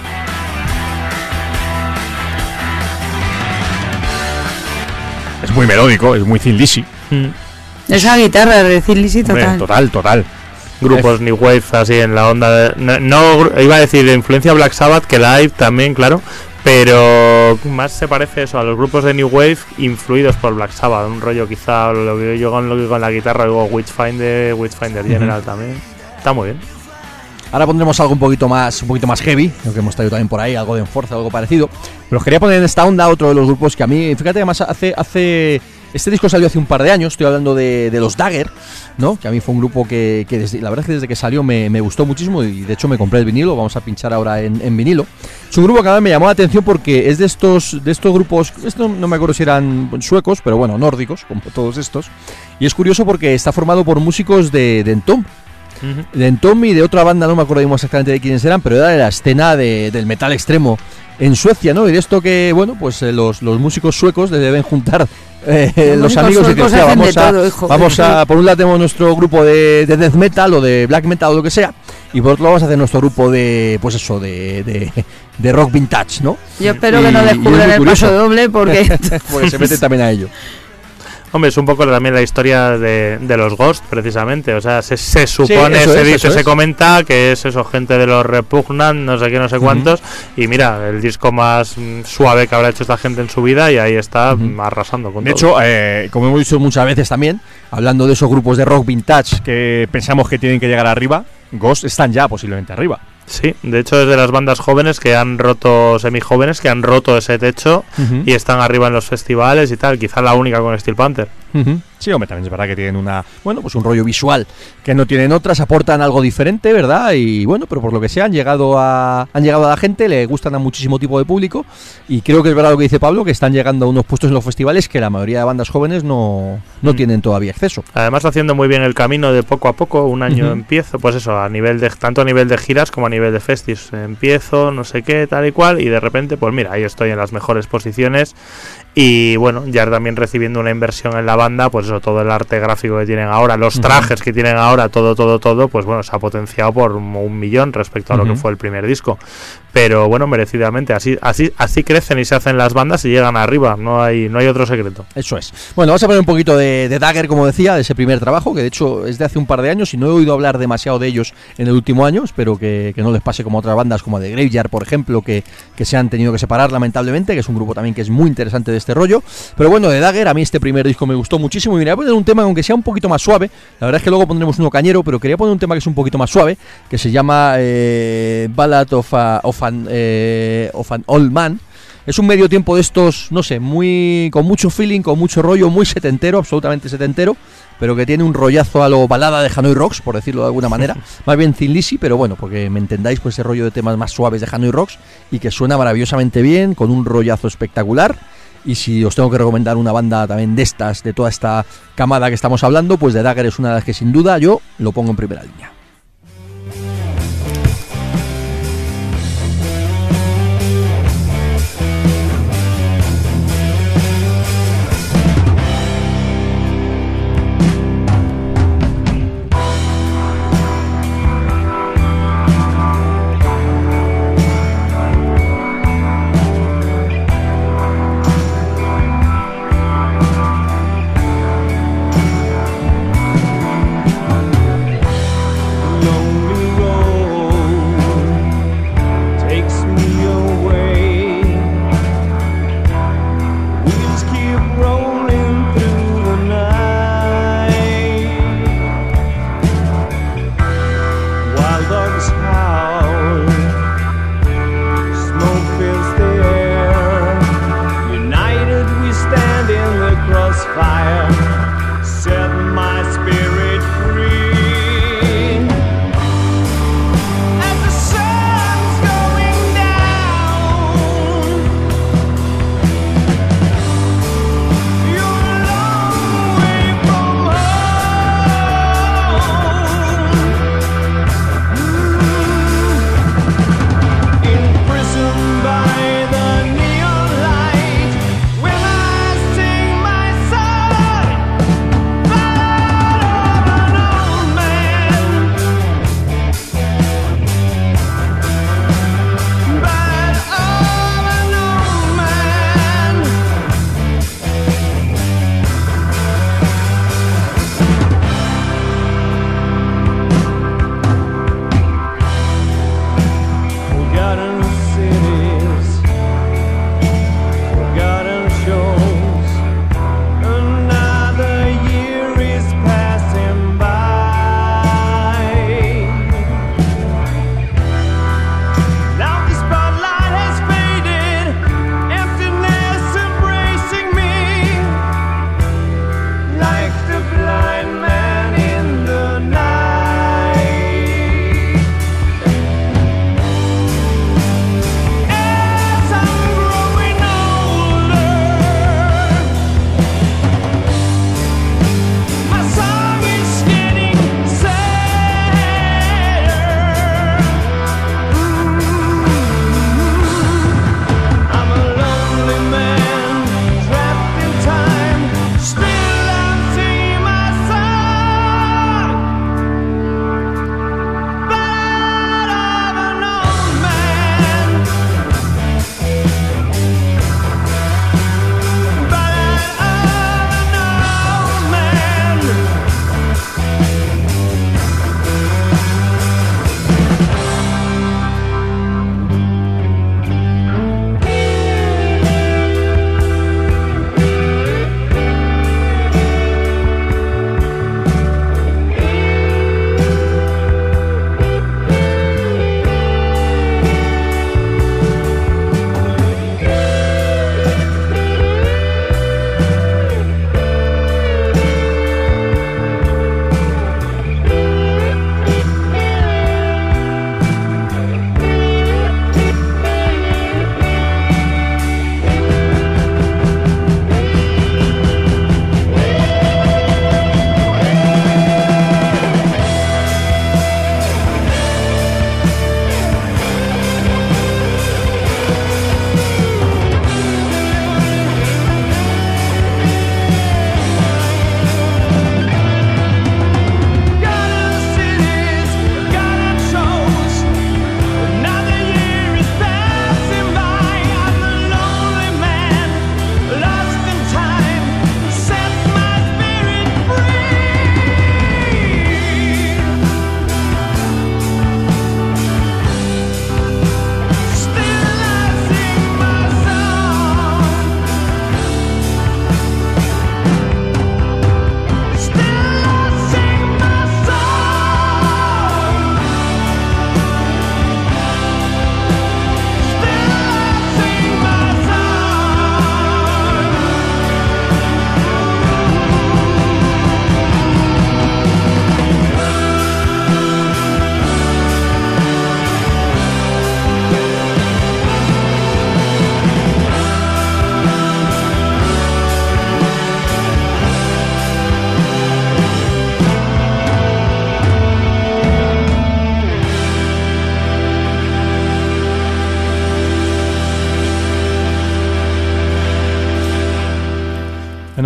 Muy melódico, es muy Thin Lizzy. Mm. Esa guitarra de Thin Lizzy Hombre, total. total, total. Grupos New Wave así en la onda de, no, iba a decir de influencia Black Sabbath que Live también, claro, pero más se parece eso a los grupos de New Wave influidos por Black Sabbath, un rollo quizá lo que yo con, lo que con la guitarra luego Witchfinder, Witchfinder General también. Está muy bien. Ahora pondremos algo un poquito más, un poquito más heavy, lo que hemos traído también por ahí, algo de Enforza, algo parecido. Pero os quería poner en esta onda otro de los grupos que a mí, fíjate, además hace, hace este disco salió hace un par de años, estoy hablando de, los Dagger, ¿no? Que a mí fue un grupo que, que la verdad es que desde que salió me, gustó muchísimo y de hecho me compré el vinilo, vamos a pinchar ahora en, vinilo. Es un grupo que a mí me llamó la atención porque es de estos, de estos grupos, esto no me acuerdo si eran suecos, pero bueno, nórdicos, como todos estos. Y es curioso porque está formado por músicos de, de De Entom y de otra banda, no me acuerdo exactamente de quiénes eran, pero era de la escena de- del metal extremo en Suecia, ¿no? Y de esto que, bueno, pues eh, los, los músicos suecos deben juntar eh, Los amigos y decir, suecos "Hostia, hacen de vamos, a, todo, hijo". vamos a, por un lado tenemos nuestro grupo de, de death metal o de black metal o lo que sea, y por otro lado vamos a hacer nuestro grupo de, pues eso, de, de, de rock vintage, ¿no? Yo espero Y- que no descubran el curioso. paso doble porque Porque se meten también a ello. Hombre, es un poco también la historia de, de los Ghost, precisamente. O sea, se, se supone, eso se es, dice, se es. comenta que es eso, gente de los Repugnant, no sé qué, no sé cuántos. Y mira, el disco más mm, suave que habrá hecho esta gente en su vida y ahí está Ujú. mm, arrasando con De todo. hecho, eh, como hemos dicho muchas veces también, hablando de esos grupos de rock vintage que pensamos que tienen que llegar arriba, Ghost están ya posiblemente arriba. Sí, de hecho es de las bandas jóvenes que han roto, semi-jóvenes, que han roto ese techo y están arriba en los festivales y tal. Quizá la única con Steel Panther. Sí, hombre, también es verdad que tienen una, bueno, pues un rollo visual que no tienen otras, aportan algo diferente, ¿verdad? Y bueno, pero por lo que sea han llegado a han llegado a la gente, le gustan a muchísimo tipo de público y creo que es verdad lo que dice Pablo, que están llegando a unos puestos en los festivales que la mayoría de bandas jóvenes no, no Mm. tienen todavía acceso. Además haciendo muy bien el camino de poco a poco, un año empiezo, pues eso, a nivel de tanto a nivel de giras como a nivel de festis, empiezo, no sé qué, tal y cual, y de repente, pues mira, ahí estoy en las mejores posiciones y bueno, ya también recibiendo una inversión en la banda, pues eso, todo el arte gráfico que tienen ahora, los trajes que tienen ahora, todo, todo, todo, pues bueno, se ha potenciado por un millón respecto a lo que fue el primer disco. Pero bueno, merecidamente, así, así, así crecen y se hacen las bandas y llegan arriba, no hay, no hay otro secreto. Eso es. Bueno, vamos a poner un poquito de, de Dagger, como decía, de ese primer trabajo, que de hecho es de hace un par de años y no he oído hablar demasiado de ellos en el último año. Espero que, que no les pase como a otras bandas, como de Graveyard, por ejemplo, que, que se han tenido que separar lamentablemente, que es un grupo también que es muy interesante de este rollo. Pero bueno, de Dagger, a mí este primer disco me gustó muchísimo y me voy a poner un tema aunque sea un poquito más suave. La verdad es que luego pondremos uno cañero, pero quería poner un tema que es un poquito más suave, que se llama eh, Ballad of, a- of an, eh, of an Old Man. Es un medio tiempo de estos, no sé, muy con mucho feeling, con mucho rollo, muy setentero, absolutamente setentero, pero que tiene un rollazo a lo balada de Hanoi Rocks, por decirlo de alguna manera. Más bien Thin Lizzy, pero bueno, porque me entendáis, pues ese rollo de temas más suaves de Hanoi Rocks y que suena maravillosamente bien, con un rollazo espectacular. Y si os tengo que recomendar una banda también de estas, de toda esta camada que estamos hablando, pues The Dagger es una de las que sin duda yo lo pongo en primera línea.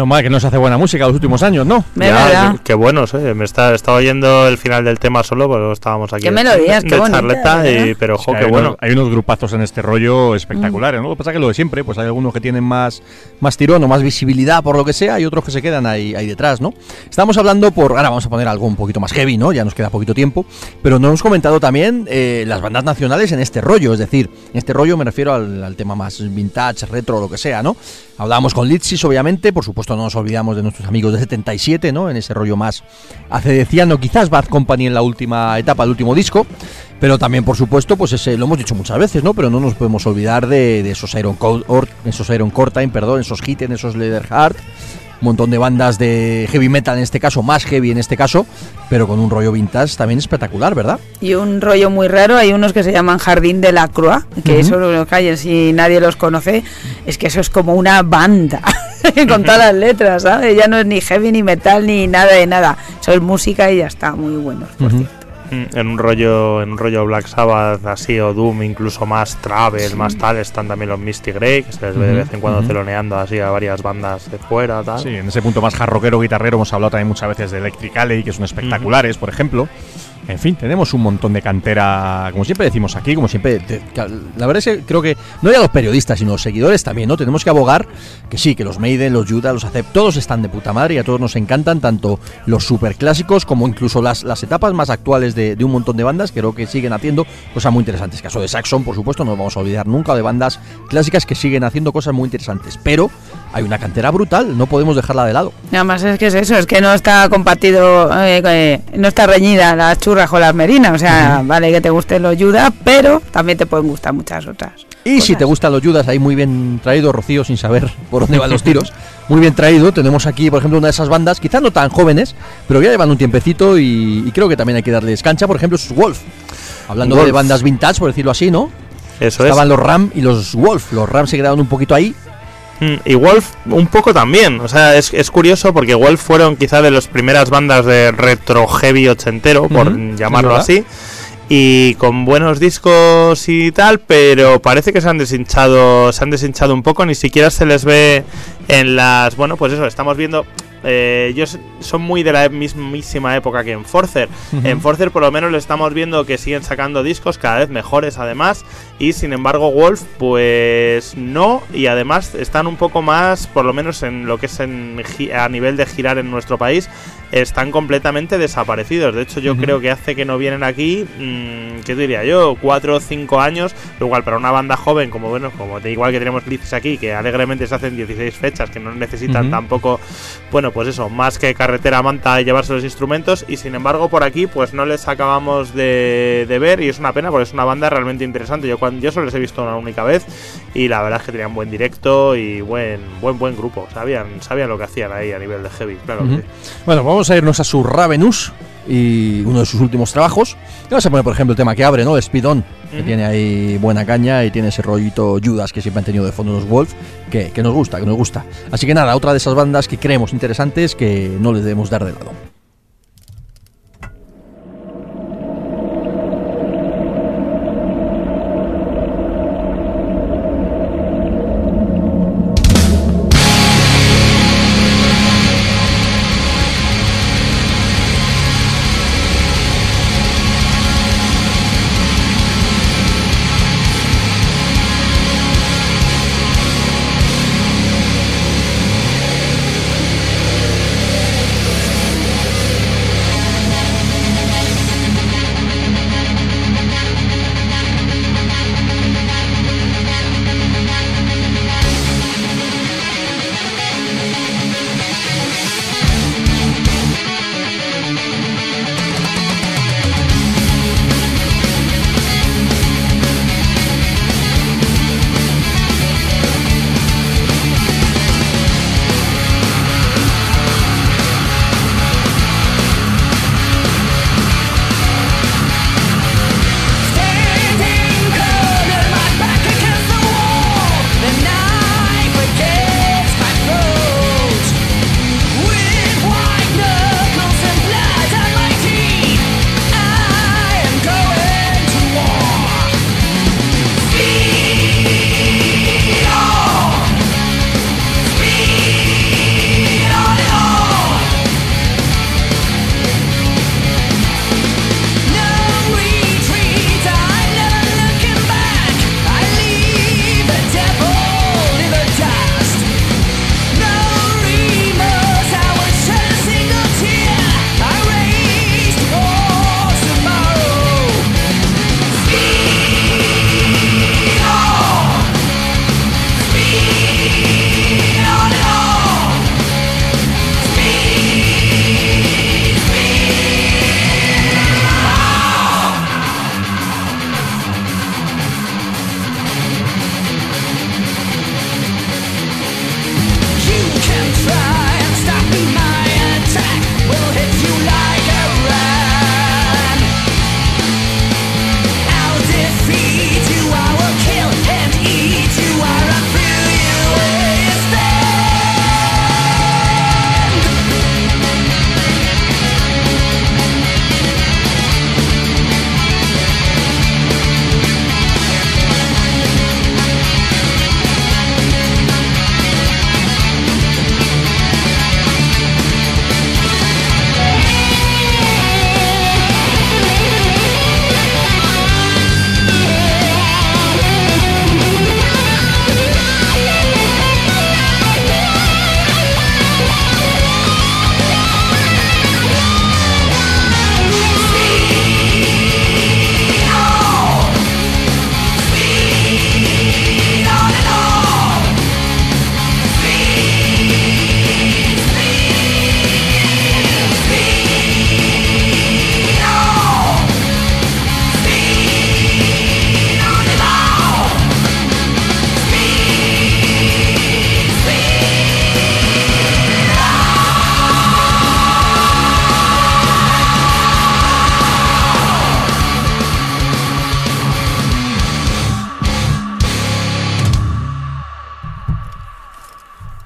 Menos mal que no se hace buena música los últimos años, ¿no? Ya, qué, buenos, eh. Me está, estaba oyendo el final del tema solo, porque estábamos aquí. Qué de- melodías, de qué bonita, charleta, y- pero jo, qué unos, bueno. hay unos grupazos en este rollo espectaculares, ¿no? Lo que pasa es que lo de siempre, pues hay algunos que tienen más, más tirón o más visibilidad por lo que sea y otros que se quedan ahí, ahí detrás, ¿no? Estamos hablando por. Ahora vamos a poner algo un poquito más heavy, ¿no? Ya nos queda poquito tiempo. Pero no hemos comentado también eh, las bandas nacionales en este rollo. Es decir, en este rollo me refiero al, al tema más vintage, retro, lo que sea, ¿no? Hablábamos con Litsis, obviamente. Por supuesto, no nos olvidamos de nuestros amigos de 77, ¿no? En ese rollo más acedeciano, quizás Bad Company en la última etapa, el último disco. Pero también, por supuesto, pues ese, lo hemos dicho muchas veces, ¿no? Pero no nos podemos olvidar de, esos Iron Co- Or- esos Iron Cortime, perdón, esos Hitten, esos Leather Heart. Un montón de bandas de heavy metal en este caso, más heavy en este caso, pero con un rollo vintage también espectacular, ¿verdad? Y un rollo muy raro, hay unos que se llaman Jardín de la Croix, que eso lo callen si nadie los conoce, es que eso es como una banda, con todas las letras, ¿sabes? Ya no es ni heavy, ni metal, ni nada de nada, eso es música y ya está, muy bueno. por. En un rollo, en un rollo Black Sabbath así o Doom, incluso más Travel, más tal, están también los Misty Grey, que se les ve de vez en cuando celoneando así a varias bandas de fuera, tal. Sí, en ese punto más jarroquero, guitarrero, hemos hablado también muchas veces de Electric Alley, que son espectaculares, por ejemplo. En fin, tenemos un montón de cantera, como siempre decimos aquí, como siempre. La verdad es que creo que no ya los periodistas, sino los seguidores también, ¿no? Tenemos que abogar que sí, que los Maiden, los Judas, los Accept, todos están de puta madre y a todos nos encantan, tanto los superclásicos como incluso las, las etapas más actuales de, de un montón de bandas, creo que siguen haciendo cosas muy interesantes. Caso de Saxon, por supuesto, no nos vamos a olvidar nunca de bandas clásicas que siguen haciendo cosas muy interesantes. Pero hay una cantera brutal, no podemos dejarla de lado. Nada más es que es eso, es que no está compartido, eh, eh, no está reñida las churras con las merinas, o sea, vale que te gusten los Judas, pero también te pueden gustar muchas otras. Y si te gustan los Judas, ahí muy bien traído, Rocío, sin saber por dónde van los tiros. Muy bien traído. Tenemos aquí, por ejemplo, una de esas bandas, quizás no tan jóvenes, pero ya llevan un tiempecito y, y creo que también hay que darles cancha. Por ejemplo, sus Wolf. Hablando de bandas vintage, por decirlo así, ¿no? Eso es. Estaban los Ram y los Wolf. Los Ram se quedaron un poquito ahí. Mm, Y Wolf un poco también, o sea, es, es curioso porque Wolf fueron quizá de las primeras bandas de retro heavy ochentero, por llamarlo así, y con buenos discos y tal, pero parece que se han deshinchado, se han deshinchado un poco, ni siquiera se les ve en las, bueno, pues eso, estamos viendo eh, ellos son muy de la mismísima época que Enforcer. Enforcer por lo menos le estamos viendo que siguen sacando discos cada vez mejores además. Y sin embargo Wolf pues no. Y además están un poco más por lo menos en lo que es en a nivel de girar en nuestro país están completamente desaparecidos. De hecho yo creo que hace que no vienen aquí, mm, ¿qué diría yo? Cuatro o cinco años, igual para una banda joven como bueno, como de igual que tenemos Lices aquí que alegremente se hacen 16 fechas que no necesitan tampoco bueno, pues eso, más que carretera manta y llevarse los instrumentos. Y sin embargo, por aquí, pues no les acabamos de, de ver. Y es una pena porque es una banda realmente interesante. Yo, cuando, yo solo les he visto una única vez. Y la verdad es que tenían buen directo y buen, buen, buen grupo. Sabían, sabían lo que hacían ahí a nivel de heavy, claro. Bueno, vamos a irnos a su Ravenous y uno de sus últimos trabajos. Y vamos a poner, por ejemplo, el tema que abre, ¿no? Speed On, que tiene ahí buena caña y tiene ese rollito Judas que siempre han tenido de fondo los Wolf, que, que nos gusta, que nos gusta. Así que nada, otra de esas bandas que creemos interesantes que no les debemos dar de lado.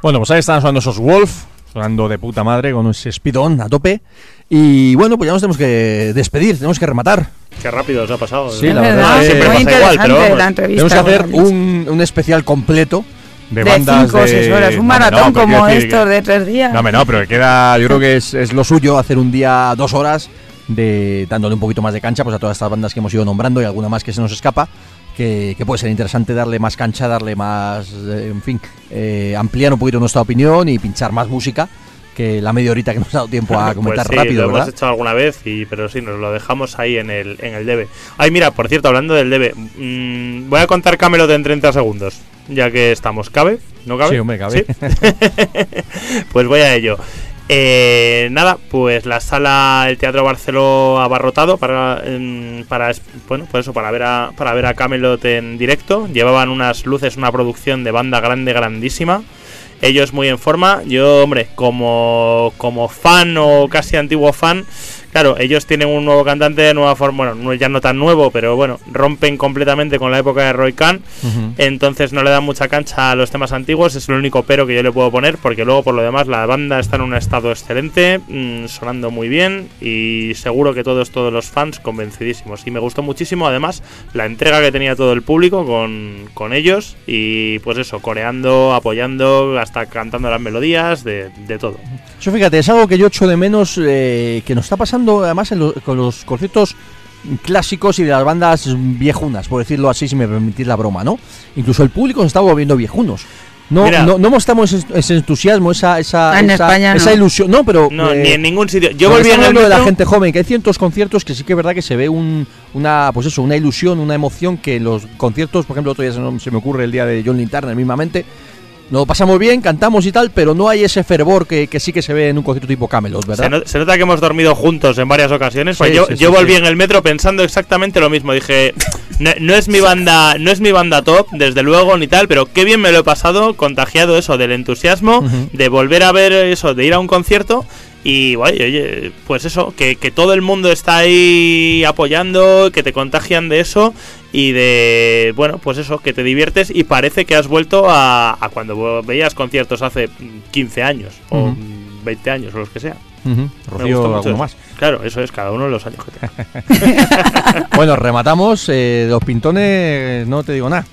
Bueno, pues ahí están sonando esos Wolf, sonando de puta madre con ese speedon a tope. Y bueno, pues ya nos tenemos que despedir, tenemos que rematar. Qué rápido se ha pasado. Sí, ¿eh? la Es verdad siempre muy pasa igual, pero interesante vamos. la entrevista. Tenemos que hacer un, un especial completo de, de bandas cinco o seis de- horas, un maratón no, como estos que- de tres días. No, no, pero que queda, yo creo que es, es lo suyo hacer un día dos horas de dándole un poquito más de cancha pues a todas estas bandas que hemos ido nombrando y alguna más que se nos escapa. Que, que puede ser interesante darle más cancha, darle más, eh, en fin, eh, ampliar un poquito nuestra opinión y pinchar más música que la media horita que nos ha dado tiempo a comentar Pues sí, rápido, lo ¿verdad? hemos hecho alguna vez, y, pero sí, nos lo dejamos ahí en el, en el debe. Ay, mira, por cierto, hablando del debe, mm, voy a contar Camelot en 30 segundos, ya que estamos. ¿Cabe? ¿No cabe? Sí, hombre, cabe. ¿Sí? pues voy a ello. Eh, nada, pues la sala, el Teatro Barceló abarrotado para, para bueno, pues eso, para ver a, para ver a Camelot en directo. Llevaban unas luces, una producción de banda grande, grandísima. Ellos muy en forma. Yo, hombre, como, como fan o casi antiguo fan, claro, ellos tienen un nuevo cantante de nueva forma. Bueno, no- ya no tan nuevo, pero bueno, rompen completamente con la época de Roy Khan. Entonces no le dan mucha cancha a los temas antiguos, es el único pero que yo le puedo poner, porque luego por lo demás la banda está en un estado excelente, mm, sonando muy bien y seguro que todos, todos los fans convencidísimos. Y me gustó muchísimo además la entrega que tenía todo el público con, con ellos y pues eso, coreando, apoyando, hasta cantando las melodías, de, de todo. Eso fíjate, es algo que yo echo de menos, eh, que nos está pasando además en lo- con los conciertos clásicos y de las bandas viejunas, por decirlo así, si me permitís la broma, ¿no? Incluso el público nos está volviendo viejunos. No, Mira. no, no mostramos ese, entusiasmo, esa, esa, Ah, en esa, España no. esa ilusión. No, pero. No, eh, ni en ningún sitio. Yo volví en estamos el hablando de la gente joven, que hay ciertos conciertos que sí que es verdad que se ve un, una, pues eso, una ilusión, una emoción que los conciertos, por ejemplo, otro día se, me- se me ocurre el día de John Lintarner mismamente, lo pasamos bien, cantamos y tal, pero no hay ese fervor que, que sí que se ve en un concierto tipo Camelot, ¿verdad? Se, no- se nota que hemos dormido juntos en varias ocasiones. pues Sí, yo sí, yo volví en el metro pensando exactamente lo mismo. Dije, no, no es mi banda, no es mi banda top, desde luego ni tal, pero qué bien me lo he pasado, contagiado eso del entusiasmo, de volver a ver eso, de ir a un concierto. Y oye, oye, pues eso, que, que todo el mundo está ahí apoyando, que te contagian de eso y de, bueno, pues eso, que te diviertes y parece que has vuelto a, a cuando veías conciertos hace 15 años o Ujú. 20 años o los que sea. Ujú. Me Rocío, gustó mucho ¿alguno eso. más? Claro, eso es, cada uno de los años que tiene. Bueno, rematamos. eh, los pintones, no te digo nada.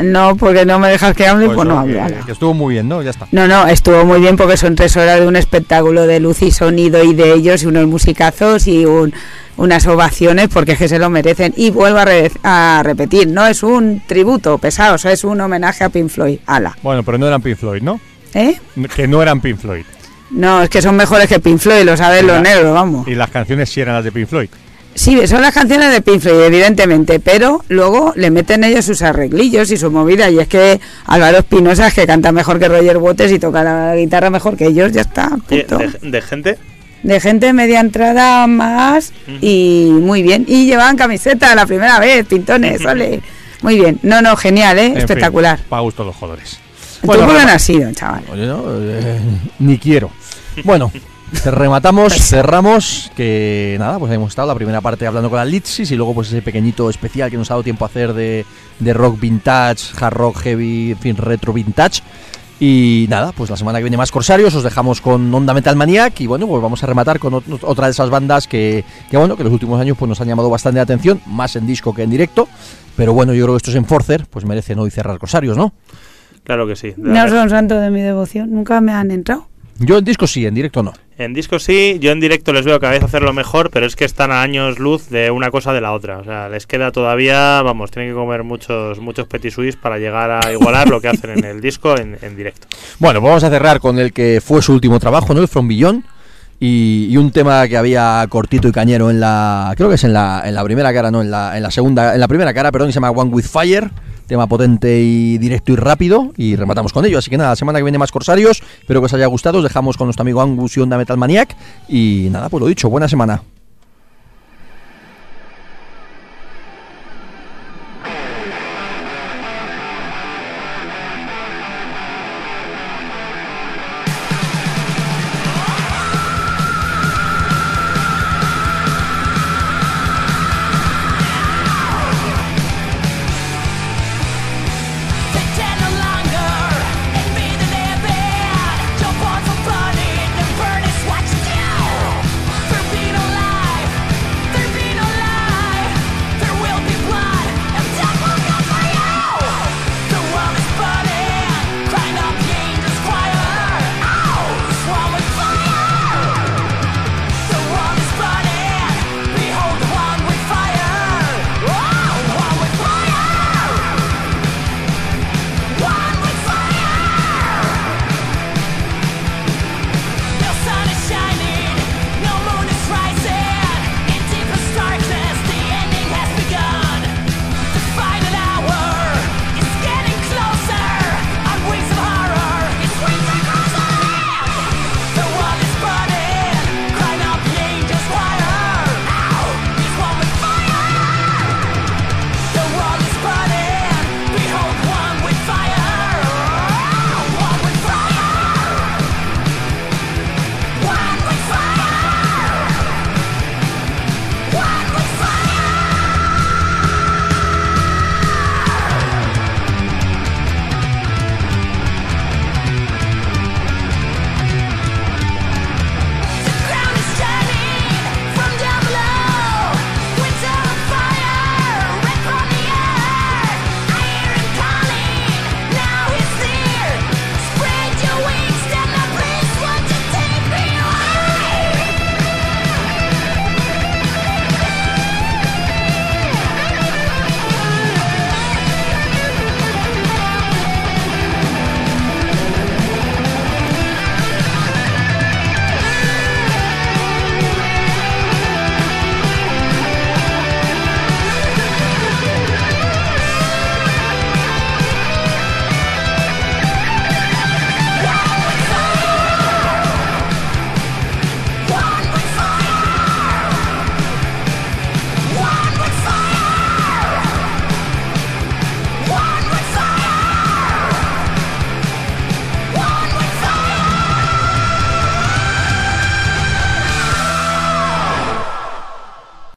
No, porque no me dejas que hable, pues, Pues no que, que estuvo muy bien, ¿no? Ya está. No, no, estuvo muy bien porque son tres horas de un espectáculo de luz y sonido y de ellos y unos musicazos y un- unas ovaciones porque es que se lo merecen. Y vuelvo a, re- a repetir, no es un tributo pesado, o sea, es un homenaje a Pink Floyd. Ala. Bueno, pero no eran Pink Floyd, ¿no? ¿Eh? Que no eran Pink Floyd. No, es que son mejores que Pink Floyd, lo saben los negros, vamos. Y las canciones sí eran las de Pink Floyd. Sí, son las canciones de Pink Floyd, evidentemente, pero luego le meten ellos sus arreglillos y su movida. Y es que Álvaro Espinosa es que canta mejor que Roger Waters y toca la guitarra mejor que ellos, ya está. Punto. de, de gente, De gente media entrada más y muy bien. Y llevaban camiseta la primera vez, pintones, ole. Muy bien. No, no, genial, ¿eh? En Espectacular. fin, para gusto los jodones. ¿Tú Bueno, por qué no rema- has sido, chaval? Oye, no, eh, ni quiero. Bueno, rematamos, cerramos, que nada, pues hemos estado la primera parte hablando con la Litsis y luego pues ese pequeñito especial que nos ha dado tiempo a hacer de, de rock vintage, hard rock heavy, en fin, retro vintage. Y nada, pues la semana que viene más Corsarios, os dejamos con Onda Metal Maniac y bueno, pues vamos a rematar con ot- otra de esas bandas que, que bueno, que los últimos años pues nos han llamado bastante la atención, más en disco que en directo, pero bueno, yo creo que estos Enforcer pues merecen hoy cerrar Corsarios, ¿no? claro que sí. No son santos de mi devoción, nunca me han entrado. Yo en disco sí, en directo no. En disco sí, yo en directo les veo cada vez hacerlo mejor, pero es que están a años luz de una cosa de la otra. O sea, les queda todavía, vamos, tienen que comer muchos muchos petit suisse para llegar a igualar lo que hacen en el disco en, directo. Bueno, pues vamos a cerrar con el que fue su último trabajo, ¿no? El From Beyond. Y, y un tema que había cortito y cañero en la. Creo que es en la, en la primera cara, no, en la, en la segunda. En la primera cara, perdón, se llama One with Fire. Tema potente y directo y rápido. Y rematamos con ello. Así que nada, la semana que viene más Corsarios. Espero que os haya gustado. Os dejamos con nuestro amigo Angus y Onda Metal Maniac. Y nada, pues lo dicho, buena semana.